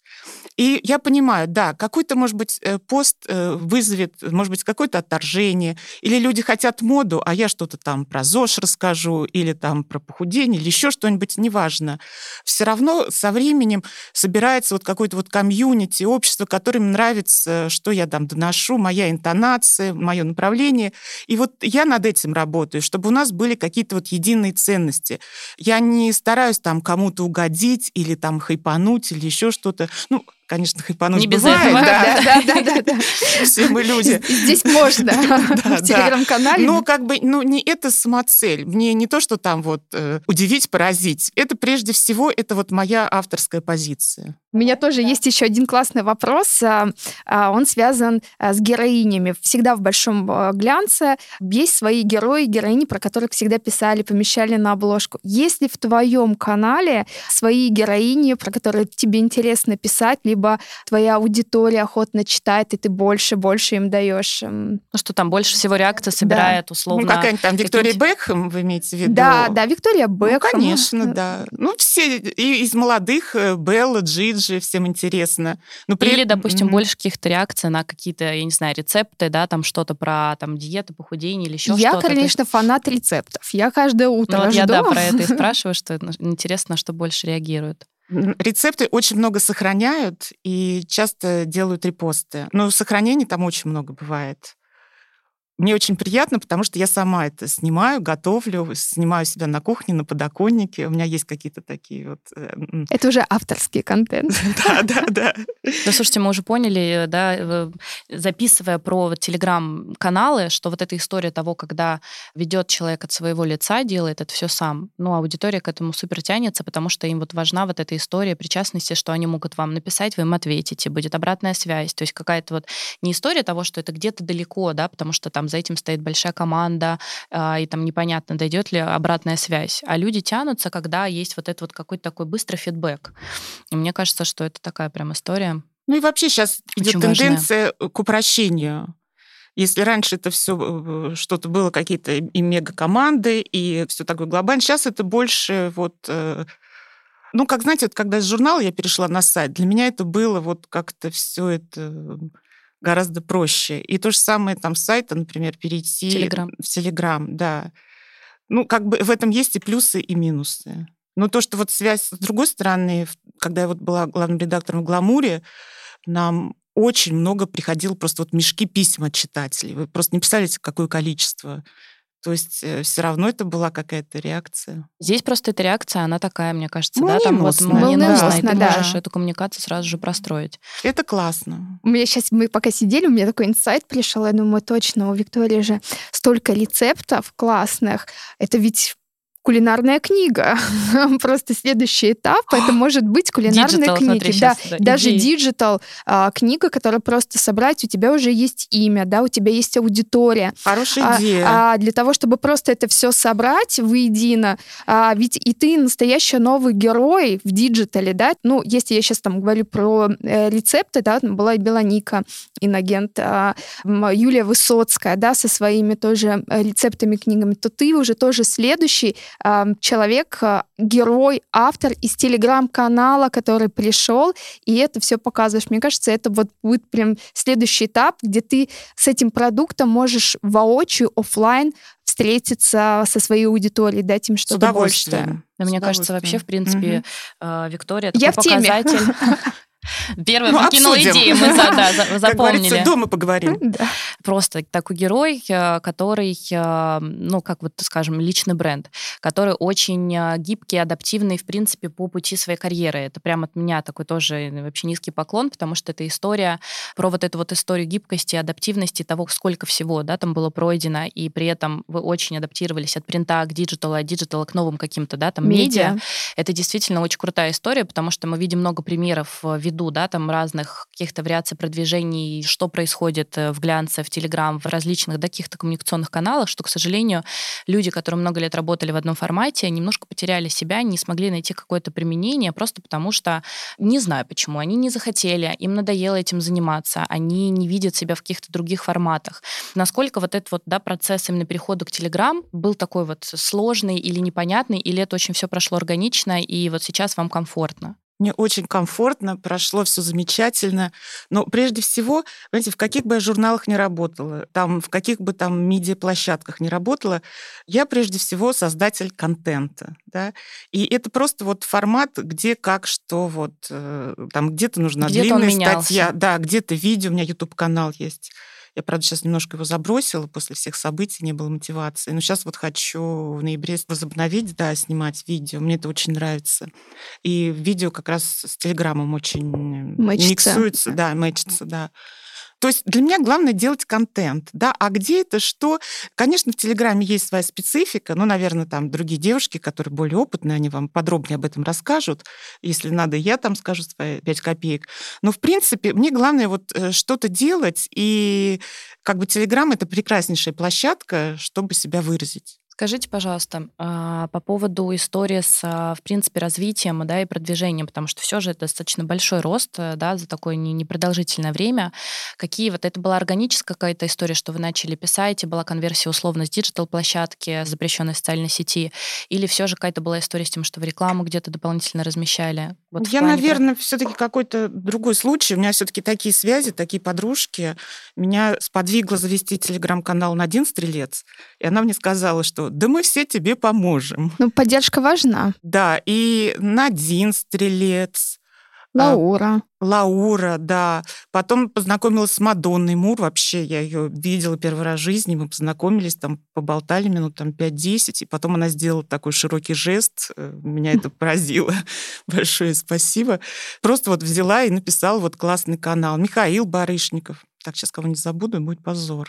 И я понимаю, да, какой-то, может быть, э, пост э, вызовет, может быть, какое-то отторжение, или люди хотят моду, а я что-то там про ЗОЖ расскажу, или там про похудение, или еще что-нибудь, неважно. Все равно со временем собирается вот какое-то вот комьюнити, общество, которым нравится, что я там доношу, моя интонация, мое направление. И вот я над этим работаю, чтобы у нас были какие-то вот единые ценности. Я не стараюсь там кому-то угодить или там хайпануть или еще что-то. Ну, конечно, хайпануть Не без бывает, этого. да. Да, да, да, да. Все мы люди. Здесь можно. В телеграм-канале. Но как бы, ну, не это самоцель. Мне не то, что там вот э, удивить, поразить. Это прежде всего, это вот моя авторская позиция. У меня тоже есть еще один классный вопрос. А, а, Он связан а, с героинями. Всегда в большом а, глянце есть свои герои, героини, про которых всегда писали, помещали на обложку. Есть ли в твоем канале свои героини, про которые тебе интересно писать, либо твоя аудитория охотно читает, и ты больше, больше им даешь? м, Ну что там больше всего реакций собирает условно. ну, какая-нибудь там Виктория Бекхэм, вы имеете в виду? Да, да, Виктория Ну, Бекхэм. конечно, да. Ну, все и из молодых, э, Белла, Джиджи, всем интересно. Но при Или, допустим, Мгм. больше каких-то реакций на какие-то, я не знаю, рецепты, да, там что-то про там диету, похудение или еще Я, что-то. То есть- конечно, фанат рецептов. Я каждое утро Ну вот жду. я, да, про это и спрашиваю, что интересно, на что больше реагируют. Рецепты очень много сохраняют и часто делают репосты. Но сохранений там очень много бывает. Мне очень приятно, потому что я сама это снимаю, готовлю, снимаю себя на кухне, на подоконнике. У меня есть какие-то такие вот... Э, это уже авторский контент. Да, да, да. Да, слушайте, мы уже поняли, да, записывая про телеграм-каналы, что вот эта история того, когда ведет человек от своего лица, делает это все сам, ну, аудитория к этому супер тянется, потому что им вот важна вот эта история причастности, что они могут вам написать, вы им ответите, будет обратная связь. То есть какая-то вот не история того, что это где-то далеко, да, потому что там за этим стоит большая команда, э, и там непонятно, дойдет ли обратная связь. А люди тянутся, когда есть вот этот вот какой-то такой быстрый фидбэк. И мне кажется, что это такая прям история. Ну и вообще сейчас идет тенденция важная. к упрощению. Если раньше это все э, что-то было какие-то и мега-команды, и все такое глобальное, сейчас это больше вот э, ну, как знаете, вот когда из журнала я перешла на сайт, для меня это было вот как-то все это гораздо проще. И то же самое там с сайта, например, перейти Телеграм. в Телеграм, да. Ну, как бы в этом есть и плюсы, и минусы. Но то, что вот связь с другой стороны, когда я вот была главным редактором в «Гламуре», нам очень много приходило просто вот мешки писем от читателей. Вы просто не представляете, какое количество. То есть э, все равно это была какая-то реакция. Здесь просто эта реакция, она такая, мне кажется, ну, да, там вот молниеносно, и ты да. можешь эту коммуникацию сразу же простроить. Это классно. У меня сейчас, мы пока сидели, у меня такой инсайт пришел, я думаю, точно, у Виктории же столько рецептов классных. Это ведь кулинарная книга. Просто следующий этап это может быть кулинарная digital, книга. Смотри, да, даже digital а, книга, которая просто собрать, у тебя уже есть имя, да, у тебя есть аудитория. Хорошая а, идея. А для того, чтобы просто это все собрать воедино, а, ведь и ты настоящий новый герой в digital е, да, ну, если я сейчас там говорю про э, рецепты, да, была и Белоника, инагент, а, Юлия Высоцкая, да, со своими тоже э, рецептами, книгами, то ты уже тоже следующий человек, э, герой, автор из телеграм-канала, который пришел, и это все показываешь. Мне кажется, это вот будет прям следующий этап, где ты с этим продуктом можешь воочию, офлайн встретиться со своей аудиторией, дать им что-то большее. Да, мне кажется, вообще, в принципе, угу. Виктория такой Я показатель. Первый ну, прикинул идею, мы за, да, за, запомнили. Как дома поговорим. Да. Просто такой герой, э, который, э, ну, как вот, скажем, личный бренд, который очень э, гибкий, адаптивный, в принципе, по пути своей карьеры. Это прям от меня такой тоже вообще низкий поклон, потому что это история про вот эту вот историю гибкости, адаптивности, того, сколько всего, да, там было пройдено, и при этом вы очень адаптировались от принта к digital у, от digital а к новым каким-то, да, там, медиа. медиа. Это действительно очень крутая история, потому что мы видим много примеров виду виду, да, там разных каких-то вариаций продвижений, что происходит э, в глянце, в Телеграм, в различных да, каких-то коммуникационных каналах, что, к сожалению, люди, которые много лет работали в одном формате, немножко потеряли себя, не смогли найти какое-то применение, просто потому что, не знаю почему, они не захотели, им надоело этим заниматься, они не видят себя в каких-то других форматах. Насколько вот этот вот, да, процесс именно перехода к Телеграм был такой вот сложный или непонятный, или это очень все прошло органично, и вот сейчас вам комфортно? Мне очень комфортно, прошло все замечательно. Но прежде всего, знаете, в каких бы я журналах не работала, там, в каких бы там медиаплощадках не работала, я прежде всего создатель контента. Да? И это просто вот формат, где как что, вот э, там где-то нужна где длинная статья, да, где-то видео, у меня YouTube-канал есть. Я, правда, сейчас немножко его забросила после всех событий, не было мотивации. Но сейчас вот хочу в ноябре возобновить, да, снимать видео. Мне это очень нравится. И видео как раз с Телеграмом очень мэчится. миксуется, да, мэчится, да. То есть для меня главное делать контент, да, а где это, что? Конечно, в Телеграме есть своя специфика, но, наверное, там другие девушки, которые более опытные, они вам подробнее об этом расскажут. Если надо, я там скажу свои пять копеек. Но, в принципе, мне главное вот э, что-то делать, и как бы Телеграм — это прекраснейшая площадка, чтобы себя выразить. Скажите, пожалуйста, а, по поводу истории с, а, в принципе, развитием да, и продвижением, потому что все же это достаточно большой рост э, да, за такое непродолжительное время. Какие вот это была органическая какая-то история, что вы начали писать, и была конверсия условно с digital-площадки, запрещенной социальной сети, или все же какая-то была история с тем, что вы рекламу где-то дополнительно размещали? Вот Я, наверное, про... все-таки какой-то другой случай. У меня все-таки такие связи, такие подружки. Меня сподвигло завести телеграм-канал «Надин Стрелец», и она мне сказала, что да мы все тебе поможем. Ну, поддержка важна. Да, и Надин Стрелец, Лаура. Лаура, да. Потом познакомилась с Мадонной Мур. Вообще, я ее видела первый раз в жизни. Мы познакомились, там, поболтали минут там 5-10. И потом она сделала такой широкий жест. Э, меня это поразило. Большое спасибо. Просто вот взяла и написала вот классный канал. Михаил Барышников. Так, сейчас кого не забуду, будет позор.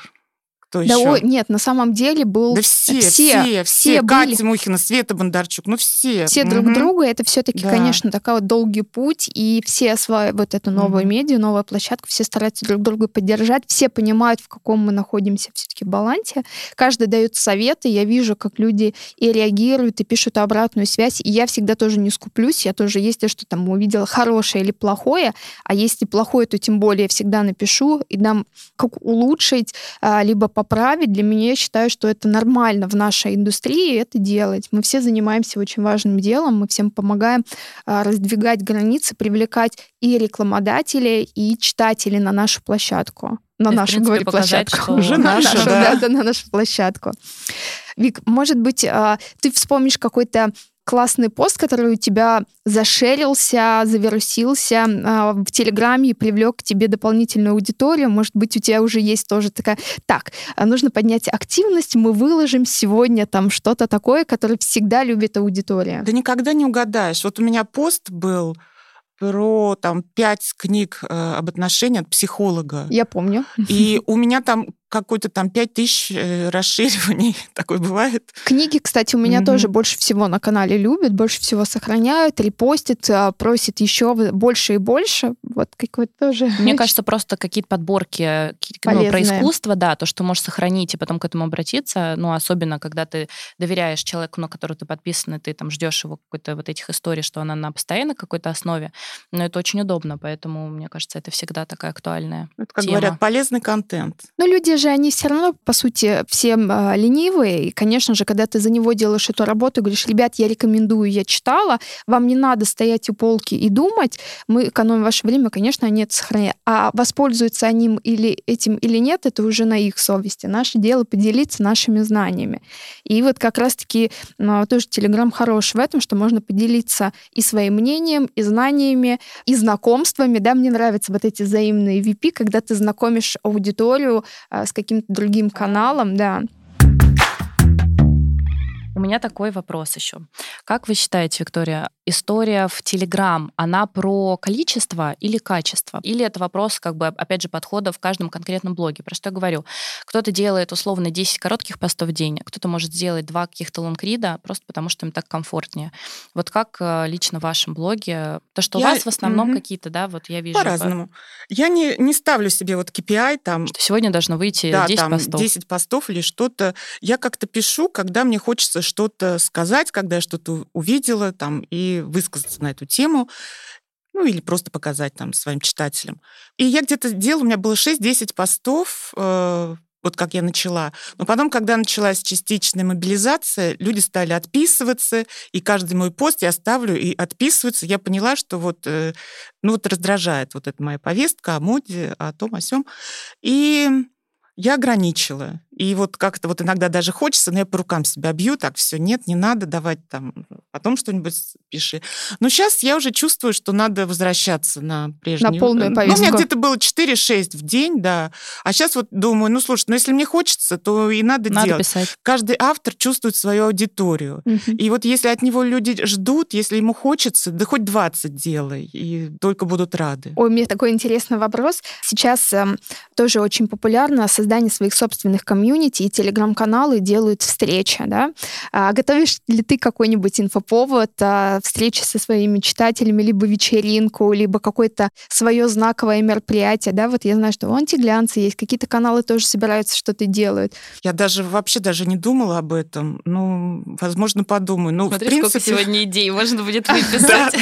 Кто да, еще? О, нет, на самом деле был... Да все, все, все. все были... Катя Мухина, Света Бондарчук, ну все. Все угу. друг друга. Это все-таки, да. конечно, такой вот долгий путь, и все осваивают вот эту новую угу. медиа, новую площадку, все стараются друг друга поддержать, все понимают, в каком мы находимся все-таки балансе. Каждый дает советы, я вижу, как люди и реагируют, и пишут обратную связь, и я всегда тоже не скуплюсь, я тоже, если что там увидела хорошее или плохое, а если плохое, то тем более я всегда напишу и дам, как улучшить, а, либо поправить. Для меня я считаю, что это нормально в нашей индустрии это делать. Мы все занимаемся очень важным делом, мы всем помогаем а, раздвигать границы, привлекать и рекламодателей, и читателей на нашу площадку. На нашу, говорю, площадку. Что... Уже нашу, нашу да. да, на нашу площадку. Вик, может быть, а, ты вспомнишь какой-то классный пост, который у тебя зашерился, завирусился э, в Телеграме и привлек к тебе дополнительную аудиторию. Может быть, у тебя уже есть тоже такая... Так, а нужно поднять активность, мы выложим сегодня там что-то такое, которое всегда любит аудитория. Да никогда не угадаешь. Вот у меня пост был про там пять книг э, об отношениях от психолога. Я помню. И у меня там какой-то там 5 тысяч э, расшириваний. Такое бывает. Книги, кстати, у меня mm-hmm. тоже больше всего на канале любят, больше всего сохраняют, репостят, а, просят еще больше и больше. Вот какой-то тоже... Мне кажется, просто какие-то подборки ну, про искусство, да, то, что можешь сохранить и потом к этому обратиться, ну, особенно, когда ты доверяешь человеку, на которого ты подписан, и ты там ждешь его какой-то вот этих историй, что она на постоянной какой-то основе, но это очень удобно, поэтому, мне кажется, это всегда такая актуальная Это, как тема. говорят, полезный контент. Ну, люди же, они все равно, по сути, все э, ленивые. И, конечно же, когда ты за него делаешь эту работу, говоришь, ребят, я рекомендую, я читала, вам не надо стоять у полки и думать, мы экономим ваше время, конечно, они это сохраняют. А воспользуются они или этим или нет, это уже на их совести. Наше дело поделиться нашими знаниями. И вот как раз-таки ну, тоже Телеграм хорош в этом, что можно поделиться и своим мнением, и знаниями, и знакомствами. Да, мне нравятся вот эти взаимные VP, когда ты знакомишь аудиторию э, с каким-то другим каналом, да. У меня такой вопрос еще. Как вы считаете, Виктория, история в Телеграм, она про количество или качество? Или это вопрос, как бы, опять же, подхода в каждом конкретном блоге? Про что я говорю? Кто-то делает условно 10 коротких постов в день, кто-то может сделать два каких-то лонгрида, просто потому что им так комфортнее. Вот как э, лично в вашем блоге? То, что я... у вас в основном угу. какие-то, да, вот я вижу. По-разному. По... Я не, не ставлю себе вот KPI там. Что сегодня должно выйти да, 10 там, постов. 10 постов или что-то. Я как-то пишу, когда мне хочется что-то сказать, когда я что-то увидела там и высказаться на эту тему, ну или просто показать там своим читателям. И я где-то делала, у меня было 6-10 постов, э, вот как я начала. Но потом, когда началась частичная мобилизация, люди стали отписываться, и каждый мой пост я ставлю и отписываются. Я поняла, что вот, э, ну вот раздражает вот эта моя повестка о моде, о том, о сём. И я ограничила. И вот как-то вот иногда даже хочется, но я по рукам себя бью, так, все, нет, не надо, давать там, потом что-нибудь пиши. Но сейчас я уже чувствую, что надо возвращаться на прежнюю... На полную повестку. Ну, у меня где-то было 4-6 в день, да. А сейчас вот думаю, ну, слушай, ну, если мне хочется, то и надо, надо делать. Писать. Каждый автор чувствует свою аудиторию. Угу. И вот если от него люди ждут, если ему хочется, да хоть 20 делай, и только будут рады. Ой, у меня такой интересный вопрос. Сейчас э, тоже очень популярно создание своих собственных комьюнити комьюнити и телеграм-каналы делают встречи, да. А готовишь ли ты какой-нибудь инфоповод, а, встречи со своими читателями, либо вечеринку, либо какое-то свое знаковое мероприятие, да? Вот я знаю, что у антиглянцы есть, какие-то каналы тоже собираются, что-то делают. Я даже вообще даже не думала об этом. Ну, возможно, подумаю. Ну, Смотри, в принципе... сколько сегодня идей можно будет выписать.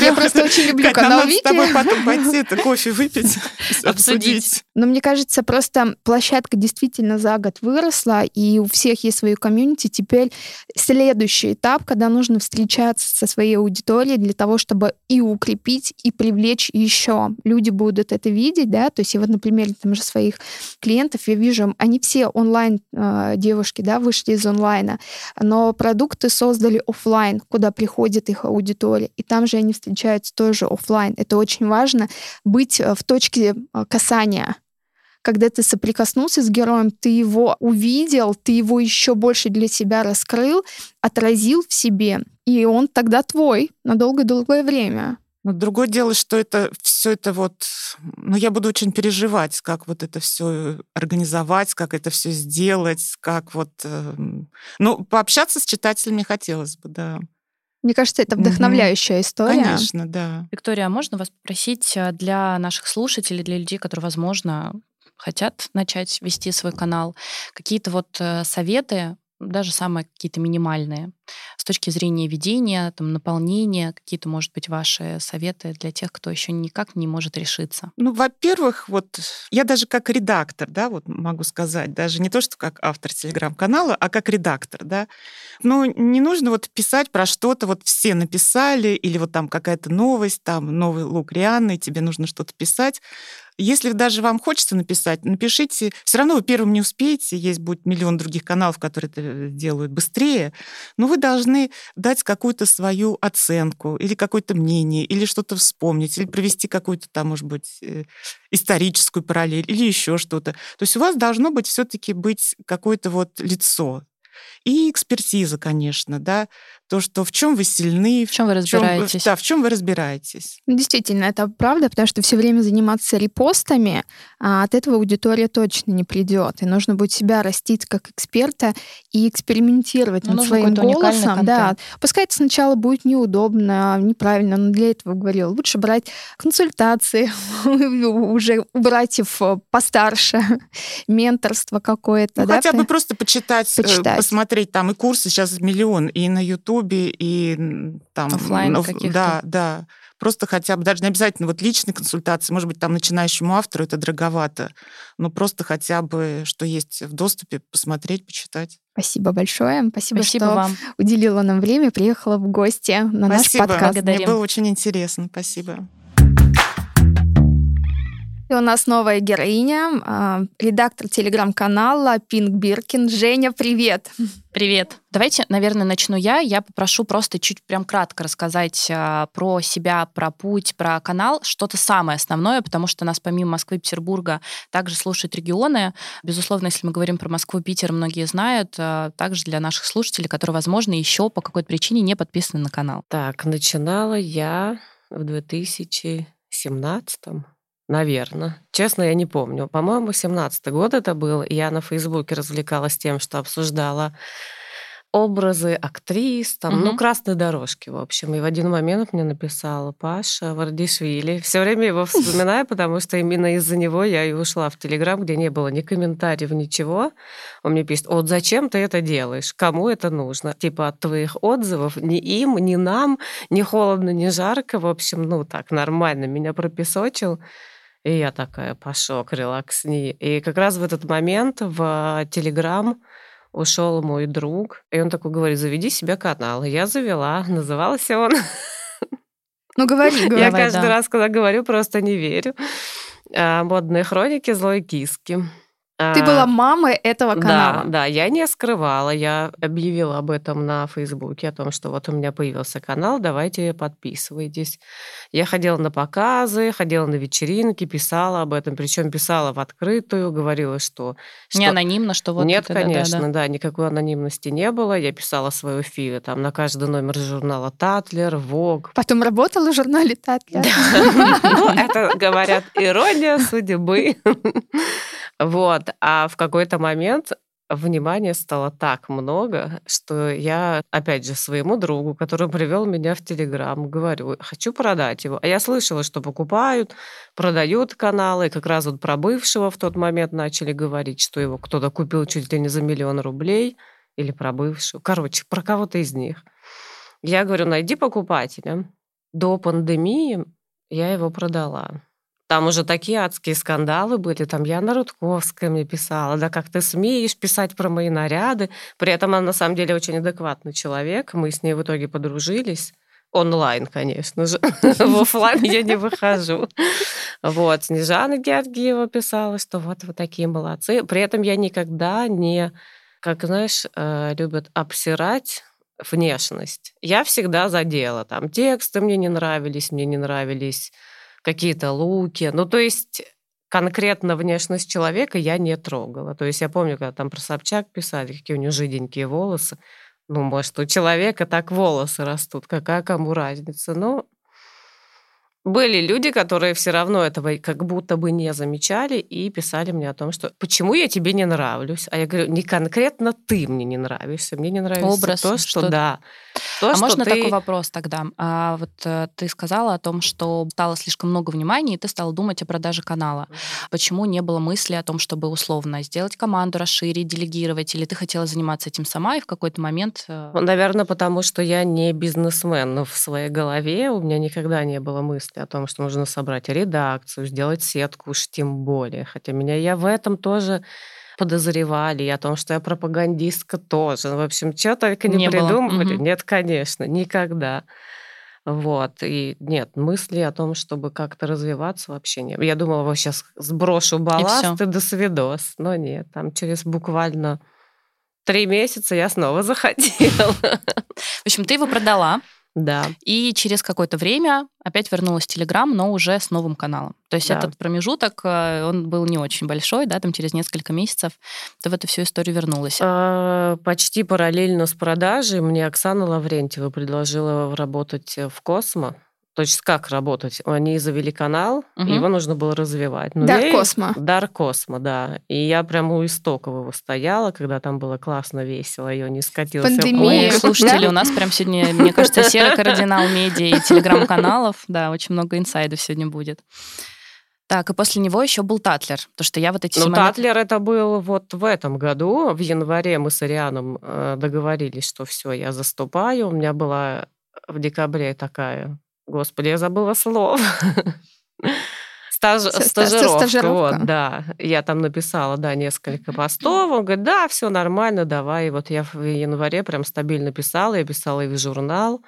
Я просто очень люблю канал Вики. с тобой потом пойти, это кофе выпить, обсудить. Но мне кажется, просто площадка действительно за год выросла, и у всех есть свои комьюнити. Теперь следующий этап, когда нужно встречаться со своей аудиторией для того, чтобы и укрепить, и привлечь еще. Люди будут это видеть, да, то есть я вот на примере там же своих клиентов я вижу, они все онлайн э, девушки, да, вышли из онлайна, но продукты создали офлайн, куда приходит их аудитория, и там же они встречаются тоже офлайн. Это очень важно быть э, в точке э, касания когда ты соприкоснулся с героем, ты его увидел, ты его еще больше для себя раскрыл, отразил в себе, и он тогда твой на долгое-долгое время. Но другое дело, что это все это вот, ну я буду очень переживать, как вот это все организовать, как это все сделать, как вот, э, ну пообщаться с читателями хотелось бы, да. Мне кажется, это вдохновляющая угу. история. Конечно, да. Виктория, а можно вас попросить э, для наших слушателей, для людей, которые, возможно, хотят начать вести свой канал, какие-то вот э, советы даже самые какие-то минимальные. С точки зрения ведения, там, наполнения, какие-то, может быть, ваши советы для тех, кто еще никак не может решиться? Ну, во-первых, вот я даже как редактор, да, вот могу сказать, даже не то, что как автор телеграм-канала, а как редактор, да. Ну, не нужно вот писать про что-то, вот все написали, или вот там какая-то новость, там новый лук Рианны, тебе нужно что-то писать. Если даже вам хочется написать, напишите. Все равно вы первым не успеете. Есть будет миллион других каналов, которые это делают быстрее. Но вы должны дать какую-то свою оценку или какое-то мнение, или что-то вспомнить, или провести какую-то там, может быть, э, историческую параллель, или еще что-то. То есть у вас должно быть все-таки быть какое-то вот лицо, и экспертиза, конечно, да, то, что в чем вы сильны, в чем вы разбираетесь. В чем, да, в чем вы разбираетесь. Действительно, это правда, потому что все время заниматься репостами, а от этого аудитория точно не придет. И нужно будет себя растить как эксперта и экспериментировать ну, над своим голосом. Да, пускай это сначала будет неудобно, неправильно, но для этого говорил, лучше брать консультации уже у братьев постарше, менторство какое-то. Ну, да, хотя бы просто почитать, э, почитать, посмотреть там и курсы сейчас миллион, и на YouTube Ютубе и там... Оффлайн ну, каких-то. Да, да. Просто хотя бы, даже не обязательно вот личные консультации, может быть, там начинающему автору это дороговато, но просто хотя бы, что есть в доступе, посмотреть, почитать. Спасибо большое. Спасибо, Спасибо что вам. уделила нам время, приехала в гости на Спасибо. наш подкаст. Благодарим. Мне было очень интересно. Спасибо. И у нас новая героиня, а, редактор телеграм-канала Пинк Биркин. Женя, привет! Привет. Давайте, наверное, начну я. Я попрошу просто чуть прям кратко рассказать а, про себя, про путь, про канал, что-то самое основное, потому что нас помимо Москвы и Петербурга также слушают регионы. Безусловно, если мы говорим про Москву и Питер, многие знают. А, также для наших слушателей, которые, возможно, еще по какой-то причине не подписаны на канал. Так, начинала я в 2017 Наверное. Честно, я не помню. По-моему, 17 год это был. Я на Фейсбуке развлекалась тем, что обсуждала образы актрис, там, угу. ну, красные дорожки, в общем. И в один момент мне написала Паша Вардишвили. Все время его вспоминаю, потому что именно из-за него я и ушла в Телеграм, где не было ни комментариев, ничего. Он мне пишет, вот зачем ты это делаешь? Кому это нужно? Типа от твоих отзывов ни им, ни нам, ни холодно, ни жарко. В общем, ну, так, нормально меня пропесочил. И я такая, пошок, релаксни. И как раз в этот момент в Телеграм ушел мой друг, и он такой говорит, заведи себе канал. Я завела, назывался он... Ну, говори, говори. Я каждый да. раз, когда говорю, просто не верю. А, Модные хроники злой киски. Ты была мамой этого канала. Да, да, я не скрывала, я объявила об этом на Фейсбуке, о том, что вот у меня появился канал, давайте подписывайтесь. Я ходила на показы, ходила на вечеринки, писала об этом, причем писала в открытую, говорила, что... что... Не анонимно, что вот Нет, это, конечно, да, да, да, никакой анонимности не было. Я писала свою фи там на каждый номер журнала «Татлер», «Вог». Потом работала в журнале «Татлер». Ну, это, говорят, ирония судьбы. Вот. А в какой-то момент внимания стало так много, что я, опять же, своему другу, который привел меня в Телеграм, говорю, хочу продать его. А я слышала, что покупают, продают каналы, и как раз вот про бывшего в тот момент начали говорить, что его кто-то купил чуть ли не за миллион рублей, или про бывшего. Короче, про кого-то из них. Я говорю, найди покупателя. До пандемии я его продала. Там уже такие адские скандалы были. Там Яна Рудковская мне писала, да как ты смеешь писать про мои наряды. При этом она на самом деле очень адекватный человек. Мы с ней в итоге подружились. Онлайн, конечно же. В офлайн я не выхожу. Вот. Снежана Георгиева писала, что вот вы такие молодцы. При этом я никогда не, как знаешь, э, любят обсирать внешность. Я всегда задела. Там тексты мне не нравились, мне не нравились какие-то луки. Ну, то есть конкретно внешность человека я не трогала. То есть я помню, когда там про Собчак писали, какие у нее жиденькие волосы. Ну, может, у человека так волосы растут, какая кому разница. Но были люди, которые все равно этого как будто бы не замечали и писали мне о том, что почему я тебе не нравлюсь. А я говорю, не конкретно ты мне не нравишься, мне не нравится Образ, то, что, что да. То, а что можно ты... такой вопрос тогда? А вот э, ты сказала о том, что стало слишком много внимания, и ты стала думать о продаже канала. Почему не было мысли о том, чтобы условно сделать команду, расширить, делегировать, или ты хотела заниматься этим сама, и в какой-то момент... э, Наверное, потому что я не бизнесмен, в своей голове у меня никогда не было мысли о том, что нужно собрать редакцию, сделать сетку, уж тем более. Хотя меня я в этом тоже подозревали, и о том, что я пропагандистка тоже. В общем, что только не, Не придумывали. Мгм. Нет, конечно, никогда. Вот. И нет, мысли о том, чтобы как-то развиваться вообще нет. Я думала, вот сейчас сброшу балласт всё. и, до свидос. Но нет, там через буквально три месяца я снова захотела. В общем, ты его продала, Да. и через какое-то время опять вернулась Телеграм, но уже с новым каналом. То есть Да. этот промежуток, э, он был не очень большой, да, там через несколько месяцев ты в эту всю историю вернулась. А, Почти параллельно с продажей мне Оксана Лаврентьева предложила работать в Космо. То есть как работать? Они завели канал, Мгм. его нужно было развивать. Ну, Дар я Космо. Дар Космо, да. И я прямо у истоков его стояла, когда там было классно, весело, ее не скатился. Пандемия. Ой, слушатели, Да? у нас прям сегодня, мне кажется, серый кардинал медиа и телеграм-каналов. Да, очень много инсайдов сегодня будет. Так, и после него еще был Татлер, потому что я вот эти Ну, моменты- Татлер это был вот в этом году. В январе мы с Арианом э, договорились, что все, я заступаю. У меня была в декабре такая... Господи, я забыла слово. Стаж- Ста- ста- Стажировка, стажировка. вот, да. Я там написала, да, несколько постов. Он говорит, да, все нормально, давай. И вот я в январе прям стабильно писала. Я писала и в журнал.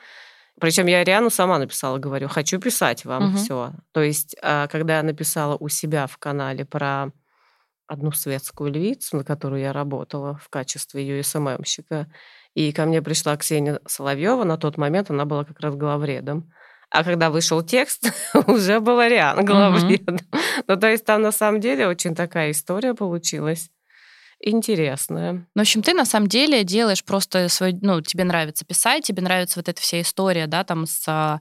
Причем я Ариану сама написала, говорю, хочу писать вам Мгм. все. То есть, а, когда я написала у себя в канале про одну светскую львицу, на которую я работала в качестве ее СММщика, и ко мне пришла Ксения Соловьева, на тот момент она была как раз главредом. А когда вышел текст, уже был Ариан главредом. Ну, то есть там на самом деле очень такая история получилась интересная. Ну, в общем, ты на самом деле делаешь просто свой, ну, тебе нравится писать, тебе нравится вот эта вся история, да, там с а,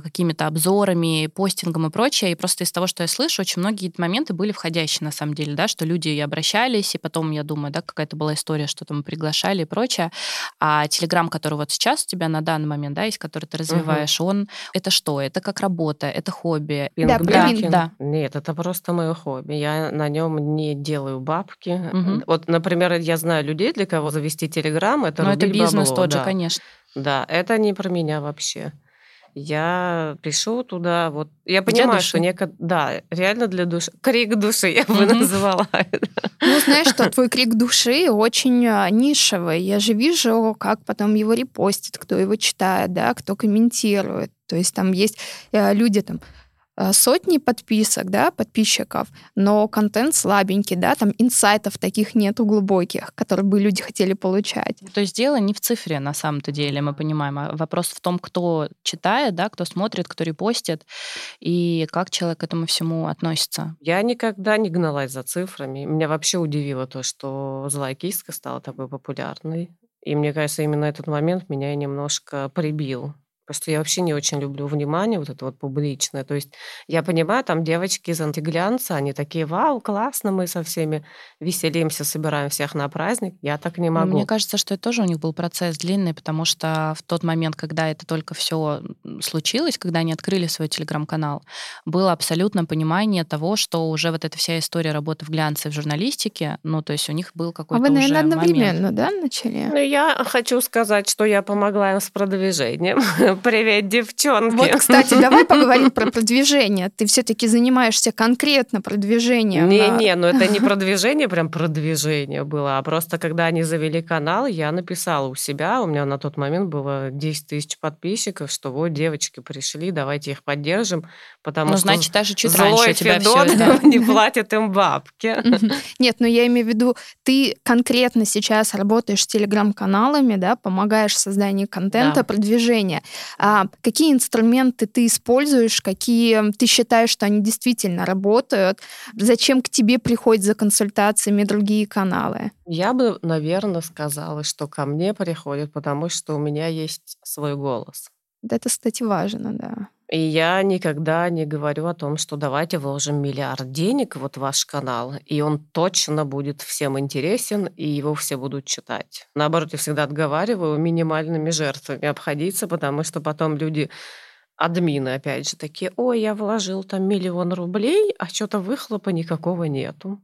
какими-то обзорами, постингом и прочее. И просто из того, что я слышу, очень многие моменты были входящие на самом деле, да, что люди и обращались, и потом, я думаю, да, какая-то была история, что там приглашали и прочее. А Телеграм, который вот сейчас у тебя на данный момент, да, есть, который ты развиваешь, он это что? Это как работа, это хобби. Да, Пингблюкин? да. Нет, это просто мое хобби. Я на нем не делаю бабки. Мгм. Вот, например, я знаю людей, для кого завести Телеграм, это Но это бизнес бабло, тот же, да. конечно. Да, это не про меня вообще. Я пишу туда, вот я понимаю, души. что неко... да, реально для души, крик души я бы назвала это. Ну, знаешь, что твой крик души очень а, нишевый. Я же вижу, как потом его репостят, кто его читает, да, кто комментирует. То есть там есть э, люди там сотни подписок, да, подписчиков, но контент слабенький, да, там инсайтов таких нету глубоких, которые бы люди хотели получать. То есть дело не в цифре на самом-то деле, мы понимаем, а вопрос в том, кто читает, да, кто смотрит, кто репостит, и как человек к этому всему относится. Я никогда не гналась за цифрами. Меня вообще удивило то, что злая кистка стала такой популярной. И мне кажется, именно этот момент меня и немножко прибил. Потому что я вообще не очень люблю внимание, вот это вот публичное. То есть я понимаю, там девочки из антиглянца, они такие, вау, классно, мы со всеми веселимся, собираем всех на праздник. Я так не Ну, могу. Мне кажется, что это тоже у них был процесс длинный, потому что в тот момент, когда это только все случилось, когда они открыли свой телеграм-канал, было абсолютно понимание того, что уже вот эта вся история работы в глянце в журналистике, ну, то есть у них был А какой-то вы, уже наверное, момент. одновременно, да, начали? Ну, я хочу сказать, что я помогла им с продвижением. Привет, девчонки. Вот, кстати, давай поговорим про продвижение. Ты все-таки занимаешься конкретно продвижением. Не-не, ну это не продвижение, прям продвижение было, а просто когда они завели канал, я написала у себя, у меня на тот момент было 10 тысяч подписчиков, что вот девочки пришли, давайте их поддержим, потому ну, что значит, даже чуть злой раньше Федот все это... не платит им бабки. Нет, но я имею в виду, ты конкретно сейчас работаешь с телеграм-каналами, да, помогаешь в создании контента, Да. продвижения. А какие инструменты ты используешь, какие ты считаешь, что они действительно работают? Зачем к тебе приходят за консультациями другие каналы? Я бы, наверное, сказала, что ко мне приходят, потому что у меня есть свой голос. Вот Это, кстати, важно, да. И я никогда не говорю о том, что давайте вложим миллиард денег вот в ваш канал, и он точно будет всем интересен, и его все будут читать. Наоборот, я всегда отговариваю минимальными жертвами обходиться, потому что потом люди админы, опять же, такие, ой, я вложил там миллион рублей, а что-то выхлопа никакого нету.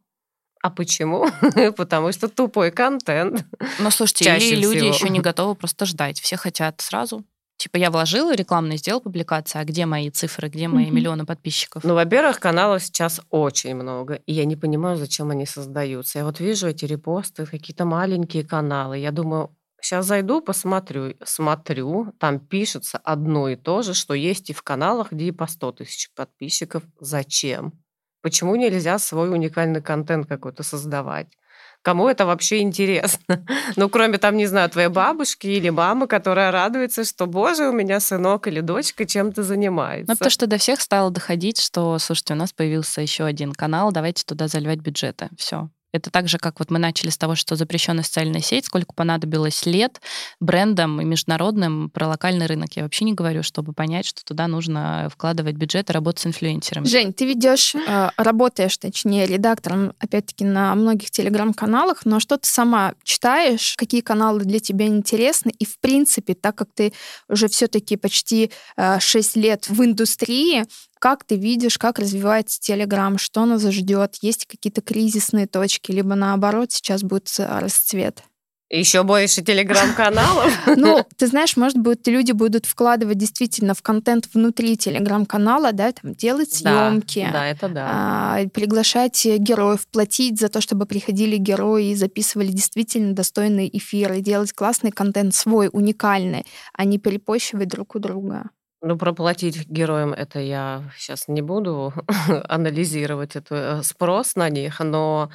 А почему? Потому что тупой контент. Ну, слушайте, или люди всего. еще не готовы просто ждать. Все хотят сразу. Типа, я вложила рекламно, сделал публикацию, а где мои цифры, где мои Мгм. миллионы подписчиков? Ну, во-первых, каналов сейчас очень много, и я не понимаю, зачем они создаются. Я вот вижу эти репосты, какие-то маленькие каналы. Я думаю, сейчас зайду, посмотрю. Смотрю, там пишется одно и то же, что есть и в каналах, где и по 100 тысяч подписчиков. Зачем? Почему нельзя свой уникальный контент какой-то создавать? Кому это вообще интересно? Ну, кроме там, не знаю, твоей бабушки или мамы, которая радуется, что, боже, у меня сынок или дочка чем-то занимается. Ну, потому что до всех стало доходить, что, слушайте, у нас появился еще один канал, давайте туда заливать бюджеты. Все. Это так же, как вот мы начали с того, что запрещенная социальная сеть, сколько понадобилось лет брендам и международным про локальный рынок. Я вообще не говорю, чтобы понять, что туда нужно вкладывать бюджет и работать с инфлюенсерами. Жень, ты ведешь, э, работаешь, точнее, редактором, опять-таки, на многих телеграм-каналах, но что ты сама читаешь, какие каналы для тебя интересны, и, в принципе, так как ты уже все-таки почти 6 лет в индустрии, как ты видишь, как развивается Телеграм, что нас ждет, есть какие-то кризисные точки, либо наоборот сейчас будет э, расцвет? Еще больше телеграм-каналов. Ну, ты знаешь, может быть, люди будут вкладывать действительно в контент внутри телеграм-канала, да, там делать Да, съемки, Да, это да. а, приглашать героев, платить за то, чтобы приходили герои и записывали действительно достойные эфиры, делать классный контент свой, уникальный, а не перепощивать друг у друга. Ну, проплатить героям это я сейчас не буду анализировать это э, спрос на них, но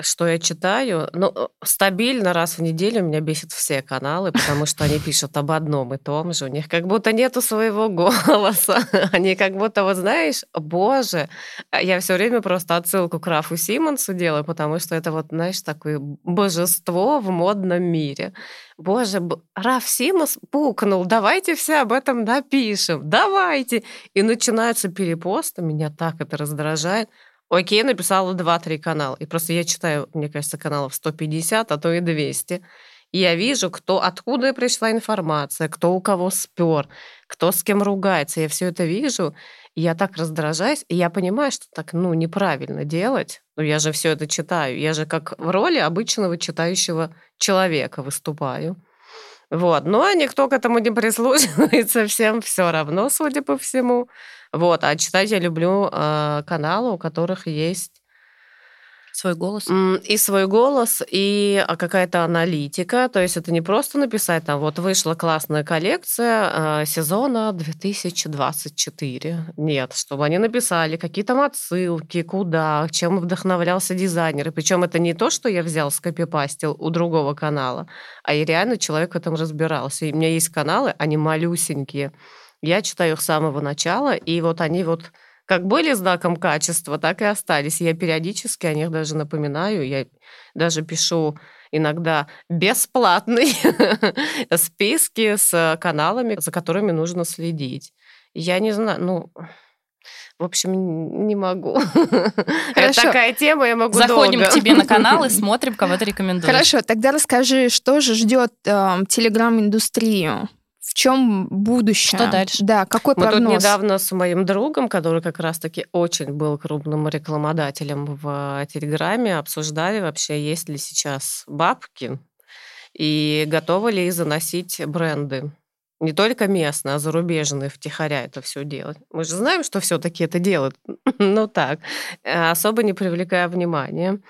что я читаю, ну, э, стабильно раз в неделю меня бесит все каналы, потому что они пишут об одном и том же. У них как будто нету своего голоса. Они как будто, вот знаешь, боже, а я все время просто отсылку к Рафу Симонсу делаю, потому что это вот, знаешь, такое божество в модном мире. Боже, Раф Симонс пукнул, давайте все об этом напишем, давайте. И начинаются перепосты, меня так это раздражает. Окей, написала 2-3 канала. И просто я читаю, мне кажется, каналов 150, а то и 200. И я вижу, кто, откуда пришла информация, кто у кого спер, кто с кем ругается. Я все это вижу, и я так раздражаюсь, и я понимаю, что так, ну, неправильно делать. Ну, я же все это читаю. Я же как в роли обычного читающего человека выступаю. Вот. Но никто к этому не прислушивается, всем все равно, судя по всему. Вот. А читать я люблю э, каналы, у которых есть Свой голос. И свой голос, и а, какая-то аналитика. То есть это не просто написать, там, вот вышла классная коллекция э, сезона 2024. Нет, чтобы они написали какие там отсылки, куда, чем вдохновлялся дизайнер. И причем это не то, что я взял, скопипастил у другого канала, а и реально человек в этом разбирался. И у меня есть каналы, они малюсенькие. Я читаю их с самого начала, и вот они вот как были знаком качества, так и остались. Я периодически о них даже напоминаю. Я даже пишу иногда бесплатные списки с каналами, за которыми нужно следить. Я не знаю, ну, в общем, не могу. Это такая тема, я могу Заходим долго. к тебе на канал и смотрим, кого ты рекомендуешь. Хорошо, тогда расскажи, что же ждет э, телеграм-индустрию? В чем будущее? Что дальше? Да, какой Мы тут прогноз? недавно с моим другом, который как раз-таки очень был крупным рекламодателем в Телеграме, обсуждали вообще, есть ли сейчас бабки и готовы ли заносить бренды Не только местные, а зарубежные втихаря это все делать. Мы же знаем, что все-таки это делают. ну так, э, особо не привлекая внимания.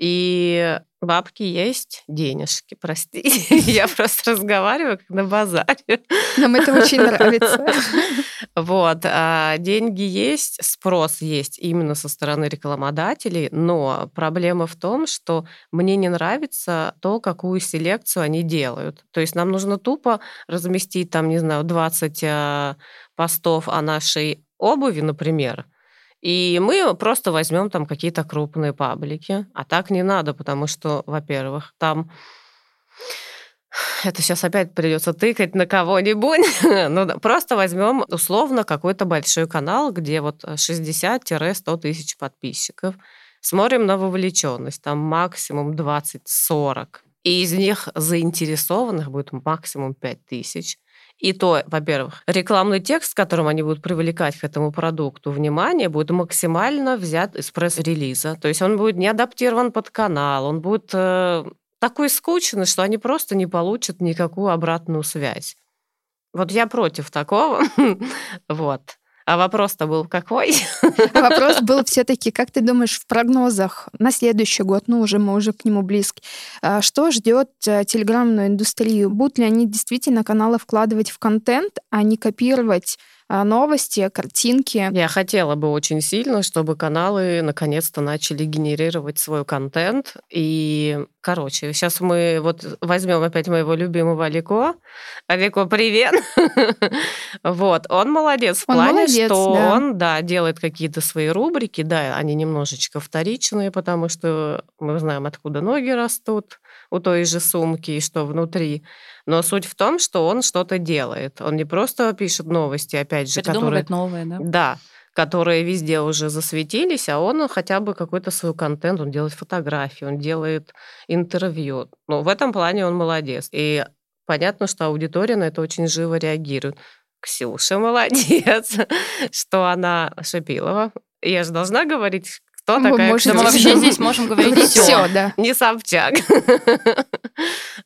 И бабки есть, денежки, прости. Я просто разговариваю как на базаре. Нам это очень нравится. Вот. А деньги есть, спрос есть именно со стороны рекламодателей, но проблема в том, что мне не нравится то, какую селекцию они делают. То есть нам нужно тупо разместить там, не знаю, 20 а, постов о нашей обуви, например, и мы просто возьмем там какие-то крупные паблики. А так не надо, потому что, во-первых, там это сейчас опять придется тыкать на кого-нибудь. ну, просто возьмем условно какой-то большой канал, где вот 60-100 тысяч подписчиков. Смотрим на вовлеченность, там максимум 20-40. И из них заинтересованных будет максимум 5 тысяч. И то, во-первых, рекламный текст, которым они будут привлекать к этому продукту внимание, будет максимально взят из пресс-релиза. То есть он будет не адаптирован под канал, он будет э, такой скучный, что они просто не получат никакую обратную связь. Вот я против такого. вот. А вопрос-то был какой? А вопрос был все-таки, как ты думаешь, в прогнозах на следующий год, ну уже мы уже к нему близки, а что ждет э, телеграммную индустрию? Будут ли они действительно каналы вкладывать в контент, а не копировать новости, картинки. Я хотела бы очень сильно, чтобы каналы наконец-то начали генерировать свой контент. И, короче, сейчас мы вот возьмем опять моего любимого Алико. Алико, привет! Вот, он молодец в плане, что он, да, делает какие-то свои рубрики, да, они немножечко вторичные, потому что мы знаем, откуда ноги растут у той же сумки и что внутри. Но суть в том, что он что-то делает. Он не просто пишет новости, опять же, которые... новые, да? Да, которые везде уже засветились, а он хотя бы какой-то свой контент, он делает фотографии, он делает интервью. Ну, в этом плане он молодец. И понятно, что аудитория на это очень живо реагирует. Ксюша молодец, что она Шапилова. Я же должна говорить, кто мы такая можем, Мы вообще здесь можем говорить все. да. Не Собчак.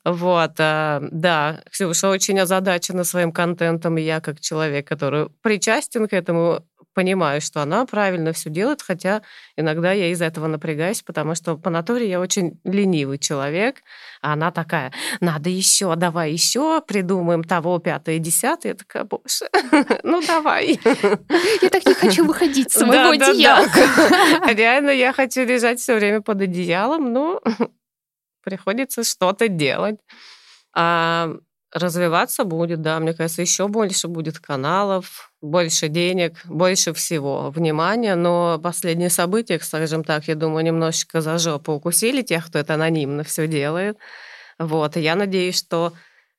вот, а, да. Ксюша очень озадачена своим контентом, и я как человек, который причастен к этому, понимаю, что она правильно все делает, хотя иногда я из-за этого напрягаюсь, потому что по натуре я очень ленивый человек, а она такая, надо еще, давай еще, придумаем того, пятое, десятое. Я такая, боже, ну давай. Я так не хочу выходить с своего одеяла. Реально, я хочу лежать все время под одеялом, но приходится что-то делать. Развиваться будет, да, мне кажется, еще больше будет каналов, больше денег, больше всего внимания, но последние события, скажем так, я думаю, немножечко за жопу укусили тех, кто это анонимно все делает. Вот, и я надеюсь, что,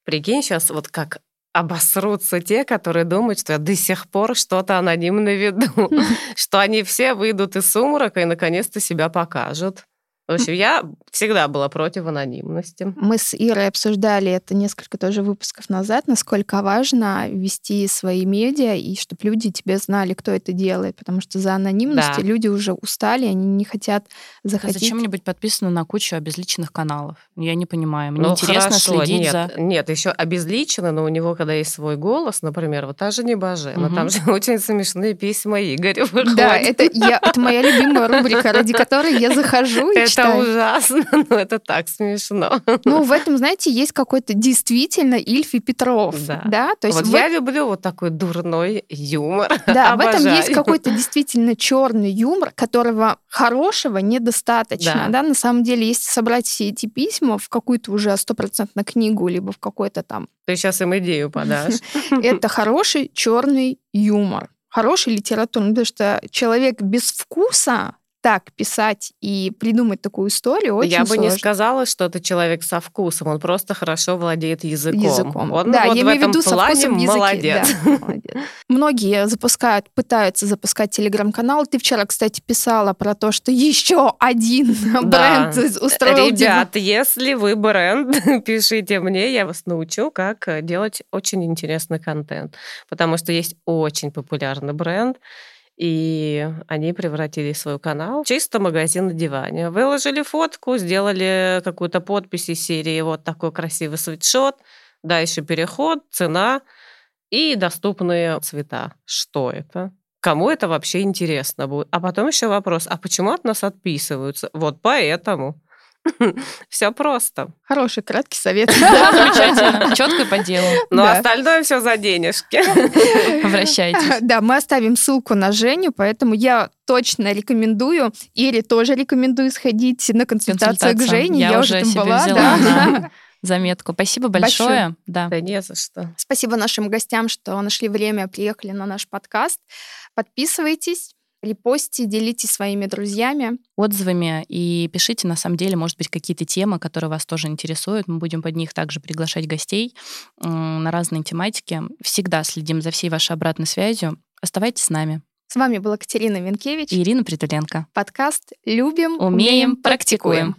прикинь, сейчас вот как обосрутся те, которые думают, что я до сих пор что-то анонимно веду, что они все выйдут из сумрака и наконец-то себя покажут. В общем, я всегда была против анонимности. Мы с Ирой обсуждали это несколько тоже выпусков назад, насколько важно вести свои медиа и чтобы люди тебе знали, кто это делает, потому что за анонимностью да. люди уже устали, они не хотят заходить. А зачем мне быть подписанным на кучу обезличенных каналов? Я не понимаю. Мне ну, интересно хорошо, следить нет, за... Нет, еще обезличено, но у него, когда есть свой голос, например, вот та же Небоже, угу. но там же очень смешные письма Игоря выходят. Да, это, я, это моя любимая рубрика, ради которой я захожу и это ужасно, но это так смешно. Ну, в этом, знаете, есть какой-то действительно Ильф и Петров. Да. да? То есть вот в... я люблю вот такой дурной юмор. Да, в этом есть какой-то действительно черный юмор, которого хорошего недостаточно. Да. да, на самом деле, если собрать все эти письма в какую-то уже стопроцентно книгу, либо в какой-то там... Ты сейчас им идею подашь. Это хороший черный юмор хороший литературный, потому что человек без вкуса так писать и придумать такую историю очень Я бы не сказала, что это человек со вкусом, он просто хорошо владеет языком. языком. Он да, вот я в имею этом в виду плане со вкусом молодец. Да, молодец. Многие запускают, пытаются запускать телеграм-канал. Ты вчера, кстати, писала про то, что еще один да. бренд устроил... Ребят, если вы бренд, пишите мне, я вас научу, как э, делать очень интересный контент. Потому что есть очень популярный бренд, и они превратили свой канал в чисто магазин на диване. Выложили фотку, сделали какую-то подпись из серии «Вот такой красивый свитшот», Дальше переход, цена и доступные цвета. Что это? Кому это вообще интересно будет? А потом еще вопрос, а почему от нас отписываются? Вот поэтому. Все просто. Хороший краткий совет. Замечательно. Четко и по делу. Но остальное все за денежки. Обращайтесь. Да, мы оставим ссылку на Женю, поэтому я точно рекомендую, Ире тоже рекомендую сходить на консультацию к. Жене. Я уже там была. заметку. Спасибо большое. Большое. Да. Да не за что. Спасибо нашим гостям, что нашли время, приехали на наш подкаст. Подписывайтесь, репостите, делитесь своими друзьями. отзывами и пишите, на самом деле, может быть, какие-то темы, которые вас тоже интересуют. Мы будем под них также приглашать гостей на разные тематики. Всегда следим за всей вашей обратной связью. Оставайтесь с нами. С вами была Катерина Венкевич. И Ирина Притуленко. Подкаст «Любим, Умеем, практикуем.